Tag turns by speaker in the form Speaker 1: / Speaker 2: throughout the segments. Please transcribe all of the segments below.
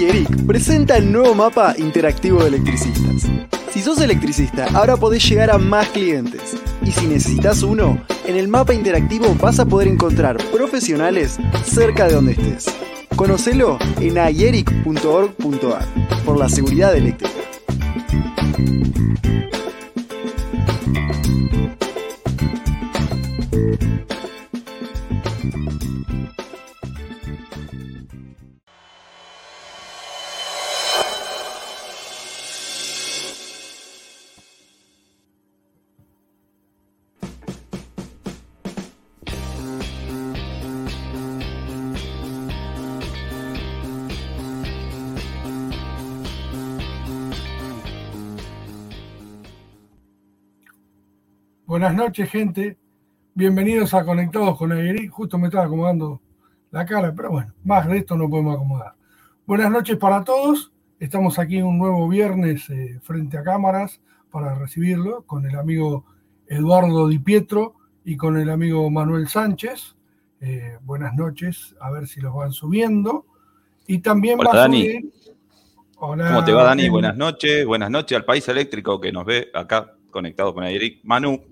Speaker 1: iEric presenta el nuevo mapa interactivo de electricistas. Si sos electricista, ahora podés llegar a más clientes. Y si necesitas uno, en el mapa interactivo vas a poder encontrar profesionales cerca de donde estés. Conocelo en ieric.org.ar por la seguridad eléctrica.
Speaker 2: Buenas noches, gente. Bienvenidos a Conectados con Aguirre. Justo me estaba acomodando la cara, pero bueno, más de esto no podemos acomodar. Buenas noches para todos. Estamos aquí un nuevo viernes eh, frente a cámaras para recibirlo con el amigo Eduardo Di Pietro y con el amigo Manuel Sánchez. Eh, buenas noches, a ver si los van subiendo. Y también
Speaker 3: Hola,
Speaker 2: va a
Speaker 3: Dani.
Speaker 2: subir. Hola,
Speaker 3: ¿Cómo te va, Dani? Buenas noches. Buenas noches al país eléctrico que nos ve acá conectado con Eric. Manu,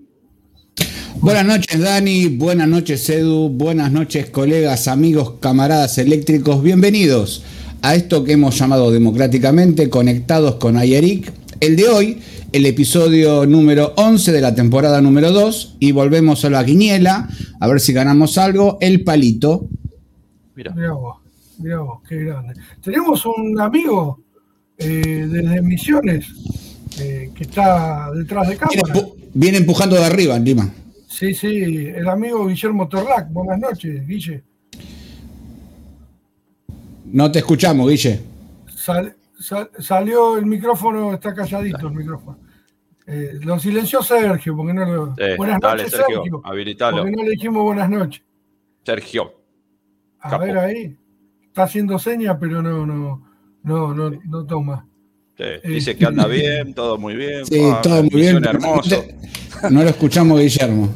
Speaker 4: Buenas noches, Dani. Buenas noches, Edu. Buenas noches, colegas, amigos, camaradas eléctricos. Bienvenidos a esto que hemos llamado democráticamente Conectados con Ayeric. El de hoy, el episodio número 11 de la temporada número 2. Y volvemos a la quiniela, a ver si ganamos algo. El palito.
Speaker 3: mira.
Speaker 2: Mirá vos, mirá vos, qué grande. Tenemos un amigo eh, desde Misiones eh, que está detrás de
Speaker 4: Viene,
Speaker 2: cámara.
Speaker 4: empu- viene empujando de arriba, encima.
Speaker 2: Sí, sí, el amigo Guillermo Torlac. Buenas noches, Guille.
Speaker 4: No te escuchamos, Guille.
Speaker 2: Sal- sal- salió el micrófono, está calladito el micrófono. Eh, lo silenció Sergio, porque no lo.
Speaker 3: Eh,
Speaker 2: buenas
Speaker 3: dale,
Speaker 2: noches,
Speaker 3: Sergio,
Speaker 2: Sergio.
Speaker 3: habilitalo.
Speaker 2: Porque no le dijimos buenas noches.
Speaker 3: Sergio.
Speaker 2: A
Speaker 3: Capo.
Speaker 2: ver ahí. Está haciendo señas, pero no, no, no, no, no toma.
Speaker 3: eh,
Speaker 2: Eh,
Speaker 3: dice que anda bien, todo muy bien.
Speaker 4: Sí,
Speaker 3: ah,
Speaker 4: todo muy bien.
Speaker 3: hermoso.
Speaker 4: No lo escuchamos, Guillermo.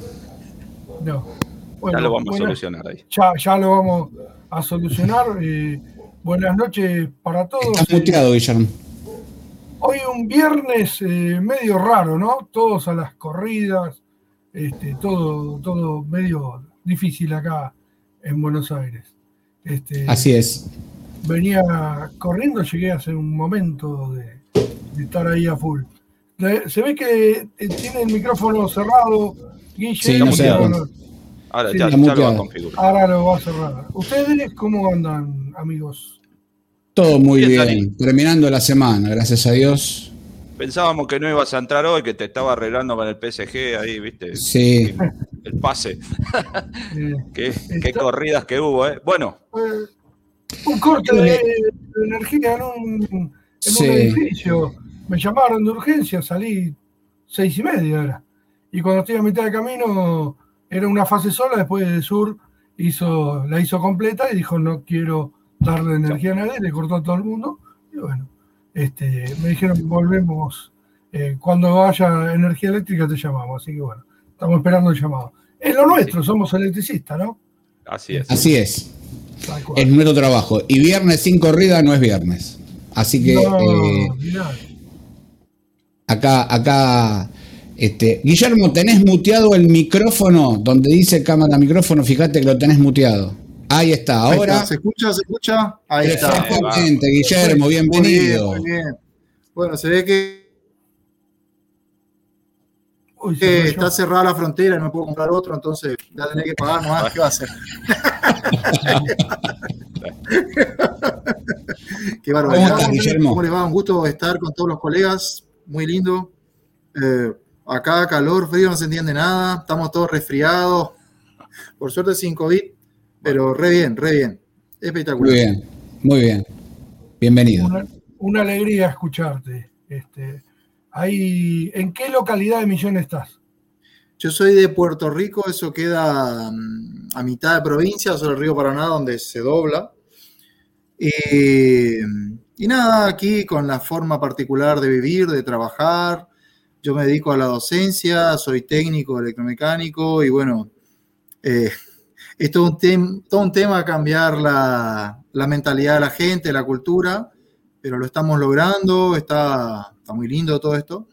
Speaker 2: No.
Speaker 3: Ya
Speaker 2: Bueno,
Speaker 3: lo vamos a solucionar ahí.
Speaker 2: Ya, ya lo vamos a solucionar. eh, buenas noches para todos.
Speaker 4: Estás
Speaker 2: Eh,
Speaker 4: muteado, Guillermo.
Speaker 2: hoy un viernes eh, medio raro, ¿no? Todos a las corridas, este, todo, todo medio difícil acá en Buenos Aires. Este,
Speaker 4: Así es.
Speaker 2: venía corriendo, llegué hace un momento de, de estar ahí a full. Se ve que eh, tiene el micrófono cerrado, Guille.
Speaker 4: Sí, no
Speaker 3: cuenta. Ahora
Speaker 2: Sí,
Speaker 3: ya,
Speaker 4: está
Speaker 3: ya lo va a configurar.
Speaker 2: ahora lo va a cerrar. ¿Ustedes cómo andan, amigos?
Speaker 4: Todo muy
Speaker 3: Bien.
Speaker 4: Terminando la semana, gracias a Dios.
Speaker 3: Pensábamos que no ibas a entrar hoy, que te estaba arreglando con el PSG ahí, ¿viste?
Speaker 4: Sí,
Speaker 3: El pase.
Speaker 2: Eh,
Speaker 3: Qué, qué corridas que hubo, ¿eh? Bueno,
Speaker 2: eh, un corte de, de energía en un, en
Speaker 4: Sí.
Speaker 2: un edificio. Me llamaron de urgencia, salí seis y media era. Y cuando estoy a mitad de camino, era una fase sola, después de sur hizo, la hizo completa y dijo no quiero darle energía a nadie, le cortó a todo el mundo. Y bueno, este, me dijeron volvemos, eh, cuando haya energía eléctrica te llamamos. Así que bueno, estamos esperando el llamado. Es lo nuestro, somos electricistas, ¿no?
Speaker 3: así es.
Speaker 4: así es. Es nuestro trabajo. Y viernes sin corrida no es viernes. Así que
Speaker 2: No,
Speaker 4: eh,
Speaker 2: mirá.
Speaker 4: acá, acá, este, Guillermo, tenés muteado el micrófono donde dice cámara micrófono, fíjate que lo tenés muteado. Ahí está,
Speaker 5: Ahí
Speaker 4: ahora.
Speaker 5: está, ¿Se escucha? ¿Se escucha? Ahí está.
Speaker 4: Perfectamente, Guillermo,
Speaker 5: Muy bien,
Speaker 4: bienvenido.
Speaker 5: muy bien. Bueno, se ve que
Speaker 2: Uy,
Speaker 5: está cerrada la frontera y no puedo comprar otro, entonces ya tenés que pagar nomás. ¿Qué va a hacer? Qué
Speaker 4: ¿Cómo
Speaker 5: barbaridad.
Speaker 4: estás, Guillermo?
Speaker 5: ¿Cómo les va? Un gusto estar con todos los colegas. Muy lindo. Eh, acá calor, frío, no se entiende nada. Estamos todos resfriados. Por suerte sin COVID, pero re bien, re bien. Espectacular.
Speaker 4: Muy bien, muy bien. Bienvenido.
Speaker 2: Una, una alegría escucharte. Este, ahí, ¿En qué localidad de Millón estás?
Speaker 5: Yo soy de Puerto Rico, eso queda mm, a mitad de provincia, sobre el río Paraná, donde se dobla. Y, y nada, aquí con la forma particular de vivir, de trabajar. Yo me dedico a la docencia, soy técnico electromecánico y bueno, eh, es todo un, tem- todo un tema cambiar la, la mentalidad de la gente, la cultura. pero lo estamos logrando, está, está muy lindo todo esto.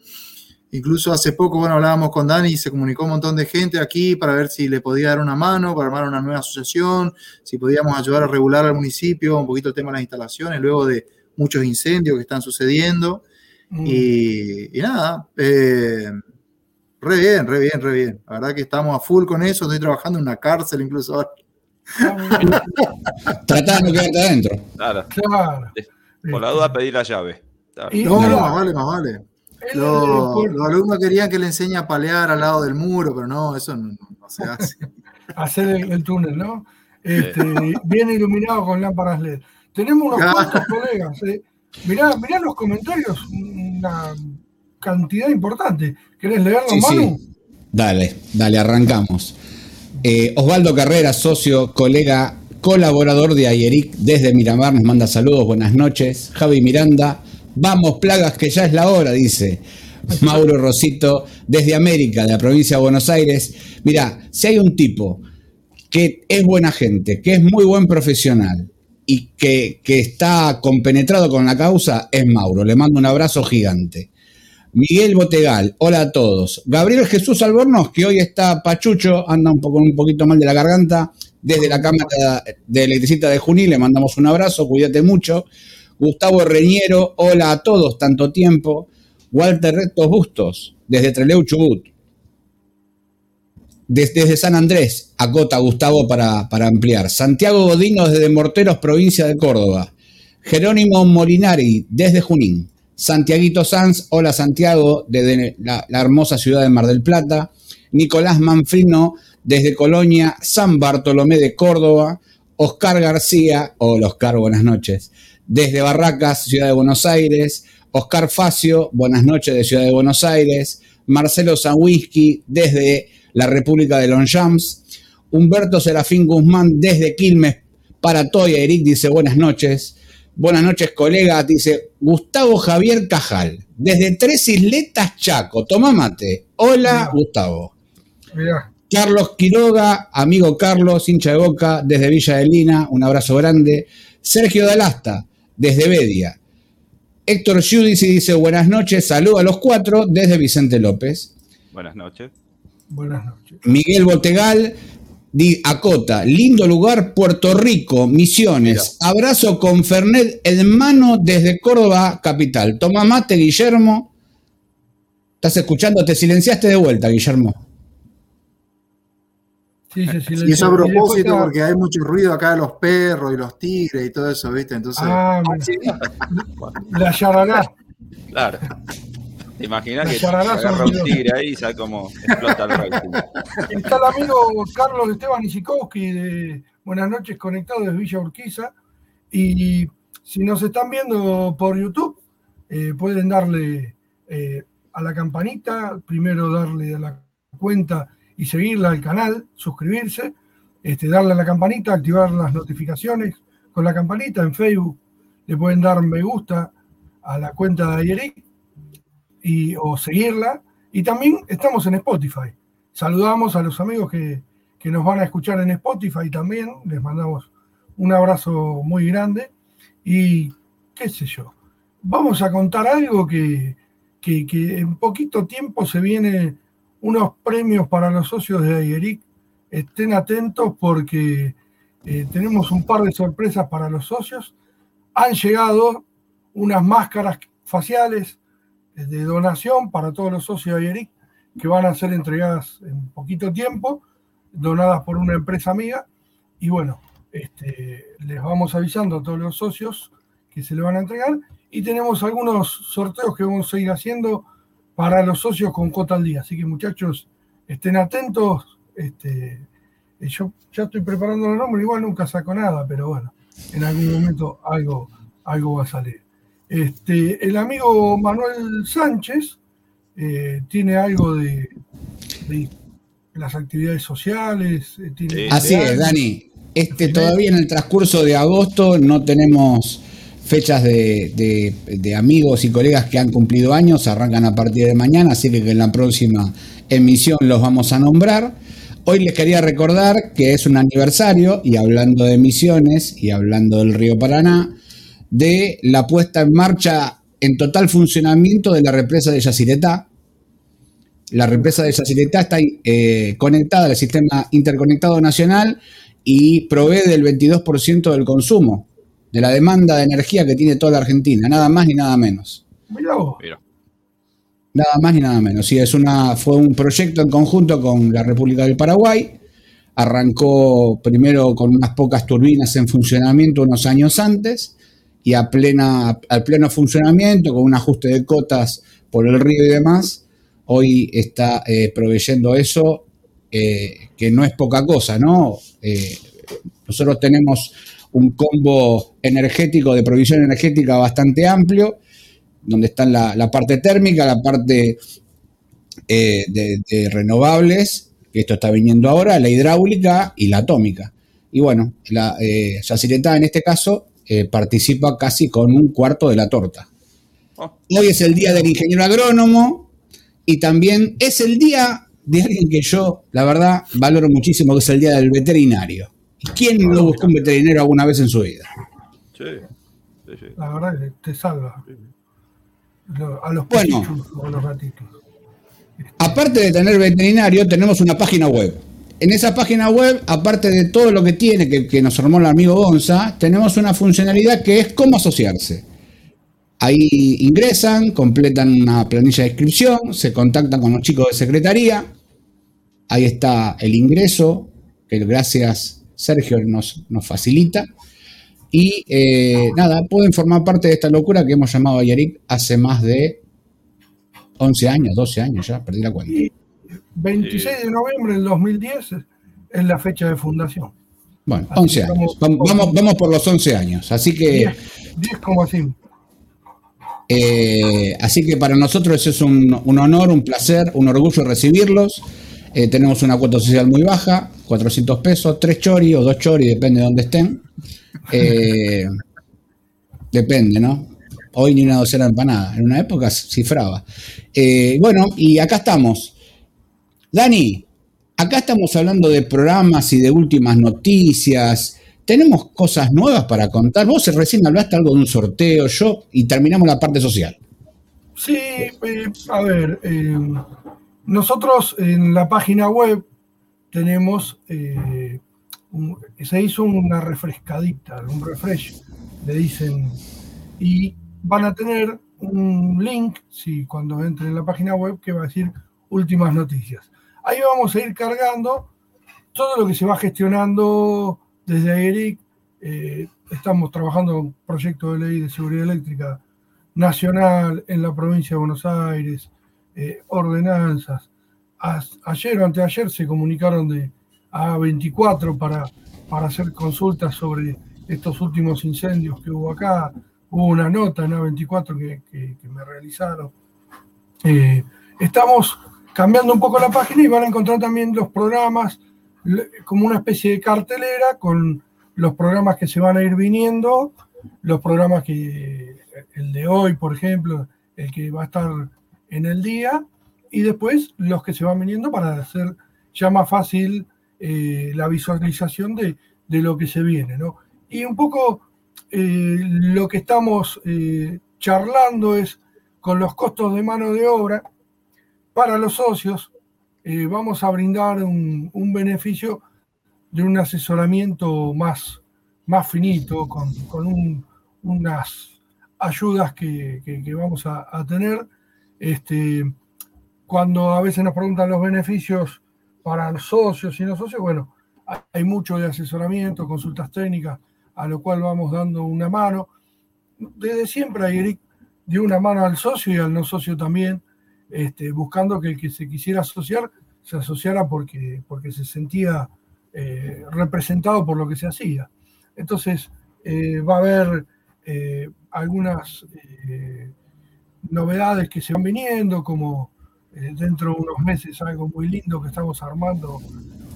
Speaker 5: Incluso hace poco, bueno, hablábamos con Dani y se comunicó un montón de gente aquí para ver si le podía dar una mano, para armar una nueva asociación, si podíamos ayudar a regular al municipio un poquito el tema de las instalaciones, luego de muchos incendios que están sucediendo.
Speaker 2: Mm.
Speaker 5: Y, y nada, eh, re bien, re bien, re bien. La verdad que estamos a full con eso, estoy trabajando en una cárcel incluso ahora.
Speaker 4: Tratá de quedarte adentro.
Speaker 3: Claro.
Speaker 2: Claro.
Speaker 3: Por la duda, pedí la llave. Claro.
Speaker 5: No, no, más vale, más vale. Los, alumnos querían que le enseñe a palear al lado del muro, pero no, eso no, no se hace.
Speaker 2: hacer el, el túnel, ¿no? Este, bien iluminado con lámparas LED. Tenemos unos
Speaker 5: Claro.
Speaker 2: cuantos colegas. ¿eh? Mirá, mirá los comentarios, una cantidad importante. ¿Querés leerlos,
Speaker 4: Sí,
Speaker 2: Manu?
Speaker 4: sí. Dale, dale, arrancamos. Eh, Osvaldo Carrera, socio, colega, colaborador de Ayeric desde Miramar, nos manda saludos, buenas noches. Javi Miranda, vamos plagas que ya es la hora, dice. Mauro Rosito, desde América, de la provincia de Buenos Aires. Mira, si hay un tipo que es buena gente, que es muy buen profesional y que, que está compenetrado con la causa, es Mauro. Le mando un abrazo gigante. Miguel Botegal, hola a todos. Gabriel Jesús Albornoz, que hoy está pachucho, anda un, poco, un poquito mal de la garganta, desde la Cámara de Electricista de Junín, le mandamos un abrazo, cuídate mucho. Gustavo Reñero, hola a todos, tanto tiempo. Walter Rectos Bustos, desde Treleu Chubut. Des- Desde San Andrés, acota Gustavo para, para ampliar. Santiago Godino desde Morteros, provincia de Córdoba. Jerónimo Molinari desde Junín. Santiaguito Sanz, hola Santiago, desde la, hermosa ciudad de Mar del Plata. Nicolás Manfrino desde Colonia, San Bartolomé de Córdoba. Oscar García, hola Oscar, buenas noches. Desde Barracas, Ciudad de Buenos Aires. Oscar Facio, buenas noches de Ciudad de Buenos Aires. Marcelo Zawinski desde la República de Longchamps. Humberto Serafín Guzmán desde Quilmes para Toya. Eric dice buenas noches. Buenas noches, colega. Dice Gustavo Javier Cajal, desde Tres Isletas, Chaco. Toma mate. Hola, Gustavo.
Speaker 2: Mirá.
Speaker 4: Carlos Quiroga, amigo Carlos, hincha de boca, desde Villa de Lina, un abrazo grande. Sergio Dalasta, desde Bedia. Héctor Giudici dice buenas noches, saludo a los cuatro, desde Vicente López.
Speaker 3: Buenas noches.
Speaker 2: Buenas noches.
Speaker 4: Miguel Botegal, acota, lindo lugar, Puerto Rico, Misiones. Abrazo con Fernet en mano desde Córdoba, capital. Toma mate, Guillermo. ¿Estás escuchando? Te silenciaste de vuelta, Guillermo.
Speaker 2: Sí, sí, sí,
Speaker 5: Y eso a propósito, porque hay mucho ruido acá de los perros y los tigres y todo eso, ¿viste? Entonces,
Speaker 2: Ah. La yarará.
Speaker 3: Claro. ¿Te imaginas que
Speaker 2: son
Speaker 3: agarra un tigre ahí y sabe cómo explota el rating?
Speaker 2: Está el amigo Carlos Esteban Isikowski de Buenas noches, conectado desde Villa Urquiza. Y si nos están viendo por YouTube, eh, pueden darle eh, a la campanita, primero darle a la cuenta y seguirla al canal, suscribirse, este, darle a la campanita, activar las notificaciones con la campanita en Facebook. Le pueden dar me gusta a la cuenta de Ayeric y, o seguirla. Y también estamos en Spotify. Saludamos a los amigos que, que nos van a escuchar en Spotify también. Les mandamos un abrazo muy grande. Y qué sé yo. Vamos a contar algo que, que, en poquito tiempo se vienen unos premios para los socios de Ayeric. Estén atentos porque eh, tenemos un par de sorpresas para los socios. Han llegado unas máscaras faciales de donación para todos los socios de Ayeric que van a ser entregadas en poquito tiempo, donadas por una empresa amiga. Y bueno, este, les vamos avisando a todos los socios que se le van a entregar. Y tenemos algunos sorteos que vamos a ir haciendo para los socios con cuota al día. Así que muchachos, estén atentos. Este, eh, yo ya estoy preparando el nombre, igual nunca saco nada, pero bueno, en algún momento algo, algo va a salir. Este, el amigo Manuel Sánchez eh, tiene algo de, de las actividades sociales. eh, tiene
Speaker 3: Sí.
Speaker 4: Así es, Dani. Este, todavía en el transcurso de agosto no tenemos fechas de, de- de amigos y colegas que han cumplido años, arrancan a partir de mañana, así que en la próxima emisión los vamos a nombrar. Hoy les quería recordar que es un aniversario y hablando de misiones y hablando del río Paraná, de la puesta en marcha en total funcionamiento de la represa de Yacyretá. La represa de Yacyretá está eh, conectada al sistema interconectado nacional y provee del 22% del consumo, de la demanda de energía que tiene toda la Argentina, nada más ni nada menos. Nada más ni nada menos. Sí, es una, fue un proyecto en conjunto con la República del Paraguay. Arrancó primero con unas pocas turbinas en funcionamiento unos años antes y a plena, al pleno funcionamiento, con un ajuste de cotas por el río y demás, hoy está eh, proveyendo eso, eh, que no es poca cosa, ¿no? Eh, nosotros tenemos un combo energético de provisión energética bastante amplio, donde están la, parte térmica, la parte de, renovables, que esto está viniendo ahora, la hidráulica y la atómica. Y bueno, la eh, en este caso eh, participa casi con un cuarto de la torta. Oh. Hoy es el día del ingeniero agrónomo y también es el día de alguien que yo, la verdad, valoro muchísimo, que es el día del veterinario. ¿Quién no buscó un veterinario alguna vez en su vida?
Speaker 2: Sí, La verdad que te salva. A los
Speaker 4: bueno, a los ratitos. Aparte de tener veterinario, tenemos una página web en esa página web, aparte de todo lo que tiene, que, nos armó el amigo Gonza, tenemos una funcionalidad que es cómo asociarse. Ahí ingresan, completan una planilla de inscripción, se contactan con los chicos de secretaría. Ahí está el ingreso, que gracias Sergio nos, nos facilita. Y eh, nada, pueden formar parte de esta locura que hemos llamado a Yarick hace más de 11 años, 12 años ya, perdí la cuenta.
Speaker 2: 26 de noviembre del 2010 es la fecha de fundación.
Speaker 4: Bueno, 11 años. Vamos, vamos, por los 11 años. Así que. 10,5. Eh, así que para nosotros es un, honor, un placer, un orgullo recibirlos. Eh, tenemos una cuota social muy baja, 400 pesos, 3 chori o 2 chori, depende de dónde estén. Eh, depende, ¿no? Hoy ni una docena de empanadas, en una época cifraba. bueno, y acá estamos. Dani, acá estamos hablando de programas y de últimas noticias. Tenemos cosas nuevas para contar. Vos recién hablaste algo de un sorteo, yo, y terminamos la parte social.
Speaker 2: Sí, eh, a ver, eh, nosotros en la página web tenemos, eh, se hizo una refrescadita, un refresh, le dicen, y van a tener un link, si cuando entren en la página web, que va a decir últimas noticias. Ahí vamos a ir cargando todo lo que se va gestionando desde AERIC. Eh, estamos trabajando en un proyecto de ley de seguridad eléctrica nacional en la provincia de Buenos Aires, eh, ordenanzas. ayer o anteayer se comunicaron de A24 para, para hacer consultas sobre estos últimos incendios que hubo acá. Hubo una nota en A24 que, me realizaron. Eh, estamos cambiando un poco la página y van a encontrar también los programas como una especie de cartelera con los programas que se van a ir viniendo, los programas que, el de hoy, por ejemplo, el que va a estar en el día, y después los que se van viniendo para hacer ya más fácil eh, la visualización de, lo que se viene. ¿no? Y un poco eh, lo que estamos eh, charlando es con los costos de mano de obra, para los socios eh, vamos a brindar un, beneficio de un asesoramiento más, más finito, con, unas ayudas que, vamos a, tener. Este, cuando a veces nos preguntan los beneficios para los socios y no socios, bueno, hay mucho de asesoramiento, consultas técnicas, a lo cual vamos dando una mano. Desde siempre, Eric dio una mano al socio y al no socio también este, buscando que el que se quisiera asociar se asociara porque, porque se sentía eh, representado por lo que se hacía. Entonces, eh, va a haber eh, algunas novedades que se van viniendo, como dentro de unos meses algo muy lindo que estamos armando,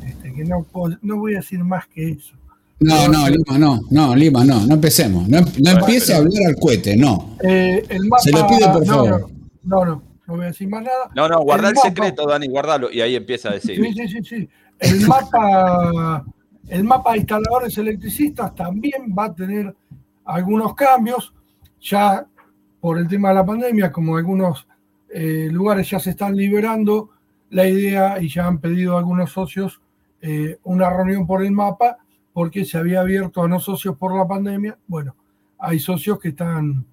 Speaker 2: este, que no, no voy a decir más que eso.
Speaker 4: No, no, Lima, no, no, Lima, no, no empecemos. No, empiece a hablar al cohete, no.
Speaker 2: Se lo pido por favor. no, no no voy a decir más nada.
Speaker 3: No, no, guarda el, secreto, Dani, guardalo. Y ahí empieza a decir.
Speaker 2: Sí, sí, sí, sí. El mapa, el mapa de instaladores electricistas también va a tener algunos cambios. Ya por el tema de la pandemia, como algunos eh, lugares ya se están liberando, la idea y ya han pedido algunos socios eh, una reunión por el mapa porque se había abierto a no socios por la pandemia. Bueno, hay socios que están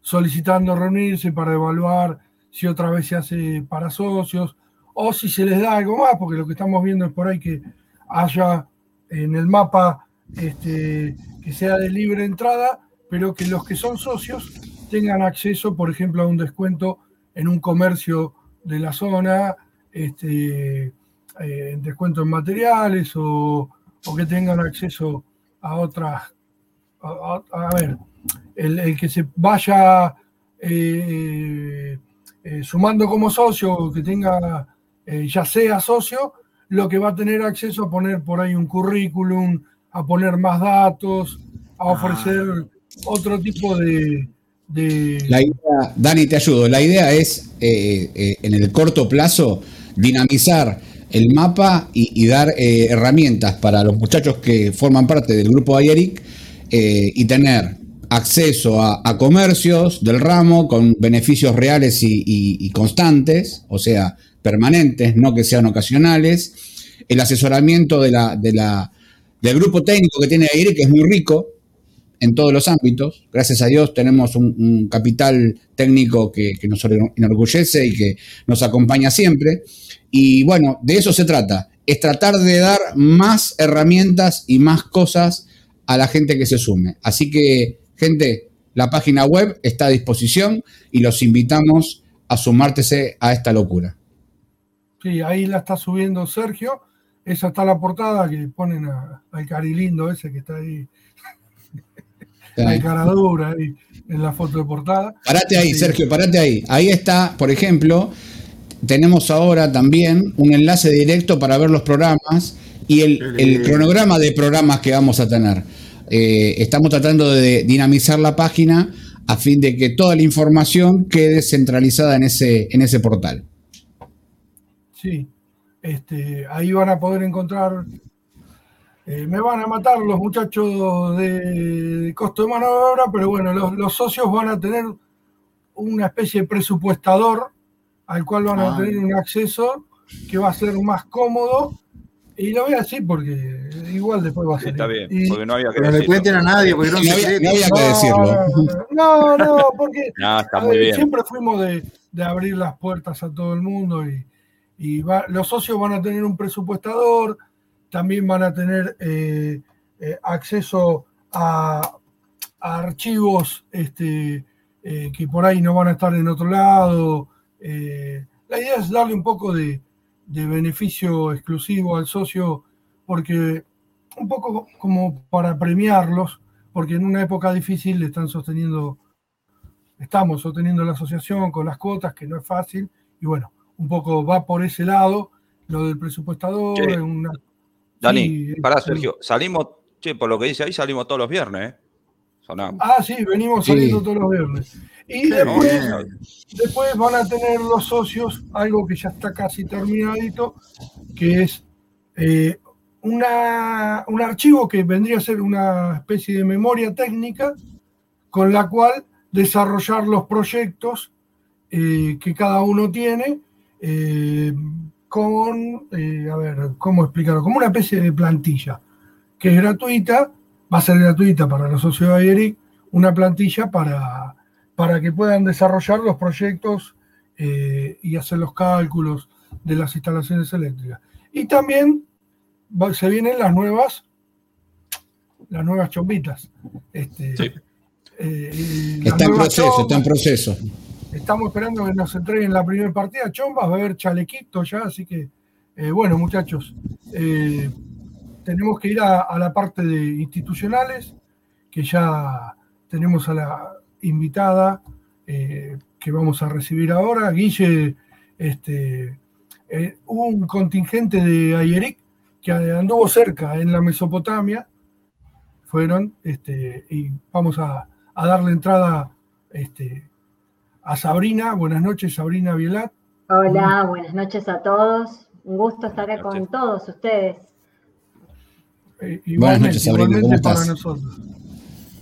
Speaker 2: solicitando reunirse para evaluar si otra vez se hace para socios o si se les da algo más, porque lo que estamos viendo es por ahí que haya en el mapa este, que sea de libre entrada, pero que los que son socios tengan acceso, por ejemplo, a un descuento en un comercio de la zona, este, eh, descuento en materiales o, que tengan acceso a otras. A, ver, el, que se vaya eh, eh, sumando como socio, que tenga, ya sea socio, lo que va a tener acceso a poner por ahí un currículum, a poner más datos, a ah. ofrecer otro tipo de,
Speaker 4: La idea, Dani, te ayudo. La idea es, en el corto plazo, dinamizar el mapa y, dar eh, herramientas para los muchachos que forman parte del grupo Ayeric eh, y tener acceso a, comercios del ramo con beneficios reales y, constantes, o sea, permanentes, no que sean ocasionales, el asesoramiento del grupo técnico que tiene Ayeric, que es muy rico, en todos los ámbitos. Gracias a Dios tenemos un, capital técnico que, nos enorgullece y que nos acompaña siempre. Y bueno, de eso se trata. Es tratar de dar más herramientas y más cosas a la gente que se sume. Así que, gente, la página web está a disposición y los invitamos a sumártese a esta locura.
Speaker 2: Sí, ahí la está subiendo Sergio. Esa está la portada que ponen al carilindo ese que está ahí hay cara dura ahí en la foto de portada.
Speaker 4: Parate ahí, Sergio, parate ahí. Ahí está, por ejemplo, tenemos ahora también un enlace directo para ver los programas y el, cronograma de programas que vamos a tener. Eh, estamos tratando de dinamizar la página a fin de que toda la información quede centralizada en ese, en ese portal.
Speaker 2: Sí, este, ahí van a poder encontrar eh, me van a matar los muchachos de costo de mano de obra, pero bueno, los, socios van a tener una especie de presupuestador al cual van a ah. tener un acceso que va a ser más cómodo. Y lo voy a decir porque igual después va a ser.
Speaker 3: está bien, porque no había que
Speaker 5: decirlo. No le cuenten a nadie porque no, había,
Speaker 4: que decirlo.
Speaker 2: No, no, porque
Speaker 3: está muy bien.
Speaker 2: siempre fuimos de, abrir las puertas a todo el mundo y, los socios van a tener un presupuestador, también van a tener eh, eh, acceso a, archivos este, eh, que por ahí no van a estar en otro lado. la idea es darle un poco de, beneficio exclusivo al socio, porque un poco como para premiarlos, porque en una época difícil le están sosteniendo, estamos sosteniendo la asociación con las cuotas, que no es fácil, y bueno, un poco va por ese lado, lo del presupuestador, una,
Speaker 3: Dani, pará, Sergio, salimos, che, por lo que dice ahí, salimos todos los viernes, ¿eh?
Speaker 2: Ah, sí, venimos saliendo todos los viernes. Y después, van a tener los socios algo que ya está casi terminadito, que es eh, una, un archivo que vendría a ser una especie de memoria técnica con la cual desarrollar los proyectos eh, que cada uno tiene. Eh, con, eh, a ver, ¿cómo explicarlo? Como una especie de plantilla que es gratuita, va a ser gratuita para los socios de Ayeric, una plantilla para, para que puedan desarrollar los proyectos eh, y hacer los cálculos de las instalaciones eléctricas. Y también se vienen las nuevas, las nuevas chombitas. Este,
Speaker 4: sí. Eh, está en proceso, está en proceso.
Speaker 2: Estamos esperando que nos entreguen la primera partida. Chombas va a haber chalequito ya, así que, eh, bueno, muchachos, eh, tenemos que ir a, la parte de institucionales, que ya tenemos a la invitada eh, que vamos a recibir ahora. Guille, este, hubo un contingente de Ayeric que anduvo cerca en la Mesopotamia, fueron, este, y vamos a, a darle entrada este, a Sabrina. Buenas noches, Sabrina Vielat.
Speaker 6: Hola, buenas noches a todos. Un gusto estar con todos ustedes.
Speaker 2: Eh, buenas noches. ¿Cómo para nosotros.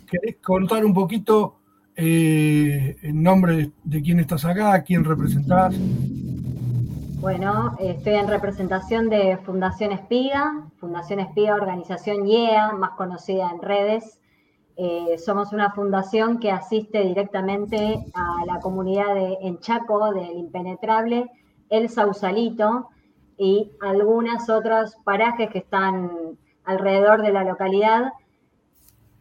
Speaker 2: ¿querés contar un poquito eh, el nombre de quién estás acá, quién representás?
Speaker 6: Bueno, estoy en representación de Fundación Espiga, Fundación Espiga, organización IEA, más conocida en redes. Eh, somos una fundación que asiste directamente a la comunidad de Enchaco, del Impenetrable, El Sausalito y algunos otros parajes que están alrededor de la localidad.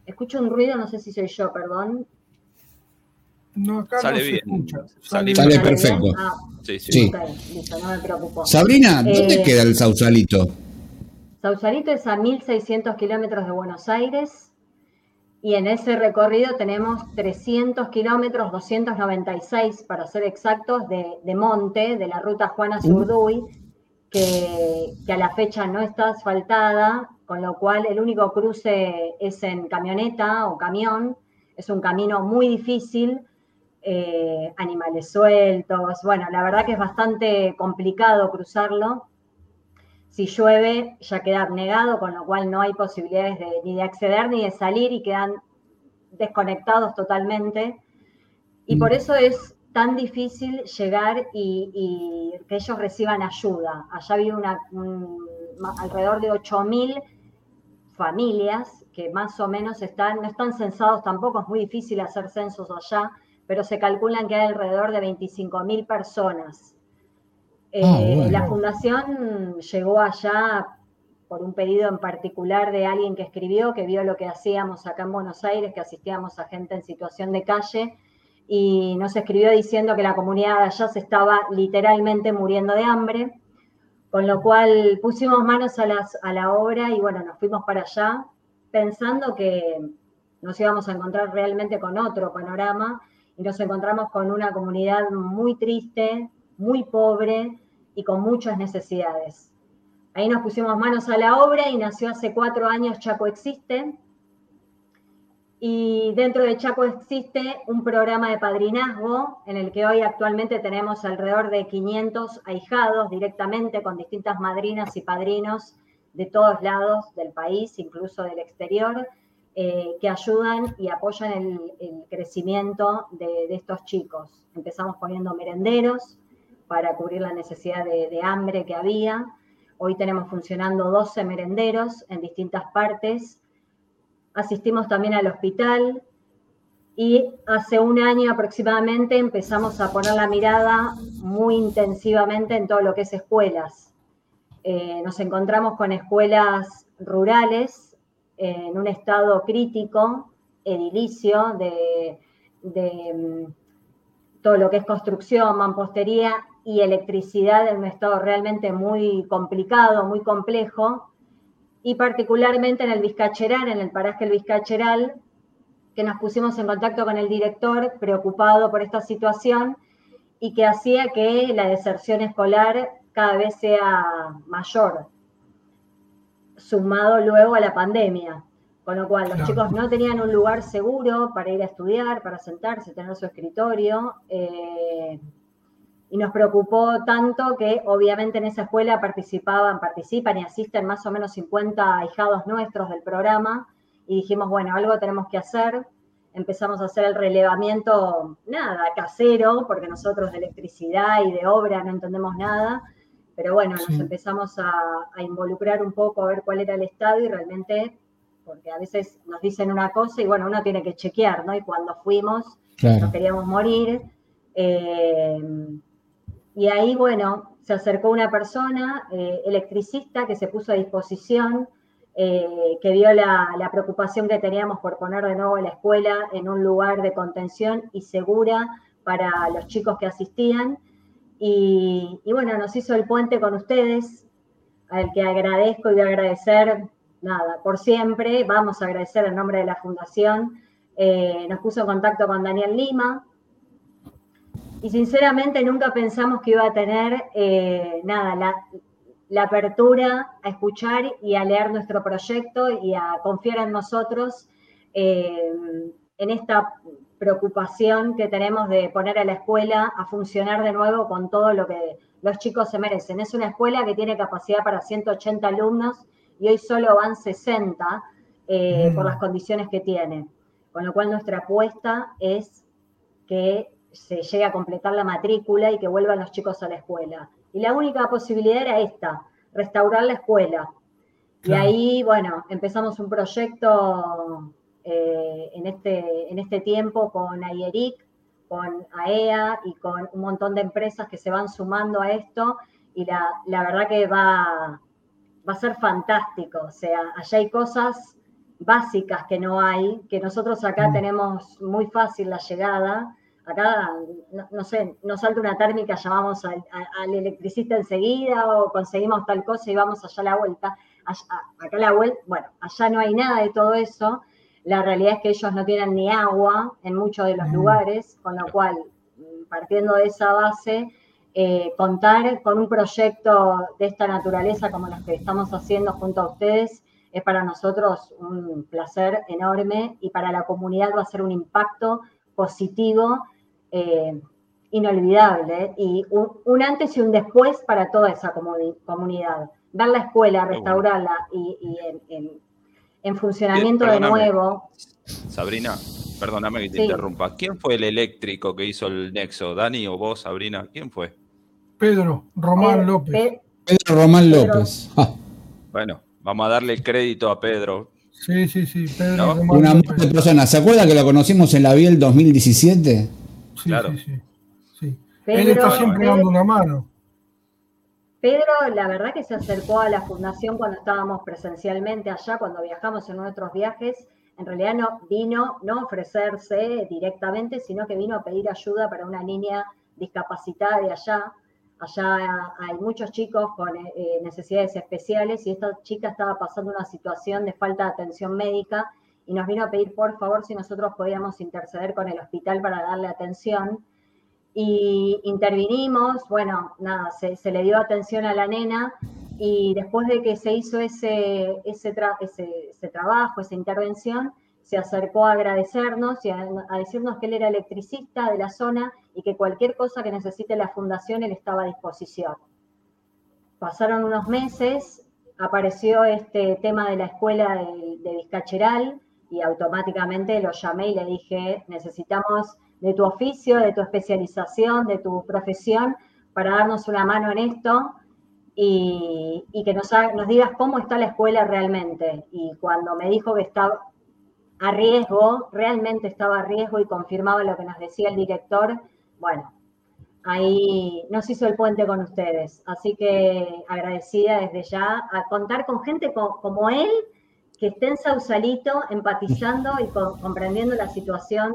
Speaker 6: Escucho un ruido, no sé si soy yo, perdón.
Speaker 2: No, acá
Speaker 3: Sale
Speaker 2: no se
Speaker 3: bien.
Speaker 2: escucha.
Speaker 3: Sale
Speaker 4: Sale
Speaker 6: ¿Sale
Speaker 4: perfecto.
Speaker 6: bien? Ah,
Speaker 3: Sí, sí.
Speaker 4: Sí.
Speaker 6: listo, no me preocupo.
Speaker 4: Sabrina, ¿dónde
Speaker 6: Eh,
Speaker 4: queda el Sausalito?
Speaker 6: Sausalito es a 1.600 kilómetros de Buenos Aires y en ese recorrido tenemos 300 kilómetros, 296 para ser exactos, de, de monte, de la ruta Juana Zurduy, que, que a la fecha no está asfaltada, con lo cual el único cruce es en camioneta o camión. Es un camino muy difícil, eh, animales sueltos. Bueno, la verdad que es bastante complicado cruzarlo. Si llueve, ya queda abnegado, con lo cual no hay posibilidades de- ni de acceder ni de salir y quedan desconectados totalmente. Y por eso es tan difícil llegar y, y que ellos reciban ayuda. Allá vive una, un- alrededor de 8.000 familias que más o menos están, no están censados tampoco, es muy difícil hacer censos allá, pero se calculan que hay alrededor de 25.000 personas. Eh,
Speaker 4: Ah, bueno.
Speaker 6: La fundación llegó allá por un pedido en particular de alguien que escribió, que vio lo que hacíamos acá en Buenos Aires, que asistíamos a gente en situación de calle, y nos escribió diciendo que la comunidad de allá se estaba literalmente muriendo de hambre, con lo cual pusimos manos a, a la obra y bueno, nos fuimos para allá pensando que nos íbamos a encontrar realmente con otro panorama y nos encontramos con una comunidad muy triste, muy pobre y con muchas necesidades. Ahí nos pusimos manos a la obra y nació hace cuatro años Chaco Existe. Y dentro de Chaco existe un programa de padrinazgo en el que hoy actualmente tenemos alrededor de 500 ahijados directamente con distintas madrinas y padrinos de todos lados del país, incluso del exterior, eh, que ayudan y apoyan el, crecimiento de, estos chicos. Empezamos poniendo merenderos para cubrir la necesidad de hambre que había. Hoy tenemos funcionando 12 merenderos en distintas partes. Asistimos también al hospital y hace un año aproximadamente empezamos a poner la mirada muy intensivamente en todo lo que es escuelas. Eh, nos encontramos con escuelas rurales en un estado crítico, edilicio, de, de mm, todo lo que es construcción, mampostería y electricidad en un estado realmente muy complicado, muy complejo, y particularmente en el Vizcacheral, en el paraje El Vizcacheral, que nos pusimos en contacto con el director preocupado por esta situación y que hacía que la deserción escolar cada vez sea mayor, sumado luego a la pandemia. Con lo cual, los chicos no tenían un lugar seguro para ir a estudiar, para sentarse, tener su escritorio. eh, y nos preocupó tanto que obviamente en esa escuela participaban, participan y asisten más o menos 50 ahijados nuestros del programa. Y dijimos, bueno, algo tenemos que hacer. Empezamos a hacer el relevamiento, nada, casero, porque nosotros de electricidad y de obra no entendemos nada. Pero bueno, nos empezamos a, a involucrar un poco a ver cuál era el estado y realmente, porque a veces nos dicen una cosa y bueno, uno tiene que chequear, ¿no? Y cuando fuimos,
Speaker 4: Claro.
Speaker 6: nos queríamos morir. eh, y ahí, bueno, se acercó una persona, eh, electricista, que se puso a disposición, eh, que vio la, preocupación que teníamos por poner de nuevo la escuela en un lugar de contención y segura para los chicos que asistían. Y, y bueno, nos hizo el puente con ustedes, al que agradezco y voy a agradecer, nada, por siempre. Vamos a agradecer en nombre de la Fundación. Eh, nos puso en contacto con Daniel Lima, y sinceramente nunca pensamos que iba a tener eh, nada, la, la apertura a escuchar y a leer nuestro proyecto y a confiar en nosotros eh, en esta preocupación que tenemos de poner a la escuela a funcionar de nuevo con todo lo que los chicos se merecen. Es una escuela que tiene capacidad para 180 alumnos y hoy solo van 60 eh,
Speaker 2: Mm.
Speaker 6: por las condiciones que tiene. con lo cual nuestra apuesta es que se llegue a completar la matrícula y que vuelvan los chicos a la escuela. Y la única posibilidad era esta, restaurar la escuela. Y ahí, bueno, empezamos un proyecto eh, en, este, en este tiempo con AIERIC, con AEA y con un montón de empresas que se van sumando a esto y la, la verdad que va, va a ser fantástico. O sea, allá hay cosas básicas que no hay, que nosotros acá mm. tenemos muy fácil la llegada. Acá, no, sé, nos salta una térmica, llamamos al, electricista enseguida o conseguimos tal cosa y vamos allá a la vuelta. acá la vuelta, bueno, allá no hay nada de todo eso. La realidad es que ellos no tienen ni agua en muchos de los lugares, con lo cual, partiendo de esa base, eh, contar con un proyecto de esta naturaleza como los que estamos haciendo junto a ustedes es para nosotros un placer enorme y para la comunidad va a ser un impacto positivo eh, inolvidable y un, antes y un después para toda esa comunidad. Dar la escuela, restaurarla y, en, funcionamiento de nuevo.
Speaker 3: Sabrina, perdóname que te interrumpa. ¿Quién fue el eléctrico que hizo el nexo? ¿Dani o vos, Sabrina? ¿Quién fue?
Speaker 2: Pedro Román López.
Speaker 4: Pedro Román López. Ah.
Speaker 3: Bueno, Vamos a darle el crédito a Pedro.
Speaker 2: Sí, sí, sí.
Speaker 4: Pedro Una de persona. ¿Se acuerda que lo conocimos en la Biel 2017?
Speaker 2: Sí, claro. sí, sí. Él está siempre dando una mano.
Speaker 6: Pedro, la verdad que se acercó a la fundación cuando estábamos presencialmente allá, cuando viajamos en nuestros viajes. En realidad no vino no a ofrecerse directamente, sino que vino a pedir ayuda para una niña discapacitada de allá Allá hay muchos chicos con eh, necesidades especiales y esta chica estaba pasando una situación de falta de atención médica y nos vino a pedir por favor si nosotros podíamos interceder con el hospital para darle atención. Y intervinimos, bueno, nada, se, le dio atención a la nena y después de que se hizo ese, ese, ese trabajo, esa intervención, se acercó a agradecernos y a, decirnos que él era electricista de la zona y que cualquier cosa que necesite la fundación él estaba a disposición. Pasaron unos meses, apareció este tema de la escuela de, de Vizcacheral y automáticamente lo llamé y le dije, necesitamos de tu oficio, de tu especialización, de tu profesión para darnos una mano en esto y, que nos, digas cómo está la escuela realmente. Y cuando me dijo que estaba, a riesgo, realmente estaba a riesgo y confirmaba lo que nos decía el director, bueno, ahí nos hizo el puente con ustedes. Así que agradecida desde ya a contar con gente como, él, que esté en Sausalito empatizando y comprendiendo la situación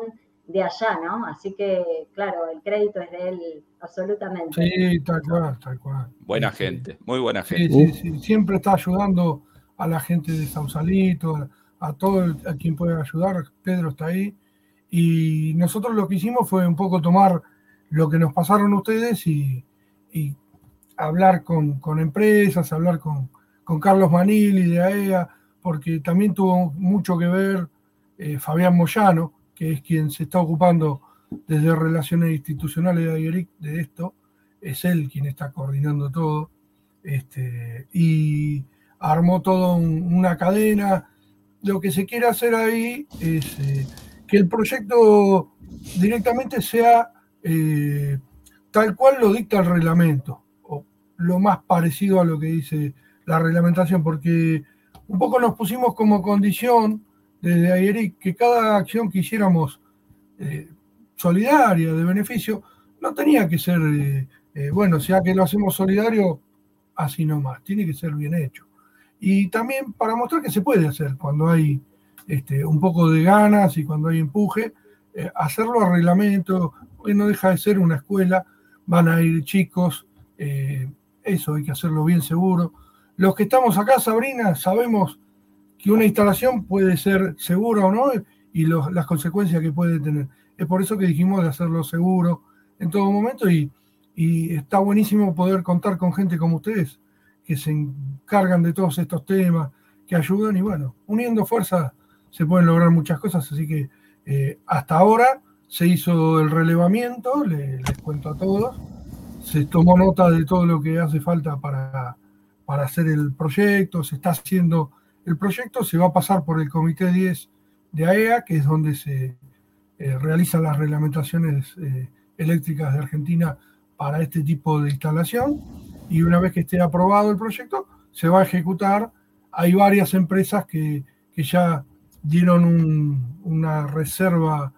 Speaker 6: de allá, ¿no? Así que, claro, el crédito es de él absolutamente.
Speaker 2: Sí, tal cual, tal cual.
Speaker 3: Buena gente, muy buena gente.
Speaker 2: Sí, sí, siempre está ayudando a la gente de Sausalito, a todo a quien pueda ayudar, Pedro está ahí. Y nosotros lo que hicimos fue un poco tomar lo que nos pasaron ustedes y, hablar con, empresas, hablar con, Carlos Manili de AEA, porque también tuvo mucho que ver eh, Fabián Moyano, que es quien se está ocupando desde Relaciones Institucionales de AERIC de esto, es él quien está coordinando todo, este, y armó toda una cadena. Lo que se quiere hacer ahí es eh, que el proyecto directamente sea eh, tal cual lo dicta el reglamento, o lo más parecido a lo que dice la reglamentación, porque un poco nos pusimos como condición desde ayer que cada acción que hiciéramos eh, solidaria, de beneficio, no tenía que ser, bueno, sea que lo hacemos solidario, así nomás, tiene que ser bien hecho y también para mostrar que se puede hacer cuando hay este, un poco de ganas y cuando hay empuje, eh, hacerlo a reglamento, hoy no deja de ser una escuela, van a ir chicos, eh, eso hay que hacerlo bien seguro. Los que estamos acá, Sabrina, sabemos que una instalación puede ser segura o no y las consecuencias que puede tener. Es por eso que dijimos de hacerlo seguro en todo momento y, está buenísimo poder contar con gente como ustedes que se encargan de todos estos temas, que ayudan y bueno, uniendo fuerzas se pueden lograr muchas cosas, así que eh, hasta ahora se hizo el relevamiento, les, cuento a todos, se tomó nota de todo lo que hace falta para, para hacer el proyecto, se está haciendo el proyecto, se va a pasar por el Comité 10 de AEA, que es donde se eh, realizan las reglamentaciones eh, eléctricas de Argentina para este tipo de instalación. Y una vez que esté aprobado el proyecto, se va a ejecutar. Hay varias empresas que, ya dieron una reserva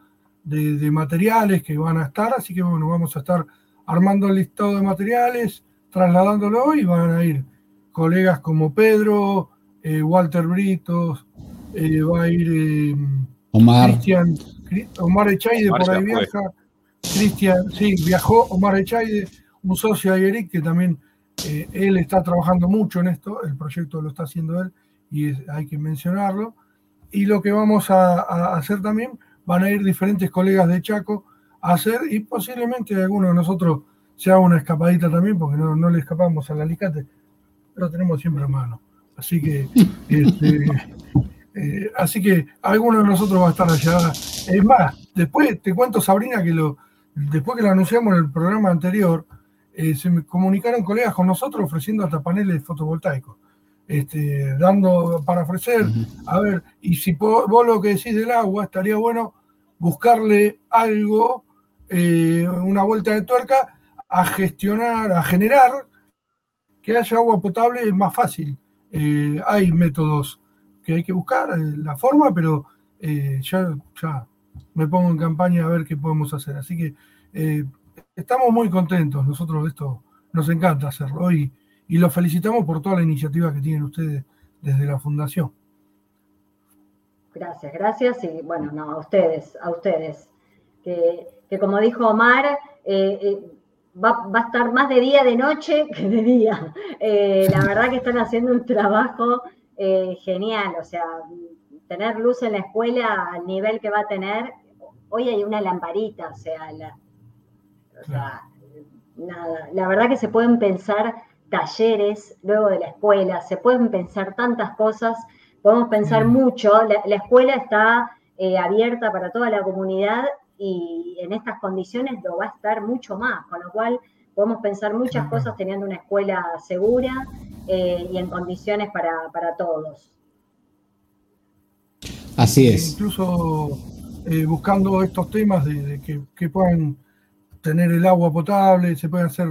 Speaker 2: de, materiales que van a estar, así que bueno, vamos a estar armando el listado de materiales, trasladándolo y van a ir colegas como Pedro, eh, Walter Britos, va a ir
Speaker 4: Omar.
Speaker 2: Cristian, Omar Echaide por ahí viaja. Cristian, sí, viajó Omar Echaide, un socio de Eric que también eh, él está trabajando mucho en esto, el proyecto lo está haciendo él y hay que mencionarlo. Y lo que vamos a, hacer también, van a ir diferentes colegas de Chaco a hacer y posiblemente alguno de nosotros se haga una escapadita también, porque no, no le escapamos al alicate, lo tenemos siempre a mano. Así que este, eh, así que alguno de nosotros va a estar allá. Es más, después te cuento, Sabrina, que lo, después que lo anunciamos en el programa anterior, eh, se me comunicaron colegas con nosotros ofreciendo hasta paneles fotovoltaicos. Este, dando para ofrecer, a ver, y si vos, lo que decís del agua, estaría bueno buscarle algo, eh, una vuelta de tuerca, a gestionar, a generar que haya agua potable es más fácil. hay métodos que hay que buscar eh, la forma, pero eh, ya, ya me pongo en campaña a ver qué podemos hacer. Así que eh, estamos muy contentos, nosotros esto nos encanta hacerlo y, y los felicitamos por toda la iniciativa que tienen ustedes desde la Fundación.
Speaker 6: Gracias, gracias y bueno, no, a ustedes, a ustedes. Que, como dijo Omar, va, va, a estar más de día de noche que de día. la verdad que están haciendo un trabajo eh, genial, o sea, tener luz en la escuela al nivel que va a tener, hoy hay una lamparita, o sea, la, nada, la verdad que se pueden pensar talleres luego de la escuela, se pueden pensar tantas cosas, podemos pensar mucho, la, escuela está eh, abierta para toda la comunidad y en estas condiciones lo va a estar mucho más, con lo cual podemos pensar muchas cosas teniendo una escuela segura eh, y en condiciones para, todos.
Speaker 4: Así es.
Speaker 2: Incluso eh, buscando estos temas de, que, puedan tener el agua potable, se pueden hacer,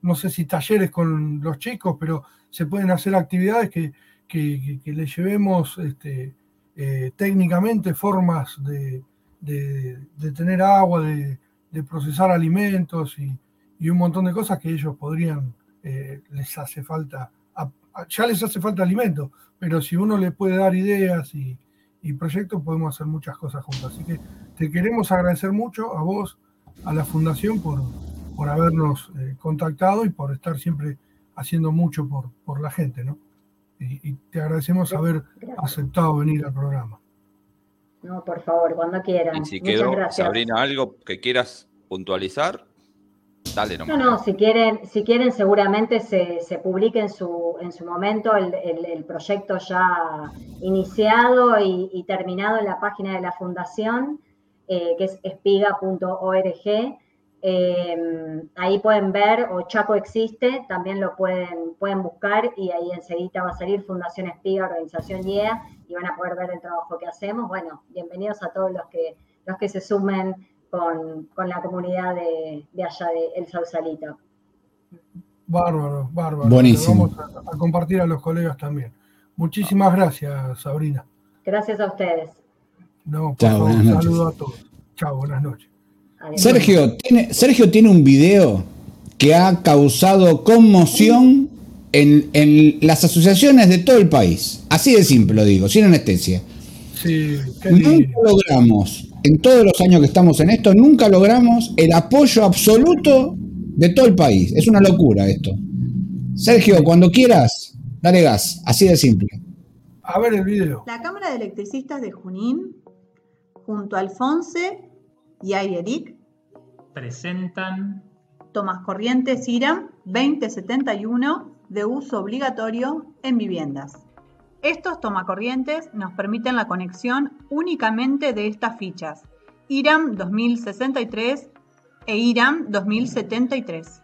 Speaker 2: no sé si talleres con los chicos, pero se pueden hacer actividades que, que, les llevemos este, eh, técnicamente formas de, tener agua, de, procesar alimentos y, y un montón de cosas que ellos podrían, eh, les hace falta, ya les hace falta alimento, pero si uno le puede dar ideas y, proyectos, podemos hacer muchas cosas juntos. Así que te queremos agradecer mucho a vos, a la Fundación, por, por habernos eh, contactado y por estar siempre haciendo mucho por, por la gente, ¿no? Y, te agradecemos haber aceptado venir al programa.
Speaker 6: No, por favor, cuando quieran.
Speaker 3: Y si quedó, Sabrina, algo que quieras puntualizar,
Speaker 6: no, no, si quieren, si quieren seguramente se, se publique en su, en su momento el, proyecto ya iniciado y, terminado en la página de la fundación, eh, que es espiga.org. Eh, ahí pueden ver, o Chaco existe, también lo pueden, pueden buscar y ahí enseguida va a salir Fundación Espiga, Organización IEA, y van a poder ver el trabajo que hacemos. Bueno, bienvenidos a todos los que, los que se sumen con, la comunidad de, allá de El Sausalito.
Speaker 2: Bárbaro, bárbaro.
Speaker 4: Buenísimo.
Speaker 2: vamos a, compartir a los colegas también. Muchísimas gracias, Sabrina.
Speaker 6: Gracias a ustedes.
Speaker 2: No, Chao, un saludo a todos. Chao, buenas noches.
Speaker 4: Sergio tiene, Sergio tiene un video que ha causado conmoción en, en, las asociaciones de todo el país. Así de simple lo digo, sin anestesia.
Speaker 2: Sí,
Speaker 4: Nunca logramos en todos los años que estamos en esto, nunca logramos el apoyo absoluto de todo el país. Es una locura esto. Sergio, cuando quieras, dale gas, así de simple.
Speaker 2: A ver el video.
Speaker 7: La Cámara de Electricistas de Junín, junto a Alfonse y Ayeric,
Speaker 8: presentan
Speaker 7: Tomas Corrientes IRAM 2071 de uso obligatorio en viviendas. Estos tomacorrientes nos permiten la conexión únicamente de estas fichas, IRAM 2063 e IRAM 2073.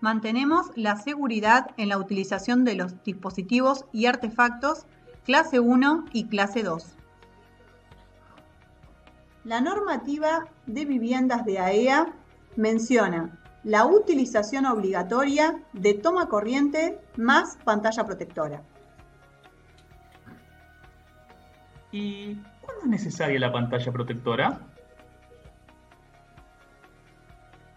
Speaker 7: Mantenemos la seguridad en la utilización de los dispositivos y artefactos clase 1 y clase 2. La normativa de viviendas de AEA menciona la utilización obligatoria de toma corriente más pantalla protectora.
Speaker 8: ¿Y cuándo es necesaria la pantalla protectora?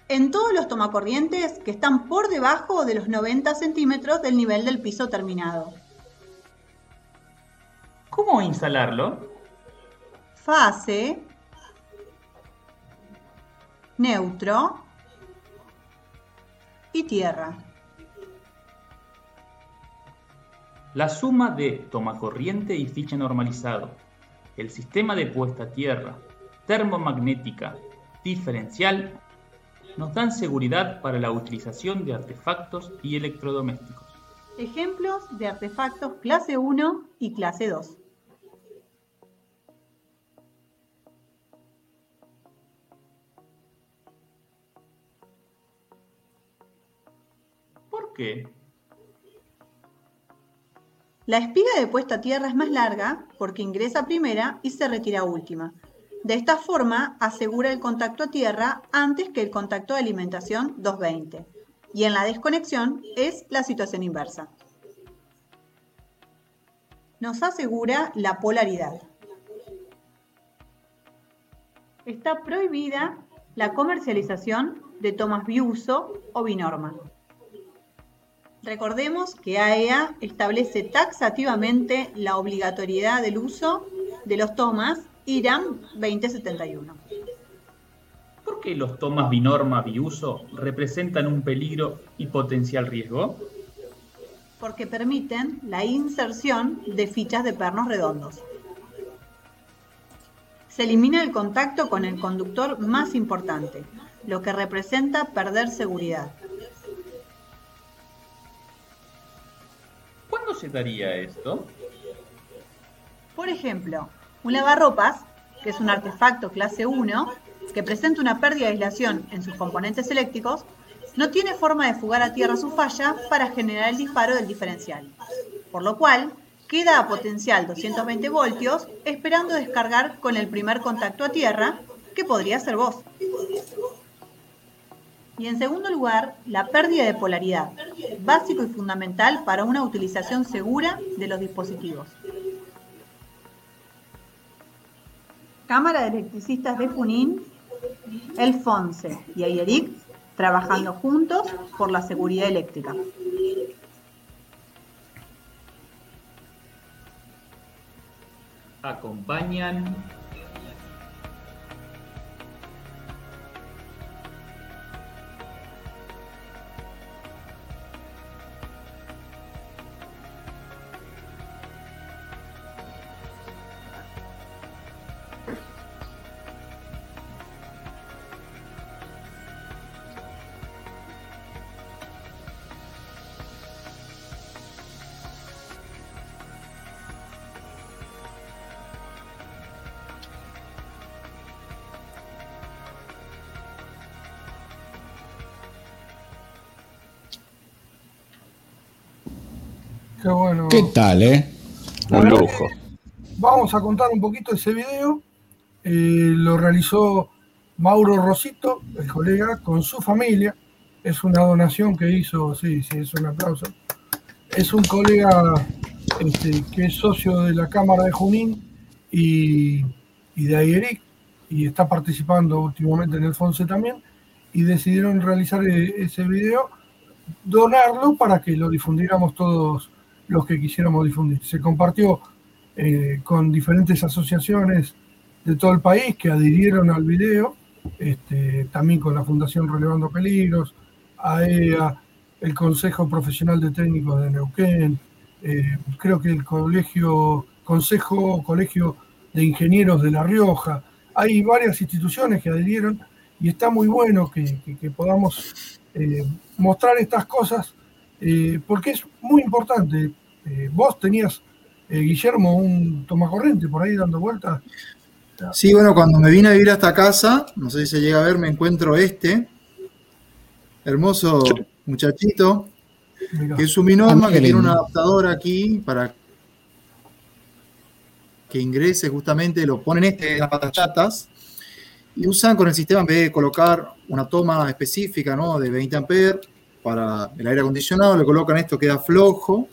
Speaker 7: En todos los tomacorrientes que están por debajo de los 90 centímetros del nivel del piso terminado.
Speaker 8: ¿Cómo instalarlo?
Speaker 7: Fase, neutro y tierra.
Speaker 8: La suma de tomacorriente y ficha normalizado, el sistema de puesta a tierra, termomagnética, diferencial, nos dan seguridad para la utilización de artefactos y electrodomésticos.
Speaker 7: Ejemplos de artefactos clase 1 y clase 2. La espiga de puesta a tierra es más larga porque ingresa primera y se retira última. De esta forma asegura el contacto a tierra antes que el contacto de alimentación 220. Y en la desconexión es la situación inversa. Nos asegura la polaridad. Está prohibida la comercialización de tomas biuso o binorma. Recordemos que AEA establece taxativamente la obligatoriedad del uso de los tomas IRAM 2071.
Speaker 8: ¿Por qué los tomas binorma biuso representan un peligro y potencial riesgo?
Speaker 7: Porque permiten la inserción de fichas de pernos redondos. Se elimina el contacto con el conductor más importante, lo que representa perder seguridad.
Speaker 8: ¿Cuándo se daría esto?
Speaker 7: Por ejemplo, un lavarropas, que es un artefacto clase 1, que presenta una pérdida de aislación en sus componentes eléctricos, no tiene forma de fugar a tierra su falla para generar el disparo del diferencial, por lo cual queda a potencial 220 voltios esperando descargar con el primer contacto a tierra, que podría ser vos. Y en segundo lugar, la pérdida de polaridad, básico y fundamental para una utilización segura de los dispositivos. Cámara de Electricistas de Junín, El Fonse y Ayeric trabajando juntos por la seguridad eléctrica.
Speaker 8: Acompañan
Speaker 2: Qué bueno.
Speaker 4: ¿Qué tal, eh?
Speaker 3: Un lujo.
Speaker 2: Vamos a contar un poquito ese video. Eh, lo realizó Mauro Rosito, el colega, con su familia. Es una donación que hizo, sí, sí, es un aplauso. Es un colega este, que es socio de la Cámara de Junín y, y de Ayeric y está participando últimamente en el FONSE también. Y decidieron realizar eh, ese video, donarlo para que lo difundiéramos todos los que quisiéramos difundir. Se compartió eh, con diferentes asociaciones de todo el país que adhirieron al video, este, también con la Fundación Relevando Peligros, AEA, el Consejo Profesional de Técnicos de Neuquén, eh, creo que el Colegio, Consejo, Colegio de Ingenieros de La Rioja, hay varias instituciones que adhirieron y está muy bueno que podamos eh, mostrar estas cosas eh, porque es muy importante. Eh, vos tenías, eh, Guillermo, un tomacorriente por ahí dando vueltas.
Speaker 5: Sí, bueno, cuando me vine a vivir a esta casa, no sé si se llega a ver, me encuentro este hermoso muchachito,
Speaker 2: Mirá.
Speaker 5: que es un Binorma,
Speaker 4: Ah,
Speaker 5: que tiene un adaptador aquí para que ingrese justamente, lo ponen este en las patachatas, y usan con el sistema, en vez de colocar una toma específica ¿no? de 20 amperes para el aire acondicionado, le colocan esto, queda flojo,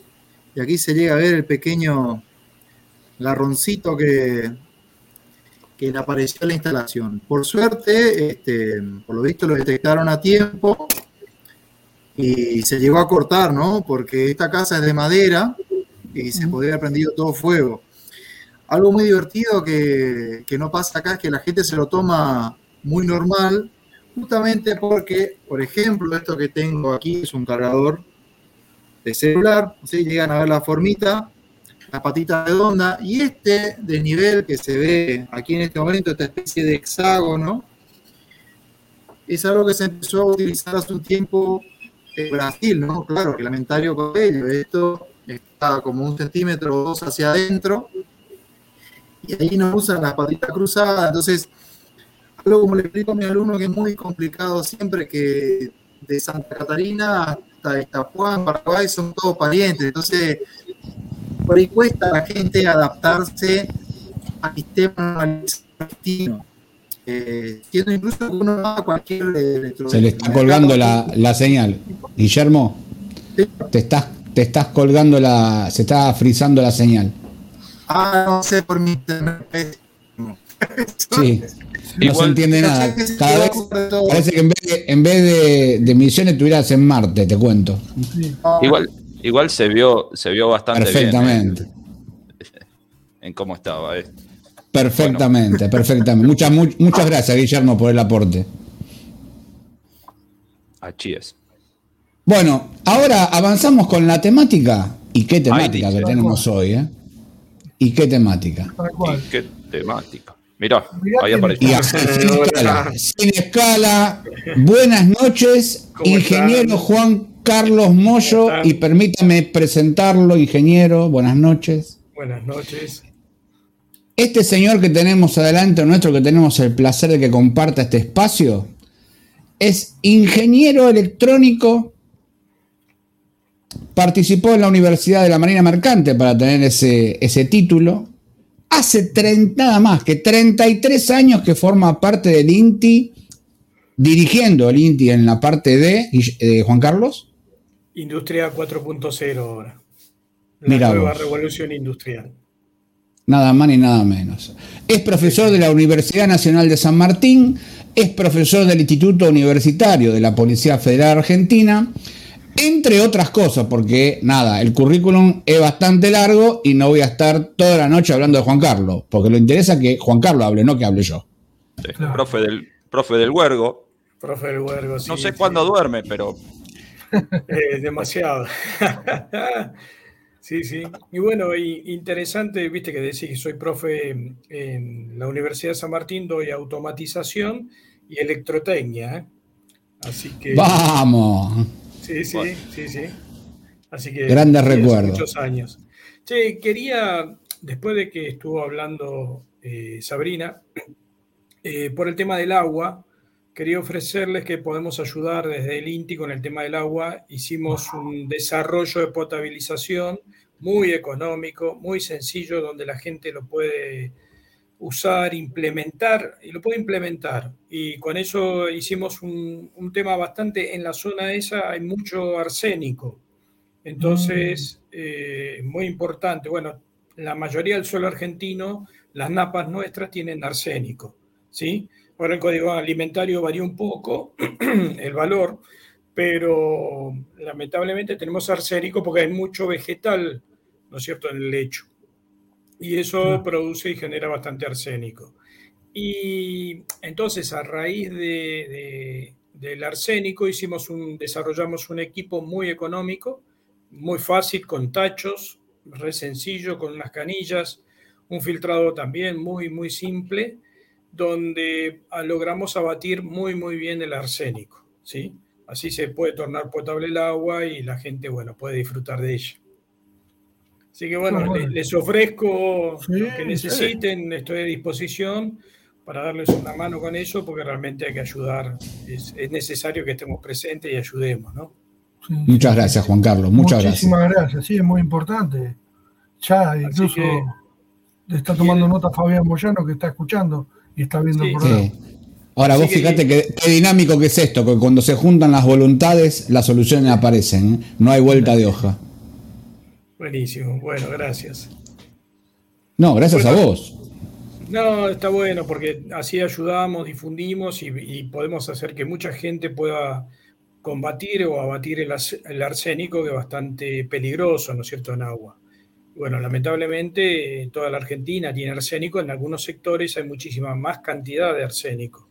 Speaker 5: y aquí se llega a ver el pequeño garroncito que, que le apareció en la instalación. Por suerte, este, por lo visto lo detectaron a tiempo y se llegó a cortar, ¿no? Porque esta casa es de madera y se podría haber prendido todo fuego. Algo muy divertido que, que no pasa acá es que la gente se lo toma muy normal, justamente porque, por ejemplo, esto que tengo aquí es un cargador de celular, ¿sí? llegan a ver la formita, la patita redonda, y este desnivel que se ve aquí en este momento, esta especie de hexágono, es algo que se empezó a utilizar hace un tiempo en Brasil, ¿no? Claro, reglamentario con ello. Esto está como un centímetro o dos hacia adentro, y ahí no usan las patitas cruzadas, entonces, algo como le explico a mi alumno que es muy complicado siempre que de Santa Catarina hasta Juan, Paraguay son todos parientes, entonces por ahí cuesta a la gente adaptarse al sistema argentino. Eh, incluso que uno va a cualquier
Speaker 4: Se le está colgando la, la señal. Guillermo, te estás, te estás colgando la. Se está frizando la señal.
Speaker 5: Ah, no sé por mi internet.
Speaker 4: Sí, no se entiende nada. Cada vez parece que en vez de, en vez de, de misiones estuvieras en Marte, te cuento.
Speaker 3: Igual, igual se vio, se vio bastante
Speaker 4: Perfectamente.
Speaker 3: bien. En, en cómo estaba. eh.
Speaker 4: Perfectamente, perfectamente. Muchas, mu- muchas gracias, Guillermo, por el aporte.
Speaker 3: Así es.
Speaker 4: Bueno, ahora avanzamos con la temática. ¿Y qué temática que tenemos hoy? ¿eh? ¿Y qué temática?
Speaker 3: Y qué temática. Mirá,
Speaker 2: Mirá
Speaker 3: ahí apareció.
Speaker 4: Y así, sin escala, sin escala. Buenas noches,
Speaker 9: ¿Cómo
Speaker 4: ingeniero
Speaker 9: están?
Speaker 4: Juan Carlos Moyo. Y permítame presentarlo, ingeniero. Buenas noches.
Speaker 9: Buenas noches.
Speaker 4: Este señor que tenemos adelante, nuestro que tenemos el placer de que comparta este espacio, es ingeniero electrónico. Participó en la Universidad de la Marina Mercante para tener ese, ese título. Hace 30, nada más que 33 años que forma parte del INTI, dirigiendo el INTI en la parte de eh, Juan Carlos.
Speaker 9: Industria 4.0 ahora. La
Speaker 4: Mirá
Speaker 9: nueva
Speaker 4: vos.
Speaker 9: revolución industrial.
Speaker 4: Nada más ni nada menos. Es profesor de la Universidad Nacional de San Martín, es profesor del Instituto Universitario de la Policía Federal Argentina, entre otras cosas, porque nada, el currículum es bastante largo y no voy a estar toda la noche hablando de Juan Carlos, porque lo interesa que Juan Carlos hable, no que hable yo.
Speaker 3: Sí,
Speaker 2: Claro.
Speaker 3: Profe del, profe del huergo.
Speaker 9: Profe del Huergo. sí,
Speaker 3: No sé
Speaker 9: sí.
Speaker 3: cuándo duerme, pero
Speaker 9: Eh, demasiado. sí, sí. Y bueno, y interesante, viste que decís que soy profe en- en la Universidad de San Martín, doy automatización y electrotecnia. ¿eh? Así que.
Speaker 4: Vamos.
Speaker 9: Sí, sí,
Speaker 3: Bueno.
Speaker 9: sí, sí. Así que.
Speaker 4: Grandes recuerdos.
Speaker 9: Muchos años. Che, quería, después de que estuvo hablando eh, Sabrina, eh, por el tema del agua, quería ofrecerles que podemos ayudar desde el INTI con el tema del agua. Hicimos un desarrollo de potabilización muy económico, muy sencillo, donde la gente lo puede usar, implementar, y lo puede implementar. Y con eso hicimos un, un tema bastante, en la zona esa hay mucho arsénico. Entonces, eh, muy importante. Bueno, la mayoría del suelo argentino, las napas nuestras tienen arsénico, ¿sí? Ahora el código alimentario varía un poco el valor, pero lamentablemente tenemos arsénico porque hay mucho vegetal, ¿no es cierto?, en el lecho. Y eso produce y genera bastante arsénico. Y entonces, a raíz de, de- del arsénico, hicimos un, desarrollamos un equipo muy económico, muy fácil, con tachos, re sencillo, con unas canillas, un filtrado también muy, muy simple, donde ah, logramos abatir muy, muy bien el arsénico, ¿sí? Así se puede tornar potable el agua y la gente, bueno, puede disfrutar de ella. Así que bueno, les ofrezco
Speaker 2: Sí,
Speaker 9: lo que necesiten, estoy a disposición para darles una mano con eso, porque realmente hay que ayudar, es, es necesario que estemos presentes y ayudemos, ¿no?
Speaker 2: Sí.
Speaker 4: Muchas gracias, Juan Carlos. Muchas gracias.
Speaker 2: Muchísimas gracias. sí, es muy importante. Ya incluso
Speaker 9: que-
Speaker 2: le está tomando nota Fabián Moyano que está escuchando y está viendo
Speaker 9: Sí.
Speaker 2: el programa.
Speaker 4: Sí. Ahora, vos fíjate qué, dinámico que es esto, que cuando se juntan las voluntades, las soluciones aparecen, ¿eh? no hay vuelta de hoja.
Speaker 9: Buenísimo, bueno, gracias.
Speaker 4: No, gracias a vos.
Speaker 9: No, está bueno porque así ayudamos, difundimos y, podemos hacer que mucha gente pueda combatir o abatir el, el, arsénico que es bastante peligroso, ¿no es cierto?, en agua. Bueno, lamentablemente toda la Argentina tiene arsénico, en algunos sectores hay muchísima más cantidad de arsénico.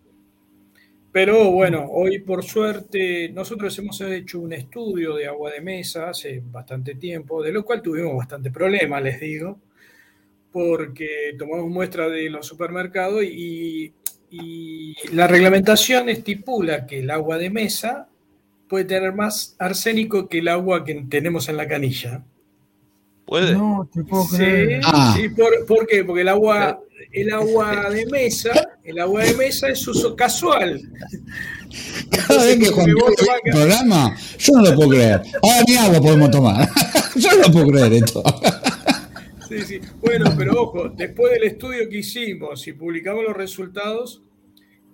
Speaker 9: Pero bueno, hoy por suerte nosotros hemos hecho un estudio de agua de mesa hace bastante tiempo, de lo cual tuvimos bastante problema, les digo, porque tomamos muestra de los supermercados y, la reglamentación estipula que el agua de mesa puede tener más arsénico que el agua que tenemos en la canilla.
Speaker 3: ¿Puede?
Speaker 2: No, te puedo
Speaker 9: creer. Sí, por, qué? Porque el agua, el agua de mesa, el agua de mesa es uso casual.
Speaker 4: Cada vez que Juan el programa, yo no lo puedo creer. Ahora ni agua podemos tomar. yo no lo puedo creer esto.
Speaker 9: Sí, sí. Bueno, pero ojo, después del estudio que hicimos y publicamos los resultados,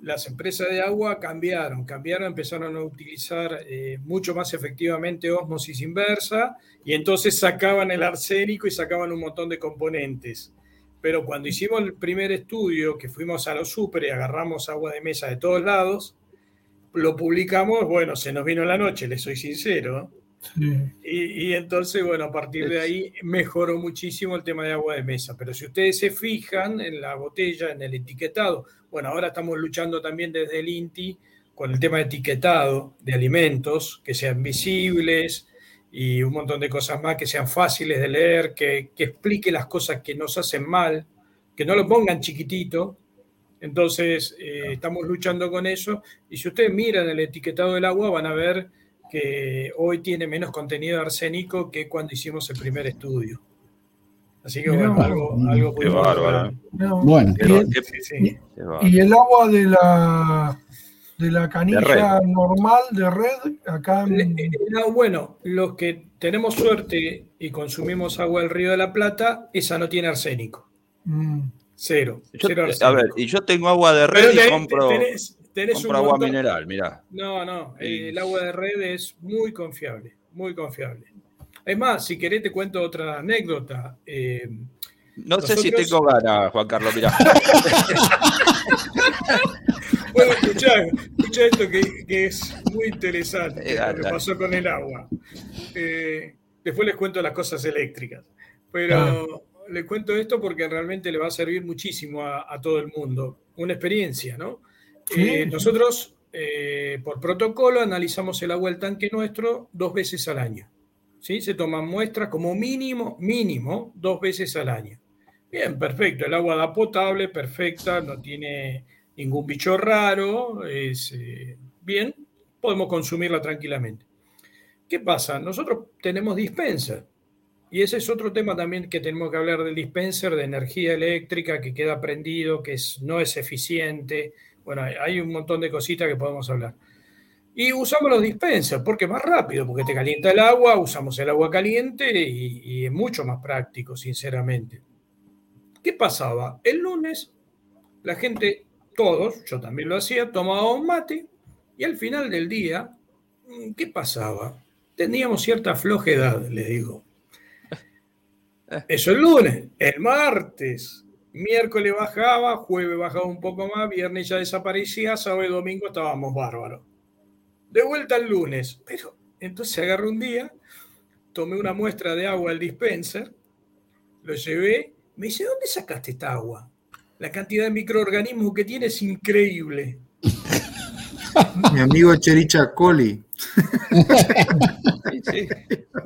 Speaker 9: las empresas de agua cambiaron, cambiaron, empezaron a utilizar eh, mucho más efectivamente osmosis inversa y entonces sacaban el arsénico y sacaban un montón de componentes. Pero cuando hicimos el primer estudio, que fuimos a los super y agarramos agua de mesa de todos lados, lo publicamos, bueno, se nos vino la noche, les soy sincero. Y, entonces, bueno, a partir de ahí mejoró muchísimo el tema de agua de mesa. Pero si ustedes se fijan en la botella, en el etiquetado, bueno, ahora estamos luchando también desde el INTI con el tema de etiquetado de alimentos, que sean visibles y un montón de cosas más, que sean fáciles de leer, que, que explique las cosas que nos hacen mal, que no lo pongan chiquitito. Entonces, eh, estamos luchando con eso. Y si ustedes miran el etiquetado del agua, van a ver que hoy tiene menos contenido arsénico que cuando hicimos el primer estudio. Así que bueno, algo, algo muy
Speaker 3: bárbaro.
Speaker 4: bueno,
Speaker 2: y el, agua de la de la canilla normal de red acá
Speaker 9: bueno los que tenemos suerte y consumimos agua del río de la plata esa no tiene arsénico mm. cero,
Speaker 3: a ver y yo tengo agua de red y compro tenés agua mineral, mirá.
Speaker 9: No, no, el agua de red es muy confiable, muy confiable. Es más, si querés te cuento otra anécdota. Eh,
Speaker 3: no sé si tengo ganas, Juan Carlos, mirá.
Speaker 9: bueno, escuchá, escuchá esto que, es muy interesante, lo que pasó con el agua. Eh, después les cuento las cosas eléctricas, pero ah. les cuento esto porque realmente le va a servir muchísimo a todo el mundo. Una experiencia, ¿no? Eh, nosotros, eh, por protocolo, analizamos el agua del tanque nuestro dos veces al año. ¿sí? Se toman muestras como mínimo, mínimo, dos veces al año. Bien, perfecto. El agua da potable, perfecta, no tiene ningún bicho raro. Es, eh, bien, podemos consumirla tranquilamente. ¿Qué pasa? Nosotros tenemos dispenser. Y ese es otro tema también que tenemos que hablar del dispenser de energía eléctrica que queda prendido, que es, no es eficiente, bueno, hay un montón de cositas que podemos hablar. Y usamos los dispensers, porque es más rápido, porque te calienta el agua, usamos el agua caliente y, es mucho más práctico, sinceramente. ¿Qué pasaba? El lunes, la gente, todos, yo también lo hacía, tomaba un mate y al final del día, ¿qué pasaba? Teníamos cierta flojedad, les digo. Eso el lunes. El martes, Miércoles bajaba, jueves bajaba un poco más, viernes ya desaparecía, sábado y domingo estábamos bárbaros. De vuelta el lunes, pero entonces agarré un día, tomé una muestra de agua al dispenser, lo llevé, me dice, ¿dónde sacaste esta agua? La cantidad de microorganismos que tiene es increíble.
Speaker 5: Mi amigo Chericha Coli.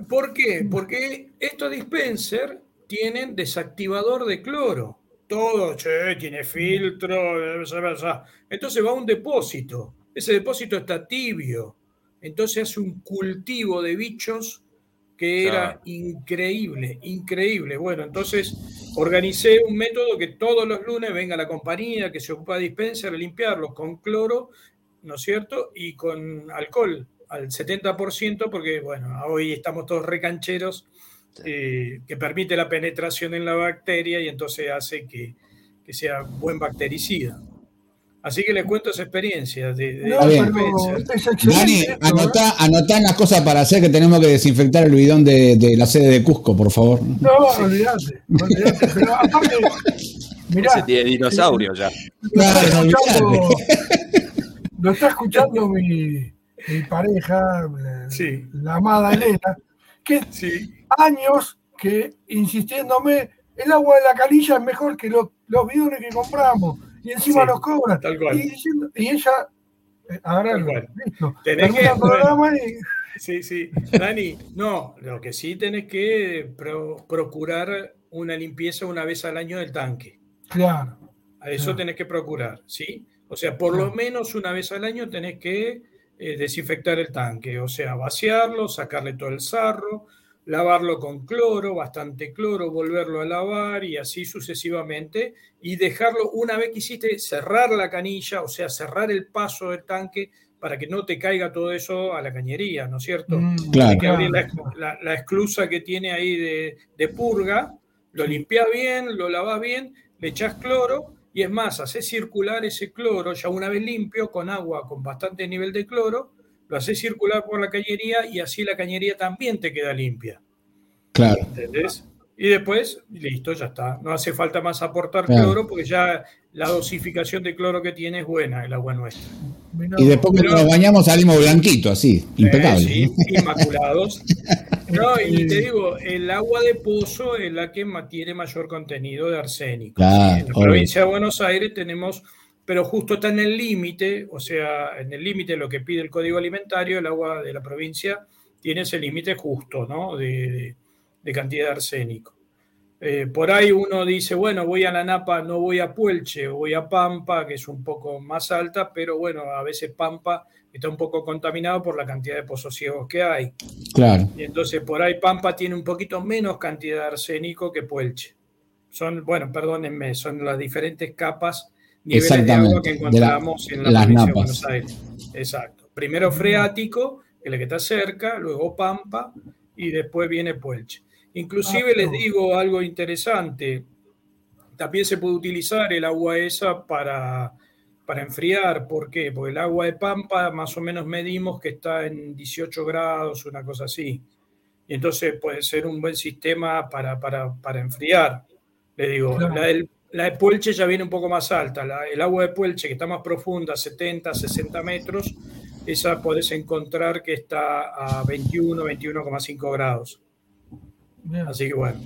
Speaker 9: ¿Por qué? Porque estos dispensers tienen desactivador de cloro todo, che, tiene filtro, entonces va a un depósito, ese depósito está tibio, entonces hace un cultivo de bichos que era increíble, increíble. Bueno, entonces organicé un método que todos los lunes venga la compañía que se ocupa de dispenser a limpiarlos con cloro, ¿no es cierto? Y con alcohol al 70%, porque bueno, hoy estamos todos recancheros eh, que permite la penetración en la bacteria y entonces hace que, sea buen bactericida. Así que les cuento esa experiencia. De, de
Speaker 2: No,
Speaker 4: Dani,
Speaker 2: ¿eh?
Speaker 4: anotá, anotá las cosas para hacer que tenemos que desinfectar el bidón de, de la sede de Cusco, por favor.
Speaker 2: No, olvidate, olvidate. Pero aparte, mirá,
Speaker 3: Ese tiene dinosaurio ya.
Speaker 2: lo está escuchando, lo está escuchando mi, mi pareja, la,
Speaker 9: Sí.
Speaker 2: la amada Elena, que
Speaker 9: Sí,
Speaker 2: años que insistiéndome, el agua de la canilla es mejor que los, los bidones que compramos y encima
Speaker 9: Sí,
Speaker 2: nos cobran.
Speaker 9: tal cual.
Speaker 2: Y, ella, eh,
Speaker 9: Tal cual.
Speaker 2: listo,
Speaker 9: Tenés que-
Speaker 2: y
Speaker 9: sí, sí. Dani, no, lo que sí tenés que pro- procurar una limpieza una vez al año del tanque.
Speaker 2: claro,
Speaker 9: A eso
Speaker 2: Claro.
Speaker 9: tenés que procurar, ¿sí? O sea, por lo menos una vez al año tenés que eh, desinfectar el tanque, o sea, vaciarlo, sacarle todo el sarro, lavarlo con cloro, bastante cloro, volverlo a lavar y así sucesivamente, y dejarlo una vez que hiciste cerrar la canilla, o sea, cerrar el paso del tanque para que no te caiga todo eso a la cañería, ¿no es cierto?
Speaker 2: Mm,
Speaker 4: Claro.
Speaker 9: Hay que abrir la,
Speaker 2: claro.
Speaker 9: la- la esclusa que tiene ahí de, de purga, lo limpias bien, lo lavas bien, le echas cloro y es más, haces circular ese cloro ya una vez limpio con agua con bastante nivel de cloro, lo haces circular por la cañería y así la cañería también te queda limpia.
Speaker 4: Claro.
Speaker 9: ¿Entendés? Y después, listo, ya está. No hace falta más aportar
Speaker 4: Claro.
Speaker 9: cloro porque ya la dosificación de cloro que tiene es buena, el agua nuestra.
Speaker 4: Y después cuando nos bañamos salimos blanquitos, así, impecable.
Speaker 9: Eh, sí, inmaculados. No, y te digo, el agua de pozo es la que tiene mayor contenido de arsénico.
Speaker 4: Claro,
Speaker 9: en la
Speaker 4: obvio.
Speaker 9: provincia de Buenos Aires tenemos, pero justo está en el límite, o sea, en el límite de lo que pide el Código Alimentario, el agua de la provincia tiene ese límite justo, ¿no? De, de- de cantidad de arsénico. Eh, por ahí uno dice, bueno, voy a la Napa, no voy a Puelche, voy a Pampa, que es un poco más alta, pero bueno, a veces Pampa está un poco contaminado por la cantidad de pozos ciegos que hay.
Speaker 4: Claro.
Speaker 9: Y entonces por ahí Pampa tiene un poquito menos cantidad de arsénico que Puelche. Son, bueno, perdónenme, son las diferentes capas, niveles de
Speaker 4: Exactamente,
Speaker 9: agua que
Speaker 4: de la-
Speaker 9: encontramos en la
Speaker 4: las
Speaker 9: provincia de. Buenos Aires. Exacto. Primero freático, que es la que está cerca, luego Pampa y después viene Puelche. Inclusive
Speaker 2: Ah,
Speaker 9: les digo algo interesante. También se puede utilizar el agua esa para, para enfriar. ¿Por qué? Porque el agua de Pampa más o menos medimos que está en 18 grados, una cosa así. Y entonces puede ser un buen sistema para, para, para enfriar. Le digo,
Speaker 2: Claro.
Speaker 9: la, del- la de Puelche ya viene un poco más alta. La- el agua de Puelche, que está más profunda, 70, 60 metros, esa podés encontrar que está a 21, 21,5 grados.
Speaker 2: Bien,
Speaker 9: Así que bueno.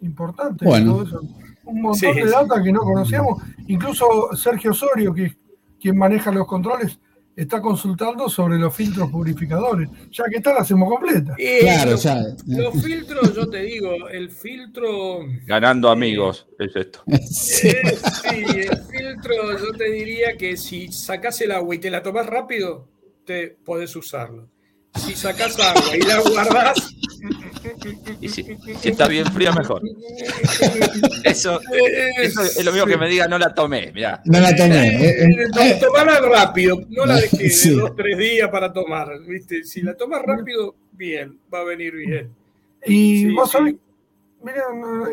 Speaker 2: importante
Speaker 4: Bueno.
Speaker 2: todo eso. Un montón
Speaker 9: Sí,
Speaker 2: de
Speaker 9: sí.
Speaker 2: data que no conocíamos. Incluso Sergio Osorio, que es quien maneja los controles, está consultando sobre los filtros purificadores. Ya que está, la hacemos completa.
Speaker 9: Y
Speaker 4: Claro,
Speaker 9: los,
Speaker 4: ya.
Speaker 9: los filtros, yo te digo, el filtro...
Speaker 3: Ganando amigos, es esto.
Speaker 4: Sí.
Speaker 9: Eh, sí, el filtro, yo te diría que si sacás el agua y te la tomás rápido, te podés usarlo. Si sacás agua y la guardás,
Speaker 3: Y si, si está bien fría, mejor. Eso, eso es lo mismo que me diga, no la tomé. Mirá.
Speaker 4: No la tomé. eh, eh, eh,
Speaker 9: Tomala rápido, no la
Speaker 4: Sí.
Speaker 9: de dos, tres días para tomar. ¿viste? Si la tomas rápido, bien, va a venir bien.
Speaker 2: Y
Speaker 9: Sí,
Speaker 2: vos
Speaker 9: sí.
Speaker 2: sabés, mira,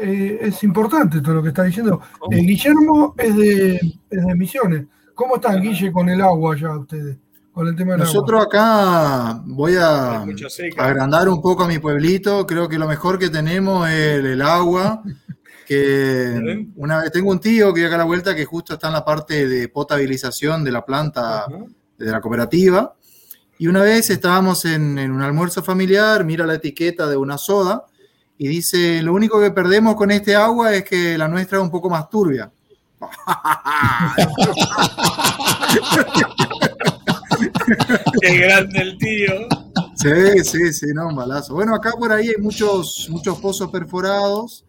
Speaker 2: eh, es importante todo lo que está diciendo. Eh, Guillermo es de, es de Misiones. ¿Cómo están, Guille, con el agua ya ustedes? Con el tema del
Speaker 5: Nosotros acá voy a agrandar un poco a mi pueblito. Creo que lo mejor que tenemos es el, el agua. Que una vez tengo un tío que vive acá a la vuelta que justo está en la parte de potabilización de la planta de la cooperativa. Y una vez estábamos en, en un almuerzo familiar, mira la etiqueta de una soda y dice, lo único que perdemos con este agua es que la nuestra es un poco más turbia.
Speaker 9: Qué grande el tío.
Speaker 5: Sí, sí, sí, no, un balazo. Bueno, acá por ahí hay muchos, muchos pozos perforados.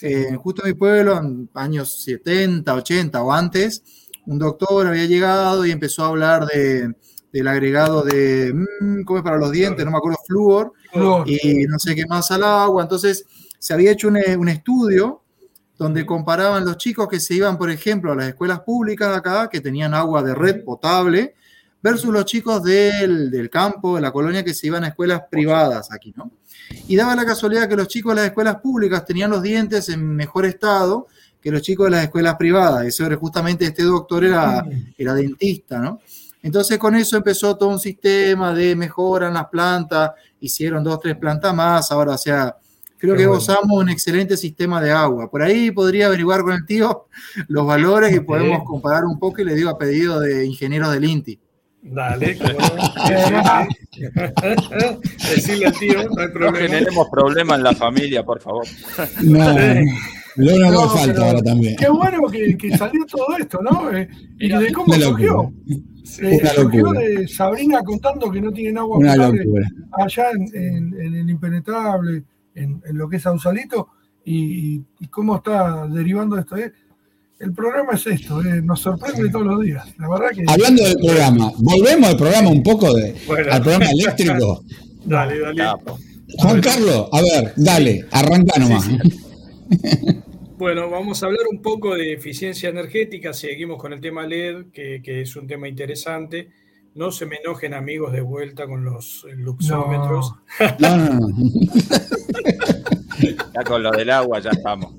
Speaker 5: Eh, justo en mi pueblo, en años 70, 80 o antes, un doctor había llegado y empezó a hablar de, del agregado de, mm, ¿cómo es para los dientes? No me acuerdo, flúor. Y no sé qué más al agua. Entonces, se había hecho un, un estudio donde comparaban los chicos que se iban, por ejemplo, a las escuelas públicas acá, que tenían agua de red potable, versus los chicos del, del campo, de la colonia, que se iban a escuelas privadas aquí, ¿no? Y daba la casualidad que los chicos de las escuelas públicas tenían los dientes en mejor estado que los chicos de las escuelas privadas. Eso era justamente este doctor era, era dentista, ¿no? Entonces con eso empezó todo un sistema de mejora en las plantas, hicieron dos, tres plantas más, ahora o sea, creo que gozamos un excelente sistema de agua. Por ahí podría averiguar con el tío los valores y podemos comparar un poco y le digo a pedido de ingenieros del INTI.
Speaker 9: Dale, Decirle al tío, no hay problema.
Speaker 3: No generemos problemas en la familia, por favor.
Speaker 4: No, no, no,
Speaker 2: No,
Speaker 4: falta ahora también.
Speaker 2: Qué bueno que, que salió todo esto, ¿no? Eh, y de cómo
Speaker 4: Una
Speaker 2: surgió.
Speaker 4: locura.
Speaker 2: Eh,
Speaker 4: Una
Speaker 2: surgió
Speaker 4: locura.
Speaker 2: de Sabrina contando que no tienen agua
Speaker 4: Una
Speaker 2: potable
Speaker 4: locura.
Speaker 2: allá en, en- en el impenetrable, en, en lo que es Sausalito, y, y- y cómo está derivando esto. eh. El programa es esto, eh, nos sorprende todos los días. La verdad que.
Speaker 4: Hablando del programa, volvemos al programa un poco de,
Speaker 9: Bueno.
Speaker 4: al programa eléctrico.
Speaker 9: Dale, dale.
Speaker 4: Juan Carlos, a ver, dale, arranca nomás.
Speaker 9: Bueno, vamos a hablar un poco de eficiencia energética. Seguimos con el tema LED, que, que es un tema interesante. No se me enojen amigos de vuelta con los luxómetros.
Speaker 4: No, no, no.
Speaker 3: Ya con lo del agua ya estamos.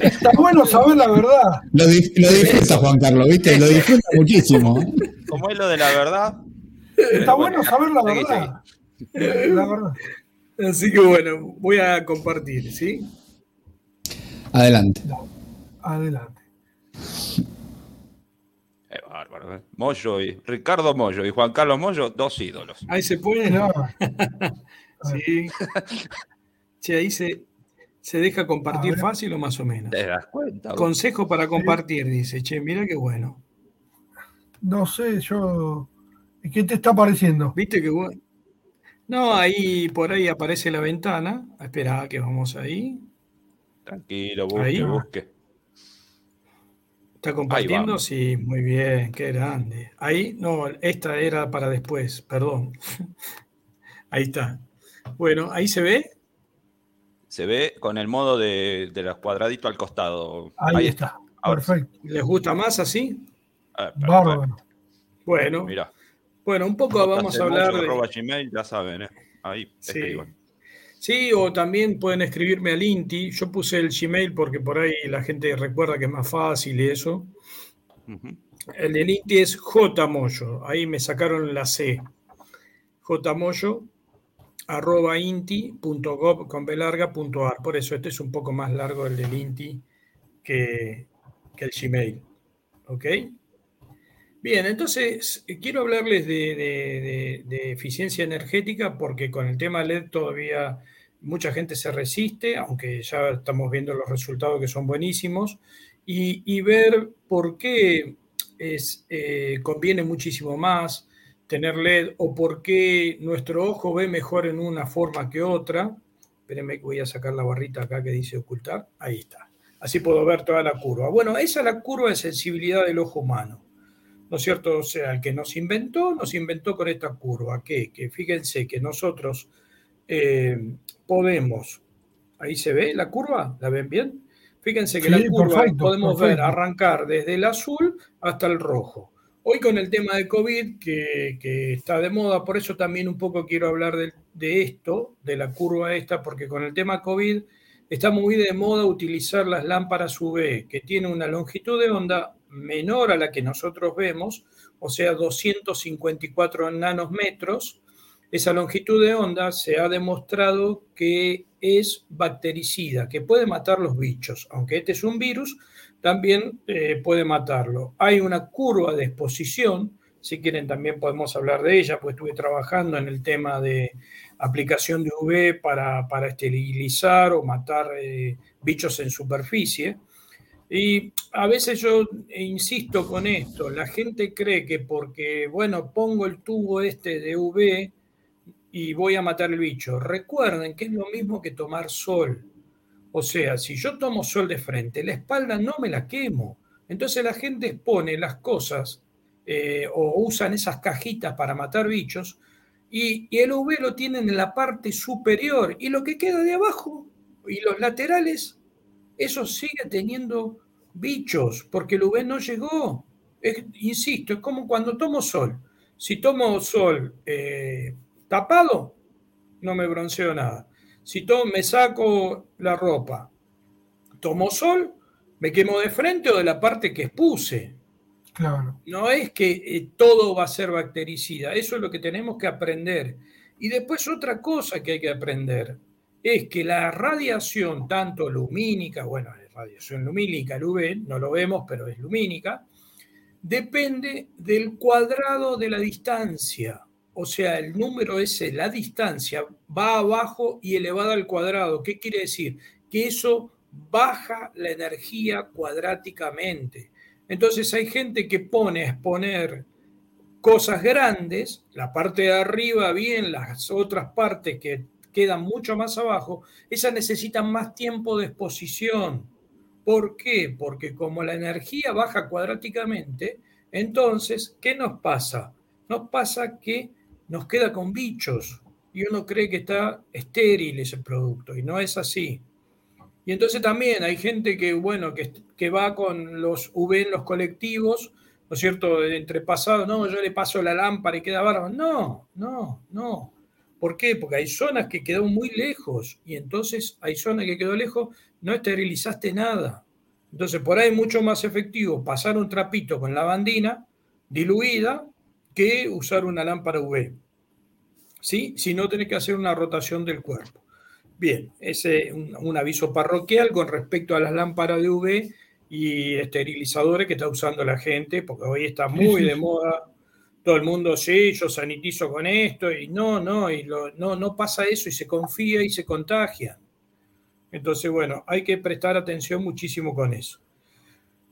Speaker 2: Está bueno saber la verdad.
Speaker 4: Lo, lo disfruta Juan Carlos, ¿viste? Lo disfruta muchísimo.
Speaker 3: Como es lo de la verdad,
Speaker 2: Está bueno saber la verdad. Eh, La verdad.
Speaker 9: Así que bueno, voy a compartir, ¿sí?
Speaker 4: Adelante.
Speaker 2: Adelante.
Speaker 3: es bárbaro. ¿eh? Mollo y Ricardo Mollo y Juan Carlos Mollo, dos ídolos.
Speaker 9: Ahí se puede.
Speaker 2: No,
Speaker 9: Sí. Sí, ahí se, se deja compartir fácil o más o menos.
Speaker 3: ¿Te das cuenta? vos?
Speaker 9: Consejo para compartir, dice. Che, mira qué bueno.
Speaker 2: no sé, yo. ¿Qué te está pareciendo?
Speaker 9: ¿Viste qué bueno? No, ahí por ahí aparece la ventana. Espera, que vamos ahí.
Speaker 3: Tranquilo, busque,
Speaker 9: Ahí.
Speaker 3: busque.
Speaker 9: ¿Está compartiendo? Sí, muy bien, qué grande. Ahí, no, esta era para después, perdón. Ahí está. Bueno, ahí se ve.
Speaker 3: Se ve con el modo de, de los cuadraditos al costado.
Speaker 2: Ahí, está. Perfecto.
Speaker 9: ¿Les gusta más así?
Speaker 3: Ah, perfecto.
Speaker 2: Bárbaro.
Speaker 9: Bueno,
Speaker 3: Mirá.
Speaker 9: bueno, un poco vamos a hablar de...
Speaker 3: Arroba Gmail, ya saben, ¿eh? Ahí,
Speaker 9: Sí.
Speaker 3: escriban.
Speaker 9: Sí, o también pueden escribirme al INTI. Yo puse el Gmail porque por ahí la gente recuerda que es más fácil y eso. El del INTI es jmoyo. Ahí me sacaron la C. jmoyo arroba inti.gov con B larga punto ar. Por eso este es un poco más largo el del INTI que, que el Gmail. ¿Ok? Bien, entonces quiero hablarles de, eficiencia energética porque con el tema LED todavía mucha gente se resiste, aunque ya estamos viendo los resultados que son buenísimos, y, y ver por qué es, eh, conviene muchísimo más tener LED o por qué nuestro ojo ve mejor en una forma que otra. Espérenme que voy a sacar la barrita acá que dice ocultar. Ahí está. Así puedo ver toda la curva. Bueno, esa es la curva de sensibilidad del ojo humano. ¿no es cierto? O sea, el que nos inventó, nos inventó con esta curva, que, que fíjense que nosotros eh, podemos, ahí se ve la curva, ¿la ven bien? Fíjense que
Speaker 2: Sí,
Speaker 9: la curva
Speaker 2: perfecto,
Speaker 9: podemos ver arrancar desde el azul hasta el rojo. Hoy con el tema de COVID, que, está de moda, por eso también un poco quiero hablar de, esto, de la curva esta, porque con el tema COVID está muy de moda utilizar las lámparas UV, que tienen una longitud de onda menor a la que nosotros vemos, o sea, 254 nanosmetros. Esa longitud de onda se ha demostrado que es bactericida, que puede matar los bichos. Aunque este es un virus, también eh, puede matarlo. Hay una curva de exposición, si quieren también podemos hablar de ella, pues estuve trabajando en el tema de aplicación de UV para, para esterilizar o matar eh, bichos en superficie. Y a veces yo insisto con esto, la gente cree que porque, bueno, pongo el tubo este de UV y voy a matar el bicho. Recuerden que es lo mismo que tomar sol. O sea, si yo tomo sol de frente, la espalda no me la quemo. Entonces la gente expone las cosas eh, o usan esas cajitas para matar bichos y, el UV lo tienen en la parte superior y lo que queda de abajo y los laterales eso sigue teniendo bichos, porque el UV no llegó. Insisto, es como cuando tomo sol. Si tomo sol eh, tapado, no me bronceo nada. Si to- me saco la ropa tomo sol, me quemo de frente o de la parte que expuse.
Speaker 2: Claro.
Speaker 9: No es que eh, todo va a ser bactericida, eso es lo que tenemos que aprender. Y después otra cosa que hay que aprender es que la radiación, tanto lumínica, bueno, radiación lumínica, el UV, no lo vemos, pero es lumínica, depende del cuadrado de la distancia. O sea, el número ese, la distancia, va abajo y elevada al cuadrado. ¿Qué quiere decir? Que eso baja la energía cuadráticamente. Entonces hay gente que pone a exponer cosas grandes, la parte de arriba bien, las otras partes que quedan mucho más abajo, esas necesitan más tiempo de exposición. ¿Por qué? Porque como la energía baja cuadráticamente, entonces, ¿qué nos pasa? Nos pasa que nos queda con bichos y uno cree que está estéril ese producto y no es así. Y entonces también hay gente que, bueno, que, que va con los V en los colectivos, ¿no es cierto? Entre pasados, no, yo le paso la lámpara y queda bárbaro. No, no, no. ¿Por qué? Porque hay zonas que quedó muy lejos y entonces hay zonas que quedó lejos, no esterilizaste nada. Entonces, por ahí es mucho más efectivo pasar un trapito con lavandina diluida que usar una lámpara UV. ¿Sí? Si no, tenés que hacer una rotación del cuerpo. Bien, ese es un, aviso parroquial con respecto a las lámparas de UV y esterilizadores que está usando la gente, porque hoy está muy de moda. Todo el mundo, sí, yo sanitizo con esto, y no, no, y no, no pasa eso, y se confía y se contagia. Entonces, bueno, hay que prestar atención muchísimo con eso.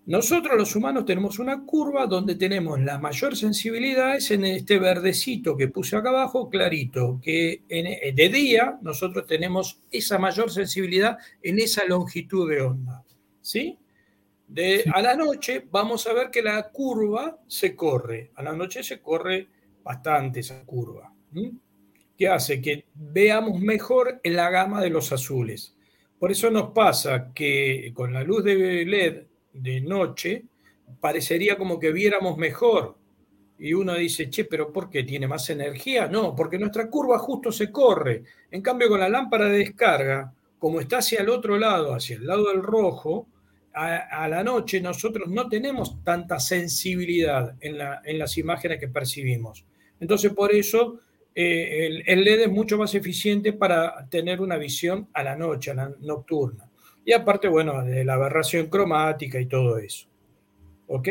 Speaker 9: Nosotros los humanos tenemos una curva donde tenemos la mayor sensibilidad, es en este verdecito que puse acá abajo, clarito, que eh, de día nosotros tenemos esa mayor sensibilidad en esa longitud de onda. ¿Sí? De, A la noche vamos a ver que la curva se corre. A la noche se corre bastante esa curva. ¿Qué hace? Que veamos mejor en la gama de los azules. Por eso nos pasa que con la luz de LED de noche parecería como que viéramos mejor. Y uno dice, che, pero ¿por qué tiene más energía? No, porque nuestra curva justo se corre. En cambio, con la lámpara de descarga, como está hacia el otro lado, hacia el lado del rojo, a, la noche nosotros no tenemos tanta sensibilidad en, en las imágenes que percibimos. Entonces, por eso eh, el, LED es mucho más eficiente para tener una visión a la noche, a la nocturna. Y aparte, bueno, de la aberración cromática y todo eso. ¿Ok?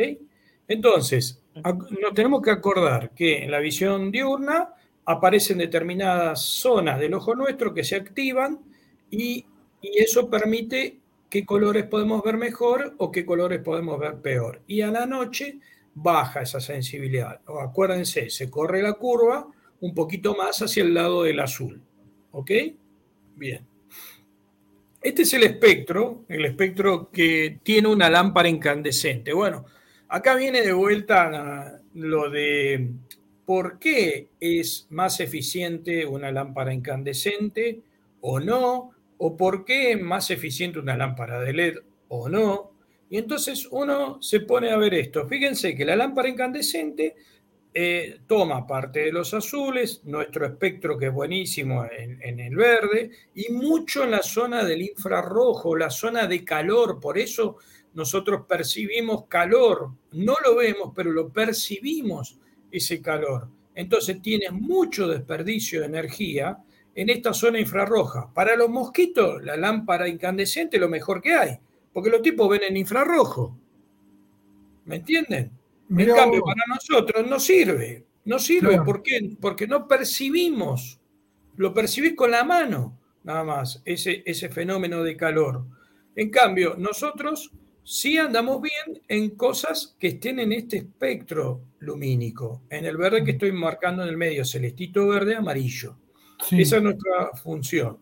Speaker 9: Entonces, nos tenemos que acordar que en la visión diurna aparecen determinadas zonas del ojo nuestro que se activan y, y eso permite qué colores podemos ver mejor o qué colores podemos ver peor. Y a la noche baja esa sensibilidad. Acuérdense, se corre la curva un poquito más hacia el lado del azul. ¿Ok? Bien. Este es el espectro, el espectro que tiene una lámpara incandescente. Bueno, acá viene de vuelta lo de por qué es más eficiente una lámpara incandescente o no, o por qué es más eficiente una lámpara de LED o no. Y entonces uno se pone a ver esto. Fíjense que la lámpara incandescente eh, toma parte de los azules, nuestro espectro que es buenísimo en, el verde, y mucho en la zona del infrarrojo, la zona de calor. Por eso nosotros percibimos calor. No lo vemos, pero lo percibimos ese calor. Entonces tiene mucho desperdicio de energía en esta zona infrarroja. Para los mosquitos, la lámpara incandescente es lo mejor que hay, porque los tipos ven en infrarrojo. ¿Me entienden? En cambio, para nosotros no sirve. No sirve. ¿Por qué? Porque no percibimos. Lo percibís con la mano, nada más, ese, ese fenómeno de calor. En cambio, nosotros sí andamos bien en cosas que estén en este espectro lumínico, en el verde que estoy marcando en el medio, celestito verde, amarillo. Esa es nuestra función.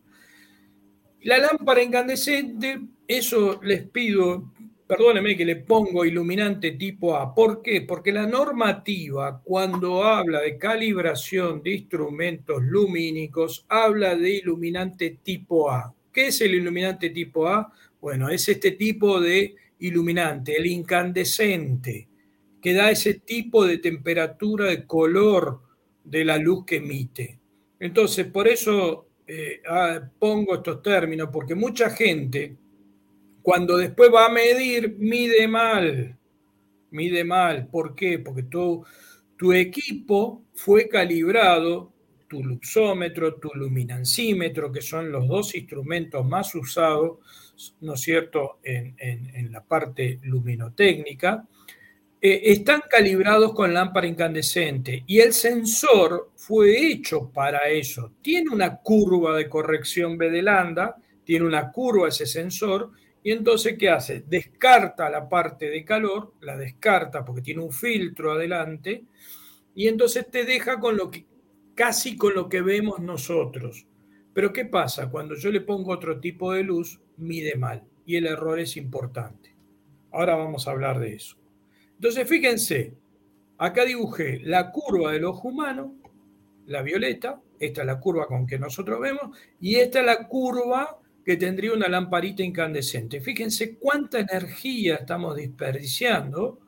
Speaker 9: La lámpara incandescente, eso les pido perdóneme que le pongo iluminante tipo A. ¿Por qué? Porque la normativa, cuando habla de calibración de instrumentos lumínicos, habla de iluminante tipo A. ¿Qué es el iluminante tipo A? Bueno, es este tipo de iluminante, el incandescente, que da ese tipo de temperatura, de color de la luz que emite. Entonces, por eso eh, ah, pongo estos términos, porque mucha gente Cuando después va a medir, mide mal. Mide mal. ¿Por qué? Porque tu, equipo fue calibrado, tu luxómetro, tu luminancímetro, que son los dos instrumentos más usados, ¿no es cierto?, en, la parte luminotécnica, eh, están calibrados con lámpara incandescente y el sensor fue hecho para eso. Tiene una curva de corrección B de lambda, tiene una curva ese sensor y entonces ¿qué hace? Descarta la parte de calor, la descarta porque tiene un filtro adelante y entonces te deja con lo que casi con lo que vemos nosotros. Pero ¿qué pasa? Cuando yo le pongo otro tipo de luz, mide mal y el error es importante. Ahora vamos a hablar de eso. Entonces, fíjense, acá dibujé la curva del ojo humano, la violeta, esta es la curva con que nosotros vemos, y esta es la curva que tendría una lamparita incandescente. Fíjense cuánta energía estamos desperdiciando,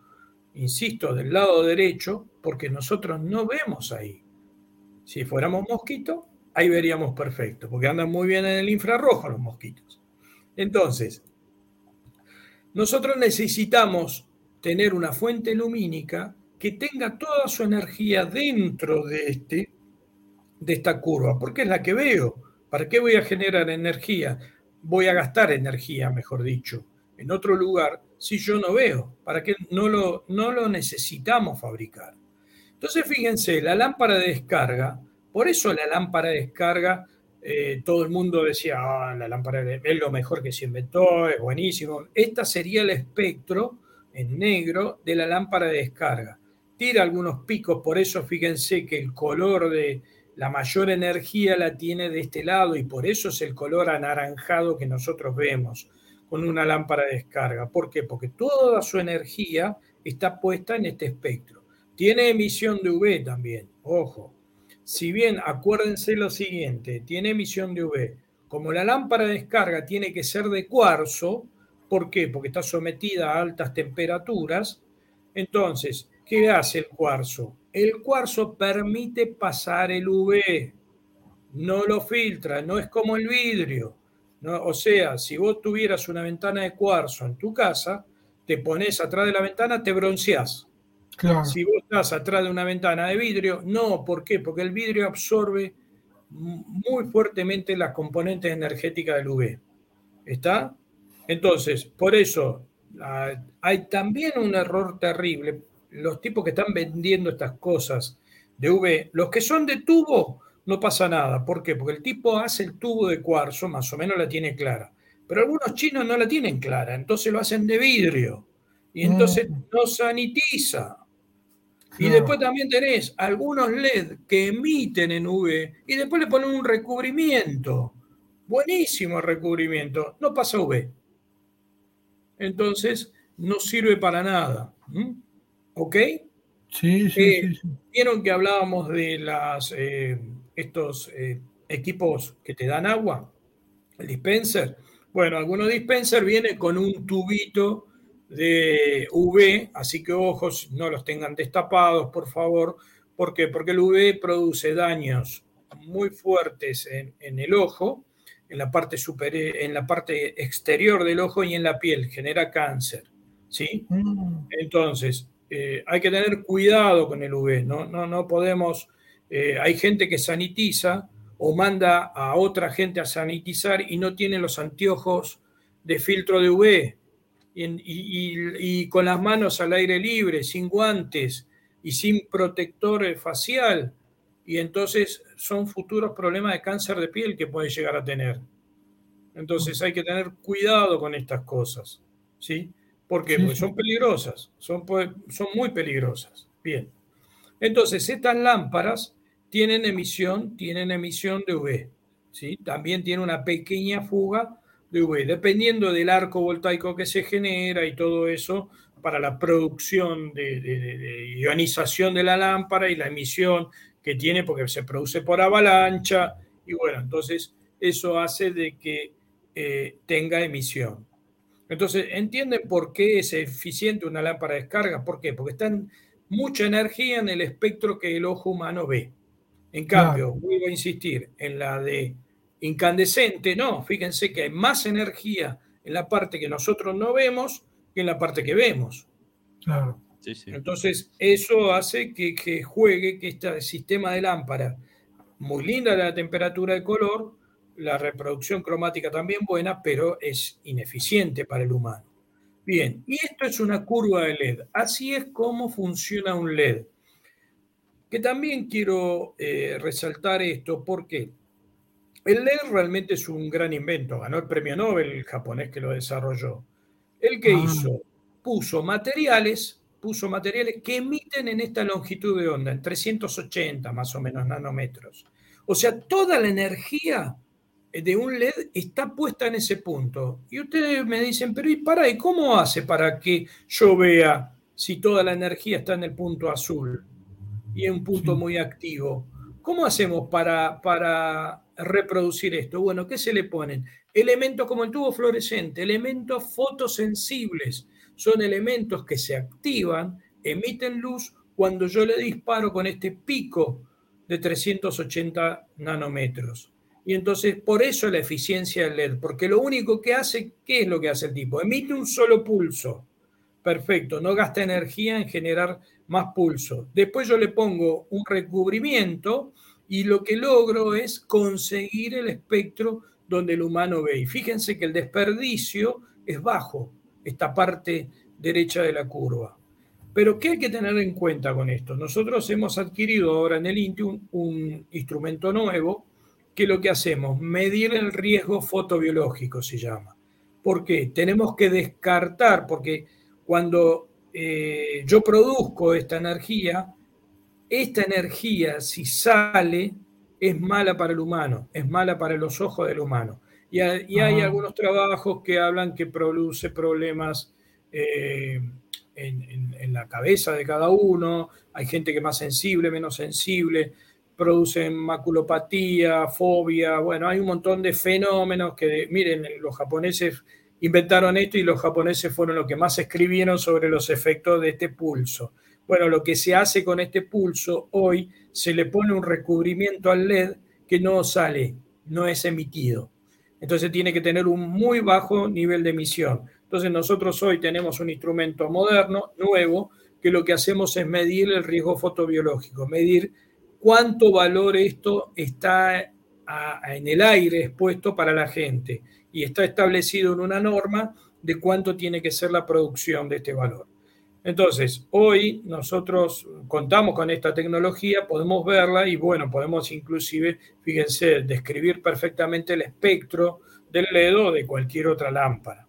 Speaker 9: insisto, del lado derecho, porque nosotros no vemos ahí. Si fuéramos mosquitos, ahí veríamos perfecto, porque andan muy bien en el infrarrojo los mosquitos. Entonces, nosotros necesitamos tener una fuente lumínica que tenga toda su energía dentro de, este, de esta curva, porque es la que veo. ¿Para qué voy a generar energía? Voy a gastar energía, mejor dicho, en otro lugar si yo no veo. ¿Para qué no lo, no lo necesitamos fabricar? Entonces, fíjense, la lámpara de descarga, por eso la lámpara de descarga, eh, todo el mundo decía, ah, la lámpara de, es lo mejor que se inventó, es buenísimo. Esta sería el espectro en negro de la lámpara de descarga. Tira algunos picos, por eso fíjense que el color de la mayor energía la tiene de este lado y por eso es el color anaranjado que nosotros vemos con una lámpara de descarga. ¿Por qué? Porque toda su energía está puesta en este espectro. Tiene emisión de UV también, ojo. Si bien, acuérdense lo siguiente, tiene emisión de UV. Como la lámpara de descarga tiene que ser de cuarzo, ¿Por qué? Porque está sometida a altas temperaturas. Entonces, ¿qué hace el cuarzo? El cuarzo permite pasar el UV, no lo filtra, no es como el vidrio. ¿no? O sea, si vos tuvieras una ventana de cuarzo en tu casa, te pones atrás de la ventana, te bronceás. Si vos estás atrás de una ventana de vidrio, no, ¿por qué? Porque el vidrio absorbe muy fuertemente las componentes energéticas del UV. ¿Está? Entonces, por eso hay también un error terrible. Los tipos que están vendiendo estas cosas de V, los que son de tubo, no pasa nada. ¿Por qué? Porque el tipo hace el tubo de cuarzo, más o menos la tiene clara. Pero algunos chinos no la tienen clara, entonces lo hacen de vidrio. Y entonces mm. no sanitiza. Y después también tenés algunos LED que emiten en V y después le ponen un recubrimiento. Buenísimo el recubrimiento. No pasa V entonces no sirve para nada. ¿Ok?
Speaker 2: Sí, sí,
Speaker 9: eh, sí, Vieron que hablábamos de las, eh, estos eh, equipos que te dan agua, el dispenser. Bueno, algunos dispenser vienen con un tubito de UV, así que ojos, no los tengan destapados, por favor. ¿Por qué? Porque el UV produce daños muy fuertes en el ojo en la parte, en la parte exterior del ojo y en la piel, genera cáncer. ¿sí? Mm. Entonces, eh, hay que tener cuidado con el UV, no, no, no podemos, eh, hay gente que sanitiza o manda a otra gente a sanitizar y no tiene los anteojos de filtro de UV y, con las manos al aire libre, sin guantes y sin protector facial y entonces son futuros problemas de cáncer de piel que puede llegar a tener. Entonces hay que tener cuidado con estas cosas, ¿sí? Porque son peligrosas, son, son muy peligrosas. Bien. Entonces, estas lámparas tienen emisión, tienen emisión de UV, ¿sí? También tiene una pequeña fuga de UV, dependiendo del arco voltaico que se genera y todo eso, para la producción de, de ionización de la lámpara y la emisión que tiene porque se produce por avalancha y bueno, entonces eso hace de que eh, tenga emisión. Entonces, ¿entienden por qué es eficiente una lámpara de descarga? ¿Por qué? Porque está mucha energía en el espectro que el ojo humano ve. En cambio, voy a insistir, en la de incandescente, no, fíjense que hay más energía en la parte que nosotros no vemos que en la parte que vemos.
Speaker 2: Claro.
Speaker 9: Entonces, eso hace que, que, juegue que este sistema de lámpara, muy linda la temperatura de color, la reproducción cromática también buena, pero es ineficiente para el humano. Bien, y esto es una curva de LED. Así es como funciona un LED. Que también quiero eh, resaltar esto porque el LED realmente es un gran invento. Ganó el premio Nobel el japonés que lo desarrolló. El que ah. hizo, puso materiales, puso materiales que emiten en esta longitud de onda, en 380 más o menos nanómetros. O sea, toda la energía de un LED está puesta en ese punto. Y ustedes me dicen, pero ¿y para? ¿Y cómo hace para que yo vea si toda la energía está en el punto azul y en un punto muy activo? ¿Cómo hacemos para, para reproducir esto? Bueno, ¿qué se le ponen? Elementos como el tubo fluorescente, elementos fotosensibles. Son elementos que se activan, emiten luz cuando yo le disparo con este pico de 380 nanómetros. Y entonces, por eso la eficiencia del LED, porque lo único que hace, ¿qué es lo que hace el tipo? Emite un solo pulso. Perfecto, no gasta energía en generar más pulso. Después yo le pongo un recubrimiento y lo que logro es conseguir el espectro donde el humano ve. Y fíjense que el desperdicio es bajo, esta parte derecha de la curva. Pero ¿qué hay que tener en cuenta con esto? Nosotros hemos adquirido ahora en el INTI un, un instrumento nuevo que lo que hacemos, medir el riesgo fotobiológico se llama. ¿Por qué? Tenemos que descartar, porque cuando eh, yo produzco esta energía, esta energía si sale es mala para el humano, es mala para los ojos del humano. Y, hay algunos trabajos que hablan que produce problemas eh, en, en, la cabeza de cada uno, hay gente que es más sensible, menos sensible, producen maculopatía, fobia, bueno, hay un montón de fenómenos que, miren, los japoneses inventaron esto y los japoneses fueron los que más escribieron sobre los efectos de este pulso. Bueno, lo que se hace con este pulso hoy, se le pone un recubrimiento al LED que no sale, no es emitido. Entonces tiene que tener un muy bajo nivel de emisión. Entonces nosotros hoy tenemos un instrumento moderno, nuevo, que lo que hacemos es medir el riesgo fotobiológico, medir cuánto valor esto está en el aire expuesto para la gente y está establecido en una norma de cuánto tiene que ser la producción de este valor. Entonces, hoy nosotros contamos con esta tecnología, podemos verla y bueno, podemos inclusive, fíjense, describir perfectamente el espectro del LED o de cualquier otra lámpara.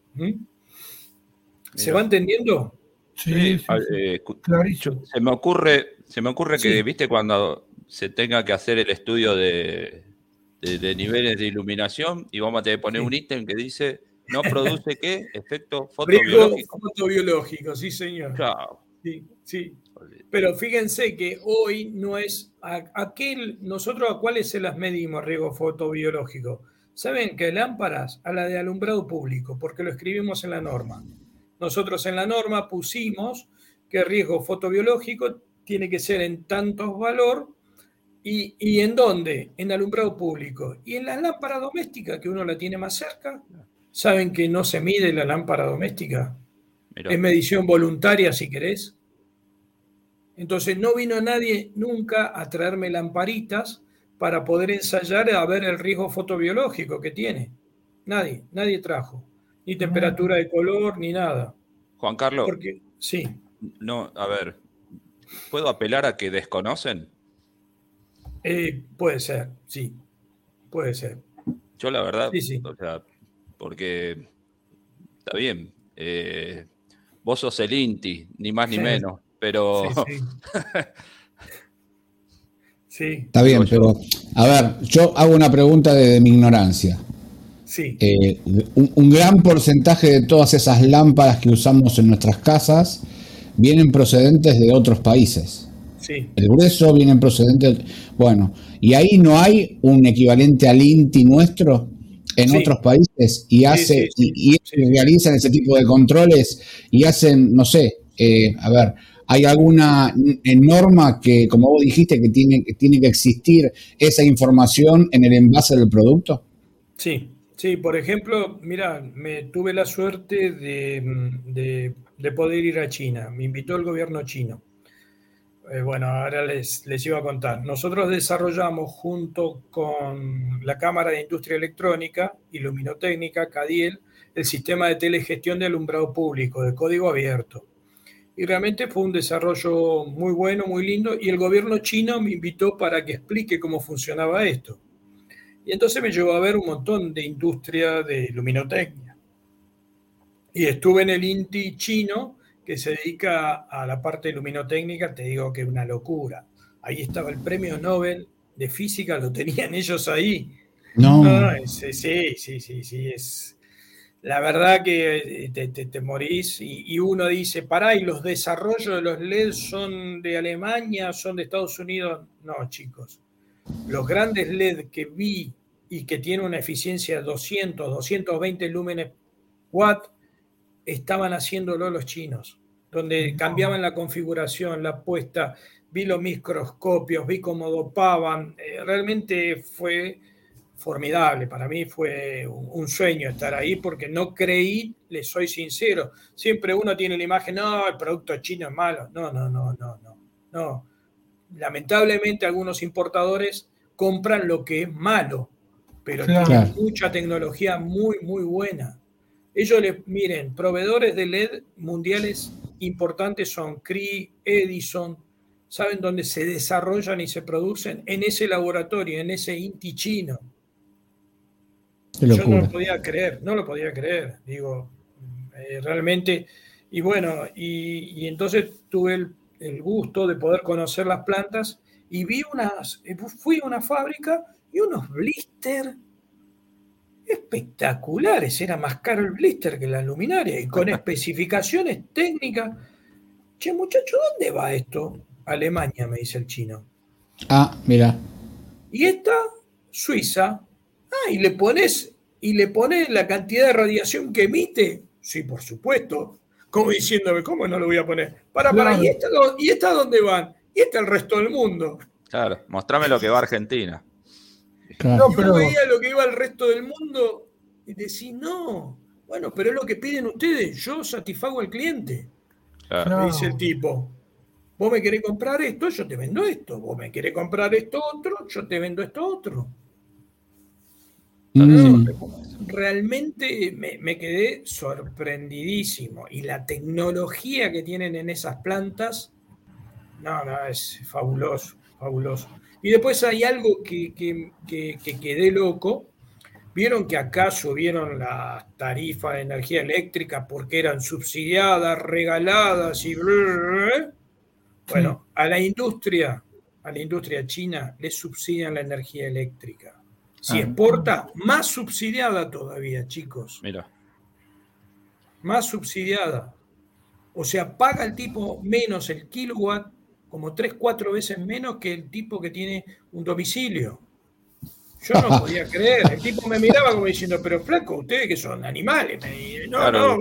Speaker 9: ¿Se va entendiendo?
Speaker 3: Sí, eh, se me ocurre, se me ocurre que, viste, cuando se tenga que hacer el estudio de, niveles de iluminación y vamos a tener que poner un ítem que dice no produce qué efecto fotobiológico.
Speaker 9: fotobiológico, sí señor. Sí, sí. Pero fíjense que hoy no es aquel, nosotros a cuáles se las medimos riesgo fotobiológico. Saben que lámparas a la de alumbrado público, porque lo escribimos en la norma. Nosotros en la norma pusimos que riesgo fotobiológico tiene que ser en tantos valor ¿Y, en dónde? En alumbrado público. Y en la lámpara doméstica, que uno la tiene más cerca, ¿saben que no se mide la lámpara doméstica? Es medición voluntaria, si querés. Entonces no vino nadie nunca a traerme lamparitas para poder ensayar a ver el riesgo fotobiológico que tiene. Nadie, nadie trajo. Ni temperatura de color, ni nada.
Speaker 3: Juan Carlos.
Speaker 9: Porque, sí.
Speaker 3: No, a ver, ¿puedo apelar a que desconocen?
Speaker 9: Eh, puede ser, sí, puede ser.
Speaker 3: Yo la verdad, o sea, porque está bien, eh, vos sos el Inti, ni más ni menos, pero...
Speaker 9: Sí,
Speaker 4: Está bien, pero a ver, yo hago una pregunta de, mi ignorancia.
Speaker 9: Sí.
Speaker 4: Eh, un, gran porcentaje de todas esas lámparas que usamos en nuestras casas vienen procedentes de otros países. El grueso viene procedente. Bueno, y ahí no hay un equivalente al INTI nuestro en otros países y hace y, realizan ese tipo de controles y hacen, no sé, eh, a ver, ¿hay alguna norma que, como vos dijiste, que tiene, que tiene que existir esa información en el envase del producto?
Speaker 9: Sí, Sí, por ejemplo, mira, me tuve la suerte de, poder ir a China. Me invitó el gobierno chino. Eh, bueno, ahora les, les iba a contar. Nosotros desarrollamos junto con la Cámara de Industria Electrónica y Luminotécnica, CADIEL, el sistema de telegestión de alumbrado público de código abierto. Y realmente fue un desarrollo muy bueno, muy lindo, y el gobierno chino me invitó para que explique cómo funcionaba esto. Y entonces me llevó a ver un montón de industria de luminotecnia. Y estuve en el INTI chino, que se dedica a la parte luminotécnica, te digo que es una locura. Ahí estaba el premio Nobel de física, lo tenían ellos ahí. No, sí, sí, sí, sí, es, la verdad que eh, te, morís y, uno dice, pará, y los desarrollos de los LED son de Alemania, son de Estados Unidos. No, chicos. Los grandes LED que vi y que tienen una eficiencia de 200, 220 lúmenes watt, estaban haciéndolo los chinos, donde cambiaban la configuración, la puesta, vi los microscopios, vi cómo dopaban, eh, realmente fue formidable. Para mí fue un sueño estar ahí porque no creí, le soy sincero. Siempre uno tiene la imagen, no, el producto chino es malo. No, no, no, no, no. no. Lamentablemente algunos importadores compran lo que es malo, pero tienen mucha tecnología muy, muy buena. Ellos les, miren, proveedores de LED mundiales importantes son Cree, Edison, saben dónde se desarrollan y se producen en ese laboratorio, en ese INTI chino. Yo no lo podía creer, no lo podía creer, digo, eh, realmente. Y bueno, y, entonces tuve el, gusto de poder conocer las plantas y vi unas, eh, fui a una fábrica y unos blister espectaculares, era más caro el blister que la luminaria y con especificaciones técnicas. Che, muchacho, ¿dónde va esto? Alemania, me dice el chino.
Speaker 4: Ah, mira.
Speaker 9: Y esta, Suiza, Ah, y le pones y le pones la cantidad de radiación que emite. Sí, por supuesto. Como diciéndome, ¿cómo no lo voy a poner? Para, para, ¿y esta, ¿y esta dónde van? Y esta el resto del mundo.
Speaker 3: Claro, mostrame lo que va a Argentina.
Speaker 9: Claro. No, pero... veía lo que iba al resto del mundo y decís, no, bueno, pero es lo que piden ustedes, yo satisfago al cliente. Me dice el tipo, vos me querés comprar esto, yo te vendo esto, vos me querés comprar esto otro, yo te vendo esto otro. Mm. Realmente me, quedé sorprendidísimo. Y la tecnología que tienen en esas plantas, no, no, es fabuloso, fabuloso. Y después hay algo que, quedé loco. Vieron que acá subieron las tarifas de energía eléctrica porque eran subsidiadas, regaladas y... Bueno, a la industria, a la industria china le subsidian la energía eléctrica. Si ah. exporta, más subsidiada todavía, chicos.
Speaker 3: Mira.
Speaker 9: Más subsidiada. O sea, paga el tipo menos el kilowatt, como tres, cuatro veces menos que el tipo que tiene un domicilio. Yo no podía creer. El tipo me miraba como diciendo, pero flaco, ustedes que son animales. no, no,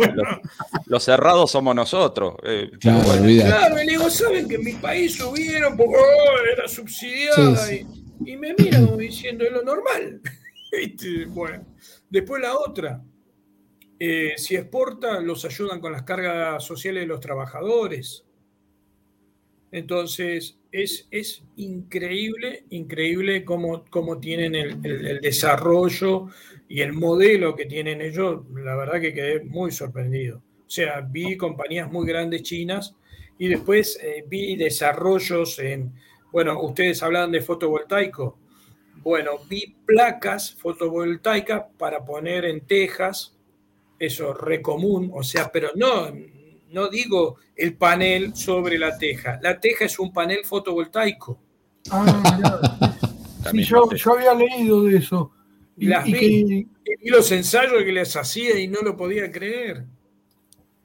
Speaker 3: los, cerrados somos nosotros. Eh,
Speaker 9: claro, claro, y le digo, ¿saben que en mi país subieron porque oh, era subsidiada? Y, y me mira como diciendo, es lo normal. bueno, después la otra. Eh, si exporta, los ayudan con las cargas sociales de los trabajadores. Entonces, es, es increíble, increíble cómo, cómo tienen el, desarrollo y el modelo que tienen ellos. La verdad que quedé muy sorprendido. O sea, vi compañías muy grandes chinas y después eh, vi desarrollos en, bueno, ustedes hablan de fotovoltaico. Bueno, vi placas fotovoltaicas para poner en tejas, eso re común, o sea, pero no, no digo el panel sobre la teja. La teja es un panel fotovoltaico.
Speaker 2: Ah, sí, yo, había leído de eso.
Speaker 9: Y, las vi, y los ensayos que les hacía y no lo podía creer.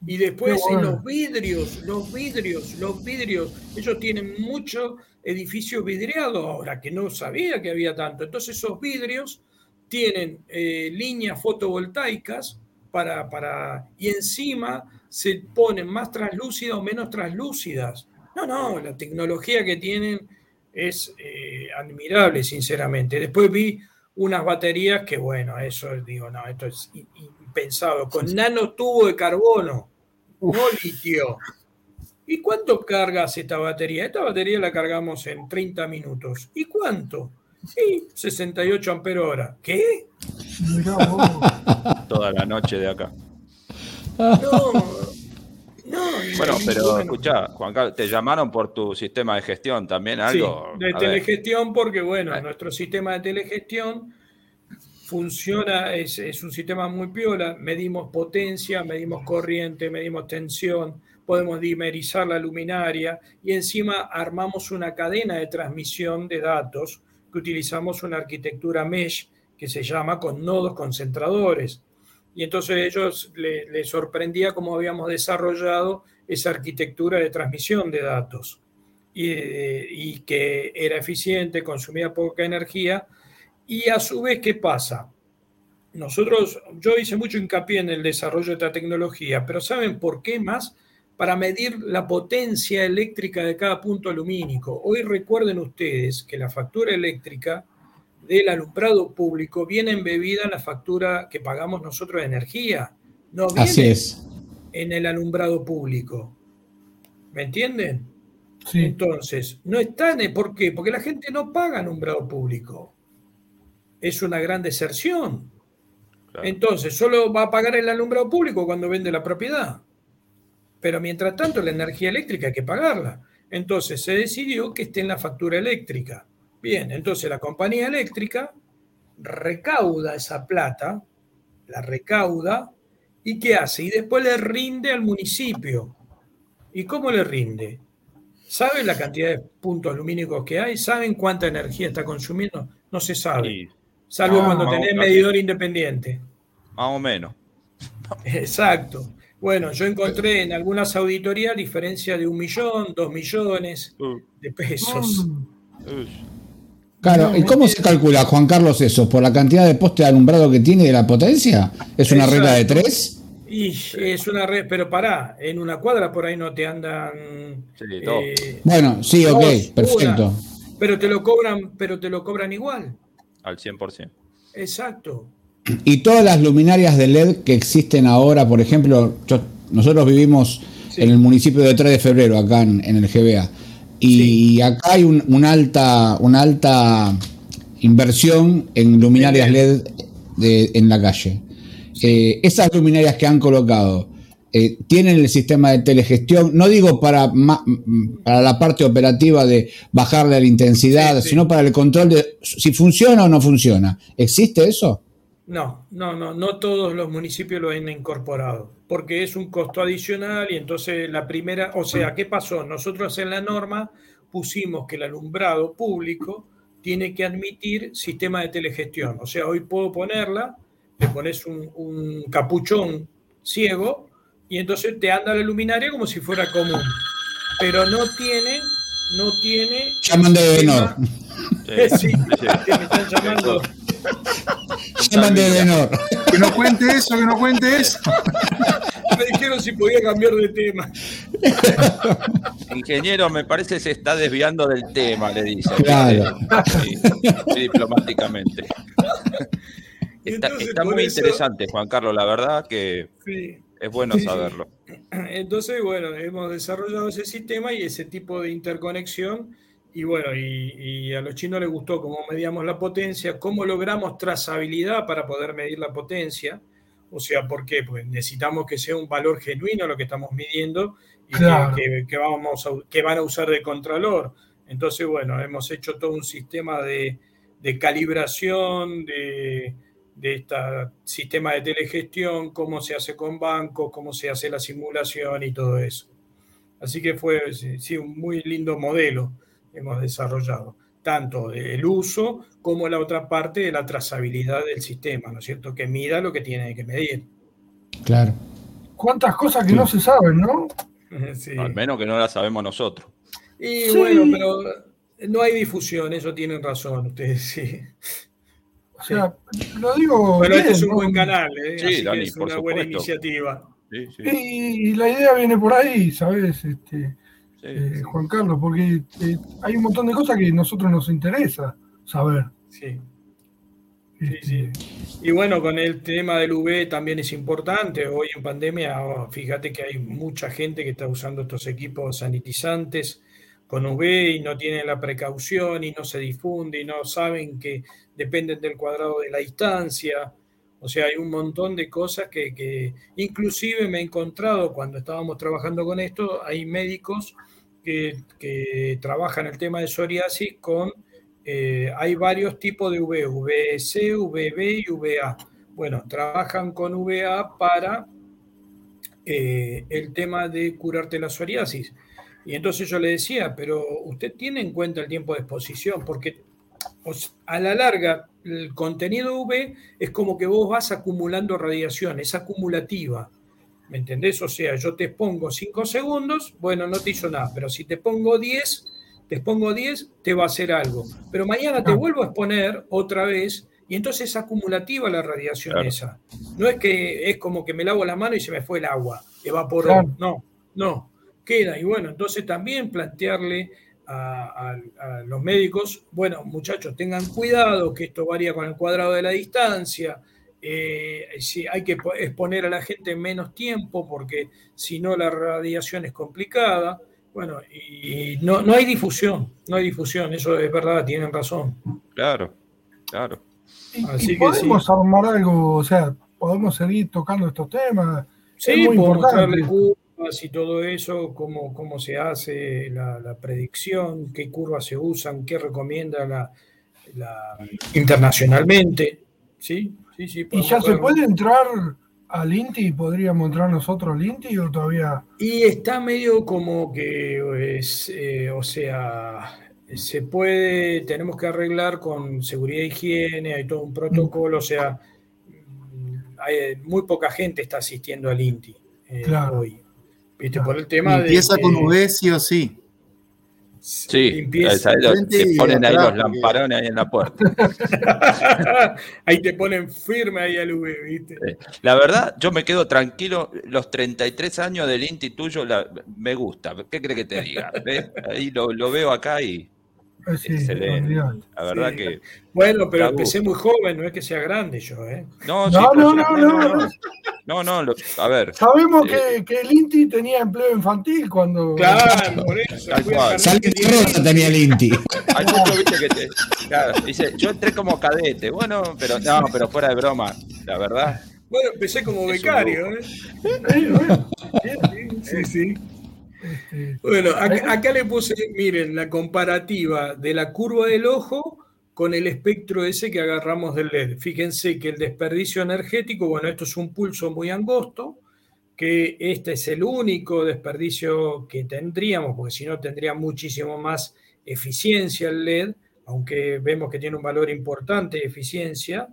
Speaker 9: Y después en los vidrios, los vidrios, los vidrios, ellos tienen mucho edificio vidriado ahora, que no sabía que había tanto. Entonces esos vidrios tienen eh, líneas fotovoltaicas para, para, y encima se ponen más translúcidas o menos translúcidas. No, no, la tecnología que tienen es eh, admirable, sinceramente. Después vi unas baterías que, bueno, eso digo, no, esto es impensado, con nanotubo de carbono, no litio. ¿Y cuánto cargas esta batería? Esta batería la cargamos en 30 minutos. ¿Y cuánto? Sí, 68 amperios hora. ¿Qué?
Speaker 3: Toda la noche de acá. No, no. Bueno, pero escucha, Juan Carlos, te llamaron por tu sistema de gestión también, algo.
Speaker 9: de telegestión, porque bueno, nuestro sistema de telegestión funciona, es, es, un sistema muy piola, medimos potencia, medimos corriente, medimos tensión, podemos dimerizar la luminaria y encima armamos una cadena de transmisión de datos que utilizamos una arquitectura mesh que se llama con nodos concentradores. Y entonces ellos les sorprendía cómo habíamos desarrollado esa arquitectura de transmisión de datos y, y, que era eficiente, consumía poca energía. Y a su vez, ¿qué pasa? Nosotros, yo hice mucho hincapié en el desarrollo de esta tecnología, pero ¿saben por qué más? Para medir la potencia eléctrica de cada punto lumínico. Hoy recuerden ustedes que la factura eléctrica del alumbrado público viene embebida en la factura que pagamos nosotros de energía. No viene
Speaker 4: Así es.
Speaker 9: en el alumbrado público. ¿Me entienden? Sí. Entonces, no está en ¿por qué? Porque la gente no paga alumbrado público. Es una gran deserción. Entonces, solo va a pagar el alumbrado público cuando vende la propiedad. Pero mientras tanto, la energía eléctrica hay que pagarla. Entonces, se decidió que esté en la factura eléctrica. Bien, entonces la compañía eléctrica recauda esa plata, la recauda, ¿y qué hace? Y después le rinde al municipio. ¿Y cómo le rinde? ¿Saben la cantidad de puntos lumínicos que hay? ¿Saben cuánta energía está consumiendo? No se sabe. Salvo ah, cuando tenés medidor independiente.
Speaker 3: Más o menos.
Speaker 9: Exacto. Bueno, yo encontré en algunas auditorías diferencia de un millón, dos millones uh. de pesos.
Speaker 4: Mm. Claro, ¿y cómo se calcula, Juan Carlos, eso? ¿Por la cantidad de poste de alumbrado que tiene de la potencia? ¿Es una regla de tres?
Speaker 9: Y es una red, pero pará, en una cuadra por ahí no te andan.
Speaker 4: Eh, bueno, sí, ok, perfecto.
Speaker 9: pero te lo cobran, pero te lo cobran igual.
Speaker 3: Al 100%.
Speaker 9: Exacto.
Speaker 4: Y todas las luminarias de LED que existen ahora, por ejemplo, nosotros vivimos en el municipio de 3 de febrero, acá en el GBA. Y acá hay una, alta, una alta inversión en luminarias LED en la calle. Eh, esas luminarias que han colocado eh, tienen el sistema de telegestión, no digo para, para la parte operativa de bajarle la intensidad, sino para el control de si funciona o no funciona. ¿Existe eso?
Speaker 9: No, no, no, no todos los municipios lo han incorporado, porque es un costo adicional y entonces la primera, o sea, ¿qué pasó? Nosotros en la norma pusimos que el alumbrado público tiene que admitir sistema de telegestión, o sea, hoy puedo ponerla, le pones un, capuchón ciego y entonces te anda la luminaria como si fuera común, pero no tiene, no tiene...
Speaker 4: Llaman de Benor.
Speaker 9: Sí, sí, me están llamando.
Speaker 2: Que no cuente eso, que no cuente eso.
Speaker 9: Me dijeron si podía cambiar de tema.
Speaker 3: Ingeniero, me parece que se está desviando del tema, le dice. Claro. diplomáticamente. Está, muy interesante, Juan Carlos, la verdad que es bueno saberlo.
Speaker 9: Entonces, bueno, hemos desarrollado ese sistema y ese tipo de interconexión y bueno, y, a los chinos les gustó cómo medíamos la potencia, cómo logramos trazabilidad para poder medir la potencia. O sea, ¿por qué? Pues necesitamos que sea un valor genuino lo que estamos midiendo y que, vamos que van a usar de contralor. Entonces, bueno, hemos hecho todo un sistema de, calibración, de, de este sistema de telegestión, cómo se hace con bancos, cómo se hace la simulación y todo eso. Así que fue sí, un muy lindo modelo hemos desarrollado, tanto el uso como la otra parte de la trazabilidad del sistema, ¿no es cierto? Que mida lo que tiene que medir.
Speaker 4: Claro.
Speaker 2: ¿Cuántas cosas que no se saben, no?
Speaker 3: Al menos que no las sabemos nosotros.
Speaker 9: Y bueno, pero no hay difusión, eso tienen razón ustedes, sí.
Speaker 2: O sea, lo digo.
Speaker 9: Pero este es un buen canal, ¿eh? Sí, es una buena iniciativa.
Speaker 2: Sí, y, la idea viene por ahí, ¿sabes? Este, eh, Juan Carlos, porque eh, hay un montón de cosas que a nosotros nos interesa saber.
Speaker 9: Sí. Sí, sí. Y bueno, con el tema del UV también es importante. Hoy en pandemia, oh, fíjate que hay mucha gente que está usando estos equipos sanitizantes con UV y no tienen la precaución y no se difunde y no saben que dependen del cuadrado de la distancia. O sea, hay un montón de cosas que, que inclusive me he encontrado cuando estábamos trabajando con esto, hay médicos que, que trabajan el tema de psoriasis con eh, hay varios tipos de UV, VC, VB y VA. Bueno, trabajan con VA para eh, el tema de curarte la psoriasis. Y entonces yo le decía, pero usted tiene en cuenta el tiempo de exposición, porque a la larga el contenido UV es como que vos vas acumulando radiación, es acumulativa. ¿Me entendés? O sea, yo te pongo 5 segundos, bueno, no te hizo nada, pero si te pongo 10, te expongo 10, te va a hacer algo. Pero mañana te ah. vuelvo a exponer otra vez y entonces es acumulativa la radiación esa. No es que es como que me lavo la mano y se me fue el agua, evaporó. No, no, queda. Y bueno, entonces también plantearle a, los médicos, bueno, muchachos, tengan cuidado que esto varía con el cuadrado de la distancia. Eh, si hay que exponer a la gente menos tiempo porque si no la radiación es complicada. Bueno, y no, no hay difusión, no hay difusión, eso es verdad, tienen razón.
Speaker 3: Claro, claro.
Speaker 2: Y, podemos armar algo, o sea, podemos seguir tocando estos temas.
Speaker 9: Sí, podemos mostrarle curvas y todo eso, cómo, cómo se hace la, predicción, qué curvas se usan, qué recomienda la, internacionalmente. Sí, sí, sí.
Speaker 2: Y ya se puede entrar al INTI? ¿Podríamos entrar nosotros al INTI o todavía?
Speaker 9: Y está medio como que es, eh, o sea, se puede, tenemos que arreglar con seguridad e higiene, hay todo un protocolo, o sea, hay, muy poca gente está asistiendo al INTI eh, hoy. ¿Viste? Por el tema
Speaker 5: Empieza con UV sí o sí.
Speaker 3: Sí, te ponen ahí los lamparones ahí en la puerta.
Speaker 9: ahí te ponen firme ahí al V, ¿viste?
Speaker 3: La verdad, yo me quedo tranquilo. Los 33 años del Inti tuyo me gusta. ¿Qué crees que te diga? Ahí lo, lo, veo acá y Excelente. La verdad que.
Speaker 9: Bueno, pero empecé muy joven, no es que sea grande yo, ¿eh?
Speaker 2: No, no, no, no,
Speaker 3: no, no, a ver.
Speaker 2: Sabemos eh, que, el Inti tenía empleo infantil cuando.
Speaker 9: Claro, por eso.
Speaker 4: Rosa tenía el Inti.
Speaker 3: Hay mucho, viste, que te. Claro, dice, yo entré como cadete, bueno, pero no, pero fuera de broma, la verdad.
Speaker 9: Bueno, empecé como becario, ¿eh? Sí, sí. Este, bueno, acá, le puse, miren, la comparativa de la curva del ojo con el espectro ese que agarramos del LED. Fíjense que el desperdicio energético, bueno, esto es un pulso muy angosto, que este es el único desperdicio que tendríamos, porque si no tendría muchísimo más eficiencia el LED, aunque vemos que tiene un valor importante de eficiencia.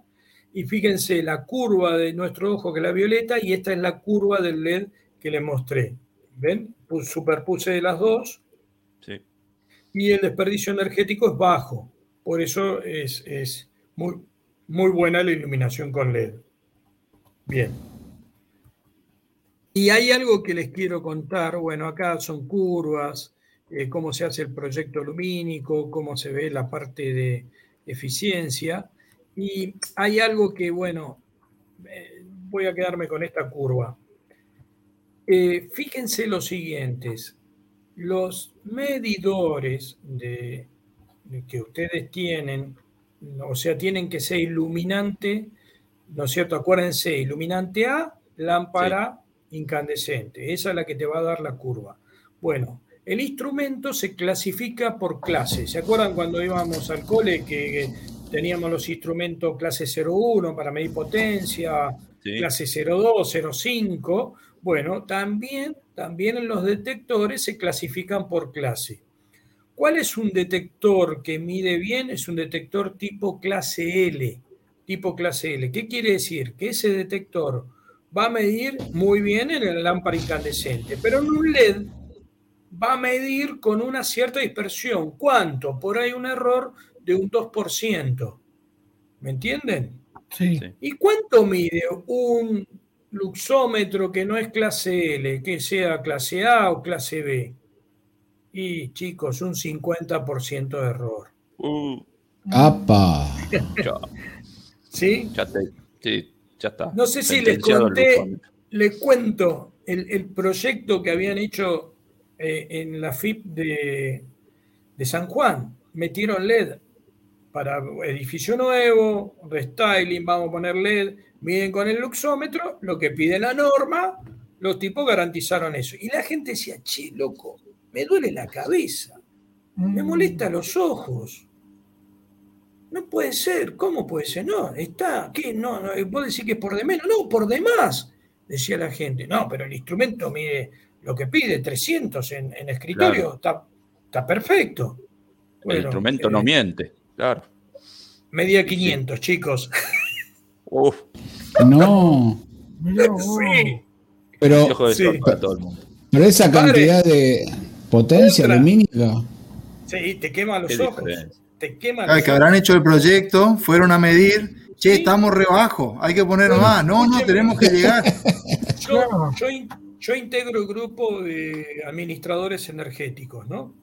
Speaker 9: Y fíjense la curva de nuestro ojo, que es la violeta, y esta es la curva del LED que le mostré. ¿Ven? Superpuse las dos. Sí. Y el desperdicio energético es bajo. Por eso es, muy, muy buena la iluminación con LED. Bien. Y hay algo que les quiero contar. Bueno, acá son curvas, eh, cómo se hace el proyecto lumínico, cómo se ve la parte de eficiencia. Y hay algo que, bueno, eh, voy a quedarme con esta curva. Eh, fíjense los siguientes, los medidores de, que ustedes tienen, o sea, tienen que ser iluminante, ¿no es cierto? Acuérdense, iluminante A, lámpara incandescente, esa es la que te va a dar la curva. Bueno, el instrumento se clasifica por clase. ¿Se acuerdan cuando íbamos al cole que teníamos los instrumentos clase 01 para medir potencia, clase 02, 05? Bueno, también, también en los detectores se clasifican por clase. ¿Cuál es un detector que mide bien? Es un detector tipo clase L. Tipo clase L. ¿Qué quiere decir? Que ese detector va a medir muy bien en el lámpara incandescente, pero en un LED va a medir con una cierta dispersión. ¿Cuánto? Por ahí un error de un 2%. ¿Me entienden?
Speaker 2: Sí.
Speaker 9: ¿Y cuánto mide un luxómetro que no es clase L, que sea clase A o clase B. Y chicos, un 50% de error.
Speaker 4: Uh. ¡Apa!
Speaker 9: ¿Sí?
Speaker 3: Ya, sí, ya está.
Speaker 9: No sé si les conté, les cuento el, proyecto que habían hecho eh, en la FIP de, de San Juan. Metieron LED para edificio nuevo, restyling, vamos a poner LED, miden con el luxómetro, lo que pide la norma, los tipos garantizaron eso. Y la gente decía, che, loco, me duele la cabeza, me mm. molesta los ojos. No puede ser, ¿cómo puede ser? No, está, ¿qué? No, no, vos decís que es por de menos, no, por de más, decía la gente. No, pero el instrumento mide lo que pide, 300 en, en escritorio, está, está, perfecto.
Speaker 3: el instrumento no eh, miente, claro.
Speaker 9: Media 500, chicos.
Speaker 4: Uf. No.
Speaker 9: sí.
Speaker 4: Pero, pero esa cantidad de potencia lumínica.
Speaker 9: Sí, te quema los ojos. Te quema
Speaker 5: los que habrán hecho el proyecto, fueron a medir, che, estamos rebajo, hay que poner más. No, no, tenemos que llegar.
Speaker 9: Yo, integro el grupo de administradores energéticos, ¿no?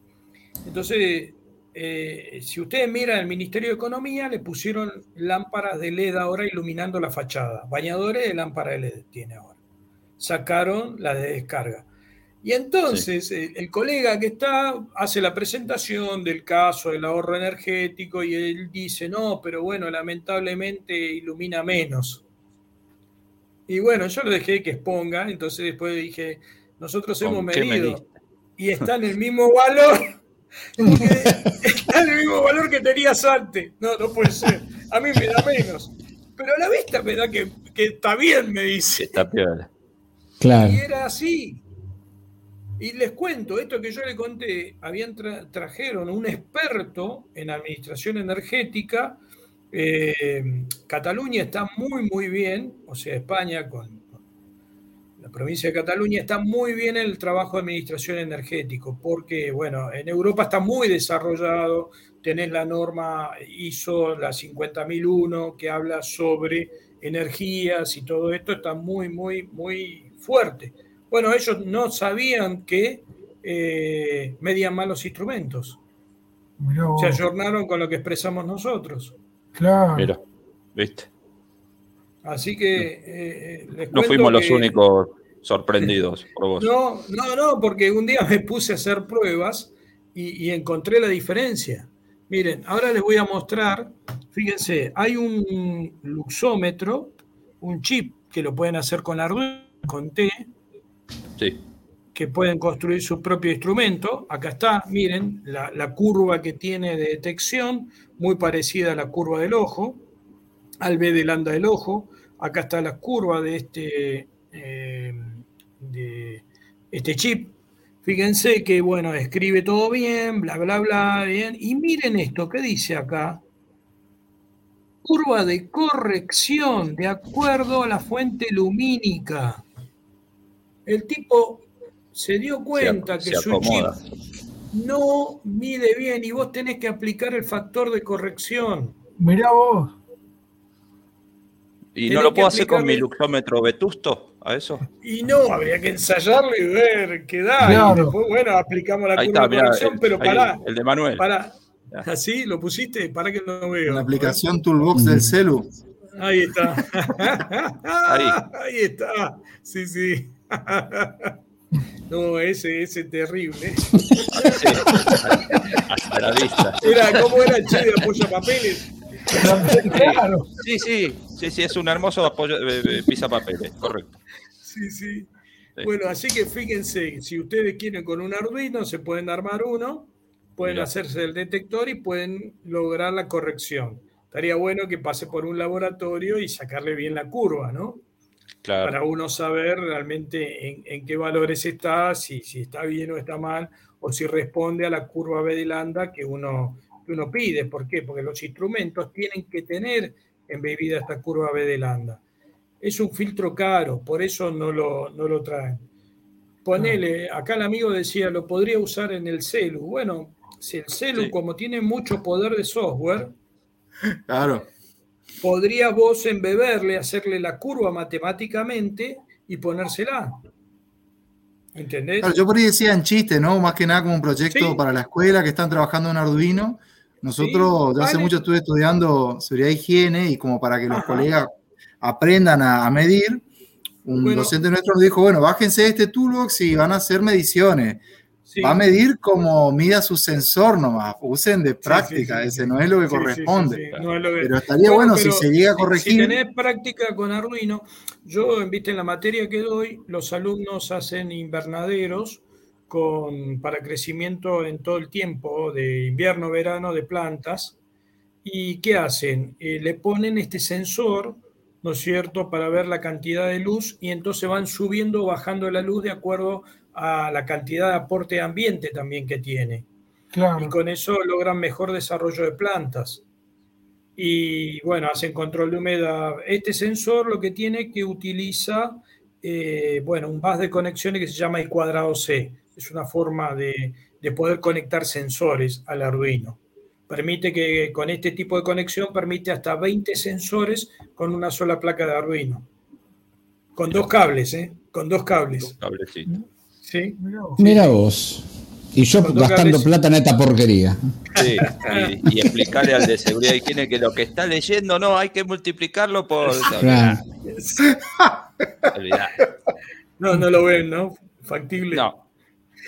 Speaker 9: Entonces, eh, si ustedes miran el Ministerio de Economía, le pusieron lámparas de LED ahora iluminando la fachada. Bañadores de lámpara de LED tiene ahora sacaron la de descarga. Y entonces el, colega que está hace la presentación del caso del ahorro energético y él dice, no, pero bueno, lamentablemente ilumina menos. Y bueno, yo lo dejé que exponga, entonces después dije, nosotros hemos medido y está en el mismo valor, está el mismo valor que tenías antes. No, no puede ser, a mí me da menos. Pero a la vista me da que, que está bien, me dice.
Speaker 3: Está peor.
Speaker 9: Y era así. Y les cuento, esto que yo le conté, habían trajeron un experto en administración energética. Eh, Cataluña está muy, muy bien, o sea, España con, la provincia de Cataluña está muy bien en el trabajo de administración energético, porque, bueno, en Europa está muy desarrollado, tenés la norma ISO, la 50001, que habla sobre energías y todo esto está muy, muy, muy fuerte. Bueno, ellos no sabían que eh, medían mal los instrumentos. Se ayornaron con lo que expresamos nosotros.
Speaker 2: Claro.
Speaker 3: Mira, viste.
Speaker 9: Así que.
Speaker 3: Eh, no fuimos los únicos sorprendidos por vos.
Speaker 9: No, no, no, porque un día me puse a hacer pruebas y, y encontré la diferencia. Miren, ahora les voy a mostrar. Fíjense, hay un luxómetro, un chip que lo pueden hacer con Arduino conté, que pueden construir su propio instrumento. Acá está, miren, la, curva que tiene de detección, muy parecida a la curva del ojo, al B del anda del ojo. Acá está la curva de este, eh, de este chip. Fíjense que, bueno, escribe todo bien, bla, bla, bla, bien. Y miren esto, ¿qué dice acá? Curva de corrección de acuerdo a la fuente lumínica el tipo se dio cuenta que su chip no mide bien y vos tenés que aplicar el factor de corrección.
Speaker 2: Mirá vos.
Speaker 3: ¿Y no lo puedo hacer con mi luxómetro vetusto a eso?
Speaker 9: Y no, habría que ensayarlo y ver qué da. Y después, bueno, aplicamos la curva de corrección, pero pará.
Speaker 3: El de Manuel.
Speaker 9: Pará. ¿Así? ¿Lo pusiste? Para que no veo.
Speaker 5: La aplicación Toolbox del celu.
Speaker 9: Ahí está. Ahí. Ahí está. Sí, sí. No, ese, ese terrible.
Speaker 3: hasta la vista.
Speaker 9: Era, ¿Cómo era el che de apoyo papeles?
Speaker 3: Claro. Sí, sí, sí, sí, es un hermoso apoyo, de pisa papeles, correcto.
Speaker 9: Sí, sí. Bueno, así que fíjense, si ustedes quieren con un Arduino, se pueden armar uno, pueden hacerse el detector y pueden lograr la corrección. Estaría bueno que pase por un laboratorio y sacarle bien la curva, ¿no? para uno saber realmente en, qué valores está, si, si, está bien o está mal, o si responde a la curva B de lambda que uno, uno pide. ¿Por qué? Porque los instrumentos tienen que tener embebida esta curva B de lambda. Es un filtro caro, por eso no lo, no lo traen. Ponele, acá el amigo decía, lo podría usar en el celu. Bueno, si el celu, como tiene mucho poder de software,
Speaker 5: claro
Speaker 9: podría vos embeberle, hacerle la curva matemáticamente y ponérsela. ¿Entendés?
Speaker 5: yo por ahí decía en chiste, ¿no? Más que nada como un proyecto para la escuela que están trabajando en Arduino. Nosotros ya hace mucho estuve estudiando seguridad e higiene y como para que los colegas aprendan a, medir, un docente nuestro nos dijo, bueno, bájense de este toolbox y van a hacer mediciones. Va a medir como mida su sensor nomás, usen de práctica, ese no es lo que corresponde. Pero estaría bueno, si se llega a corregir. Si
Speaker 9: tenés práctica con Arduino, yo, viste, en la materia que doy, los alumnos hacen invernaderos con, para crecimiento en todo el tiempo, de invierno, verano, de plantas. ¿Y qué hacen? Eh, le ponen este sensor, ¿no es cierto?, para ver la cantidad de luz y entonces van subiendo o bajando la luz de acuerdo a la cantidad de aporte de ambiente también que tiene. Y con eso logran mejor desarrollo de plantas. Y bueno, hacen control de humedad. Este sensor lo que tiene que utiliza, eh, bueno, un bus de conexiones que se llama I cuadrado C. Es una forma de, de poder conectar sensores al Arduino. Permite que con este tipo de conexión permite hasta 20 sensores con una sola placa de Arduino. Con dos cables, ¿eh? Con dos cables. Dos cables, sí.
Speaker 4: Mira vos. Y yo gastando plata en esta porquería.
Speaker 3: Sí, y, explicarle al de seguridad y higiene que lo que está leyendo no, hay que multiplicarlo por.
Speaker 9: No, no lo ven, ¿no? Factible.
Speaker 3: No.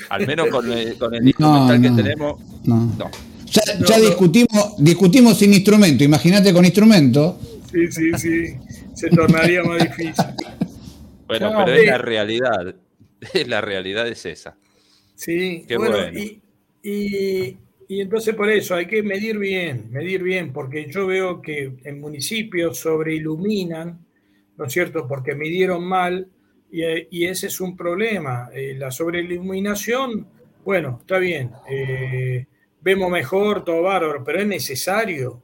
Speaker 3: Al menos con el, con el instrumental que tenemos. No.
Speaker 4: Ya, discutimos, discutimos sin instrumento. Imagínate con instrumento.
Speaker 9: Sí, sí, sí. Se tornaría más difícil.
Speaker 3: Bueno, pero es la realidad. la realidad es esa.
Speaker 9: Sí, bueno, Y, entonces por eso hay que medir bien, medir bien, porque yo veo que en municipios sobreiluminan, ¿no es cierto? Porque midieron mal y, ese es un problema. Eh, la sobreiluminación, bueno, está bien, eh, vemos mejor, todo bárbaro, pero es necesario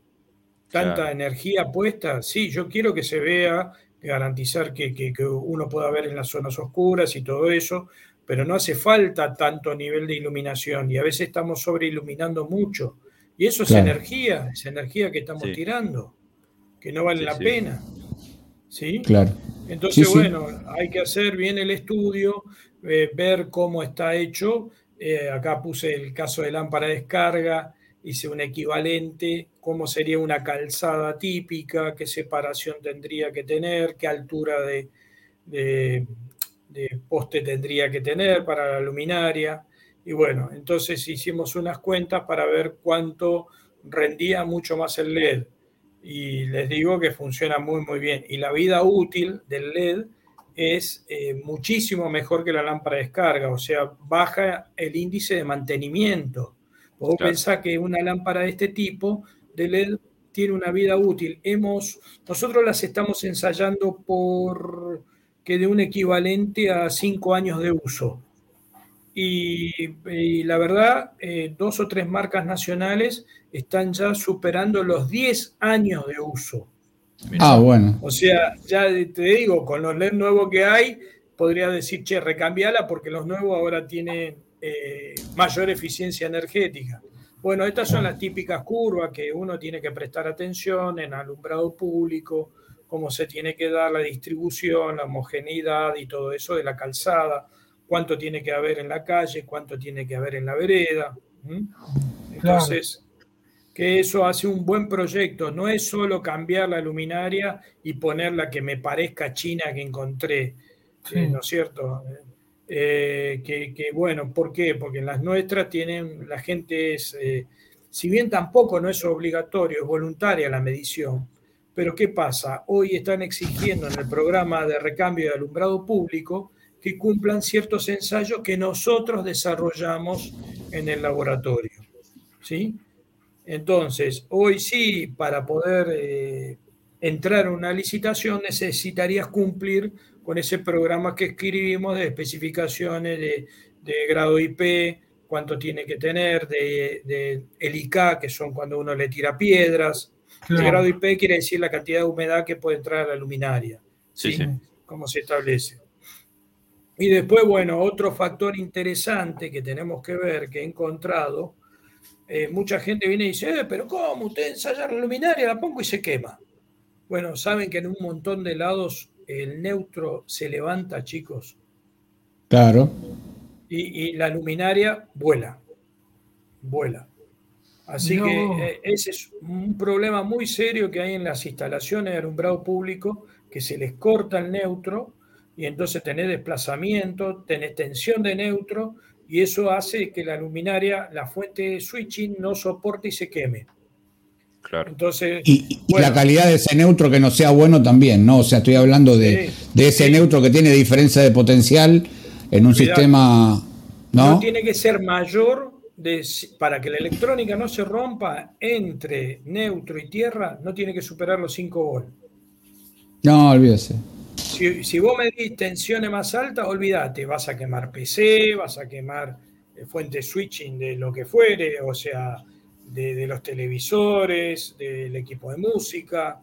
Speaker 9: tanta energía puesta. Sí, yo quiero que se vea garantizar que, uno pueda ver en las zonas oscuras y todo eso, pero no hace falta tanto nivel de iluminación y a veces estamos sobreiluminando mucho. Y eso es energía, es energía que estamos tirando, que no vale la pena. ¿Sí?
Speaker 4: Claro.
Speaker 9: Entonces, bueno, hay que hacer bien el estudio, eh, ver cómo está hecho. Eh, acá puse el caso de lámpara de descarga, hice un equivalente, cómo sería una calzada típica, qué separación tendría que tener, qué altura de, poste tendría que tener para la luminaria. Y bueno, entonces hicimos unas cuentas para ver cuánto rendía mucho más el LED. Y les digo que funciona muy, muy bien. Y la vida útil del LED es eh, muchísimo mejor que la lámpara de descarga, o sea, baja el índice de mantenimiento. Vos pensás que una lámpara de este tipo de LED tiene una vida útil. Hemos, nosotros las estamos ensayando por que de un equivalente a cinco años de uso. Y, la verdad, eh, dos o tres marcas nacionales están ya superando los 10 años de uso.
Speaker 4: Ah, bueno.
Speaker 9: O sea, ya te digo, con los LED nuevos que hay, podría decir, che, recambiala porque los nuevos ahora tienen eh, mayor eficiencia energética. Bueno, estas son las típicas curvas que uno tiene que prestar atención en alumbrado público, cómo se tiene que dar la distribución, la homogeneidad y todo eso de la calzada, cuánto tiene que haber en la calle, cuánto tiene que haber en la vereda. Entonces, que eso hace un buen proyecto, no es solo cambiar la luminaria y poner la que me parezca china que encontré, ¿no es cierto? Eh, que, bueno, ¿por qué? Porque en las nuestras tienen, la gente es, eh, si bien tampoco no es obligatorio, es voluntaria la medición, pero ¿qué pasa? Hoy están exigiendo en el programa de recambio de alumbrado público que cumplan ciertos ensayos que nosotros desarrollamos en el laboratorio. ¿sí? Entonces, hoy sí, para poder eh, entrar en una licitación necesitarías cumplir con ese programa que escribimos de especificaciones de, grado IP, cuánto tiene que tener, de, el IK, que son cuando uno le tira piedras. El grado IP quiere decir la cantidad de humedad que puede entrar a la luminaria. Sí, Cómo se establece. Y después, bueno, otro factor interesante que tenemos que ver, que he encontrado, eh, mucha gente viene y dice, eh, pero ¿cómo? Usted ensaya la luminaria, la pongo y se quema. Bueno, saben que en un montón de lados el neutro se levanta, chicos.
Speaker 4: Claro.
Speaker 9: Y, la luminaria vuela. Vuela. Así que eh, ese es un problema muy serio que hay en las instalaciones de alumbrado público, que se les corta el neutro y entonces tenés desplazamiento, tenés tensión de neutro y eso hace que la luminaria, la fuente de switching no soporte y se queme.
Speaker 3: Claro.
Speaker 9: Entonces,
Speaker 4: y, la calidad de ese neutro que no sea bueno también, ¿no? O sea, estoy hablando de, ese neutro que tiene diferencia de potencial en un sistema. ¿no?
Speaker 9: ¿no? tiene que ser mayor de, para que la electrónica no se rompa entre neutro y tierra, no tiene que superar los 5 volts.
Speaker 4: No, olvídese.
Speaker 9: Si, si, vos medís tensiones más altas, olvídate, vas a quemar PC, vas a quemar eh, fuente switching de lo que fuere, o sea, de, los televisores, del equipo de música,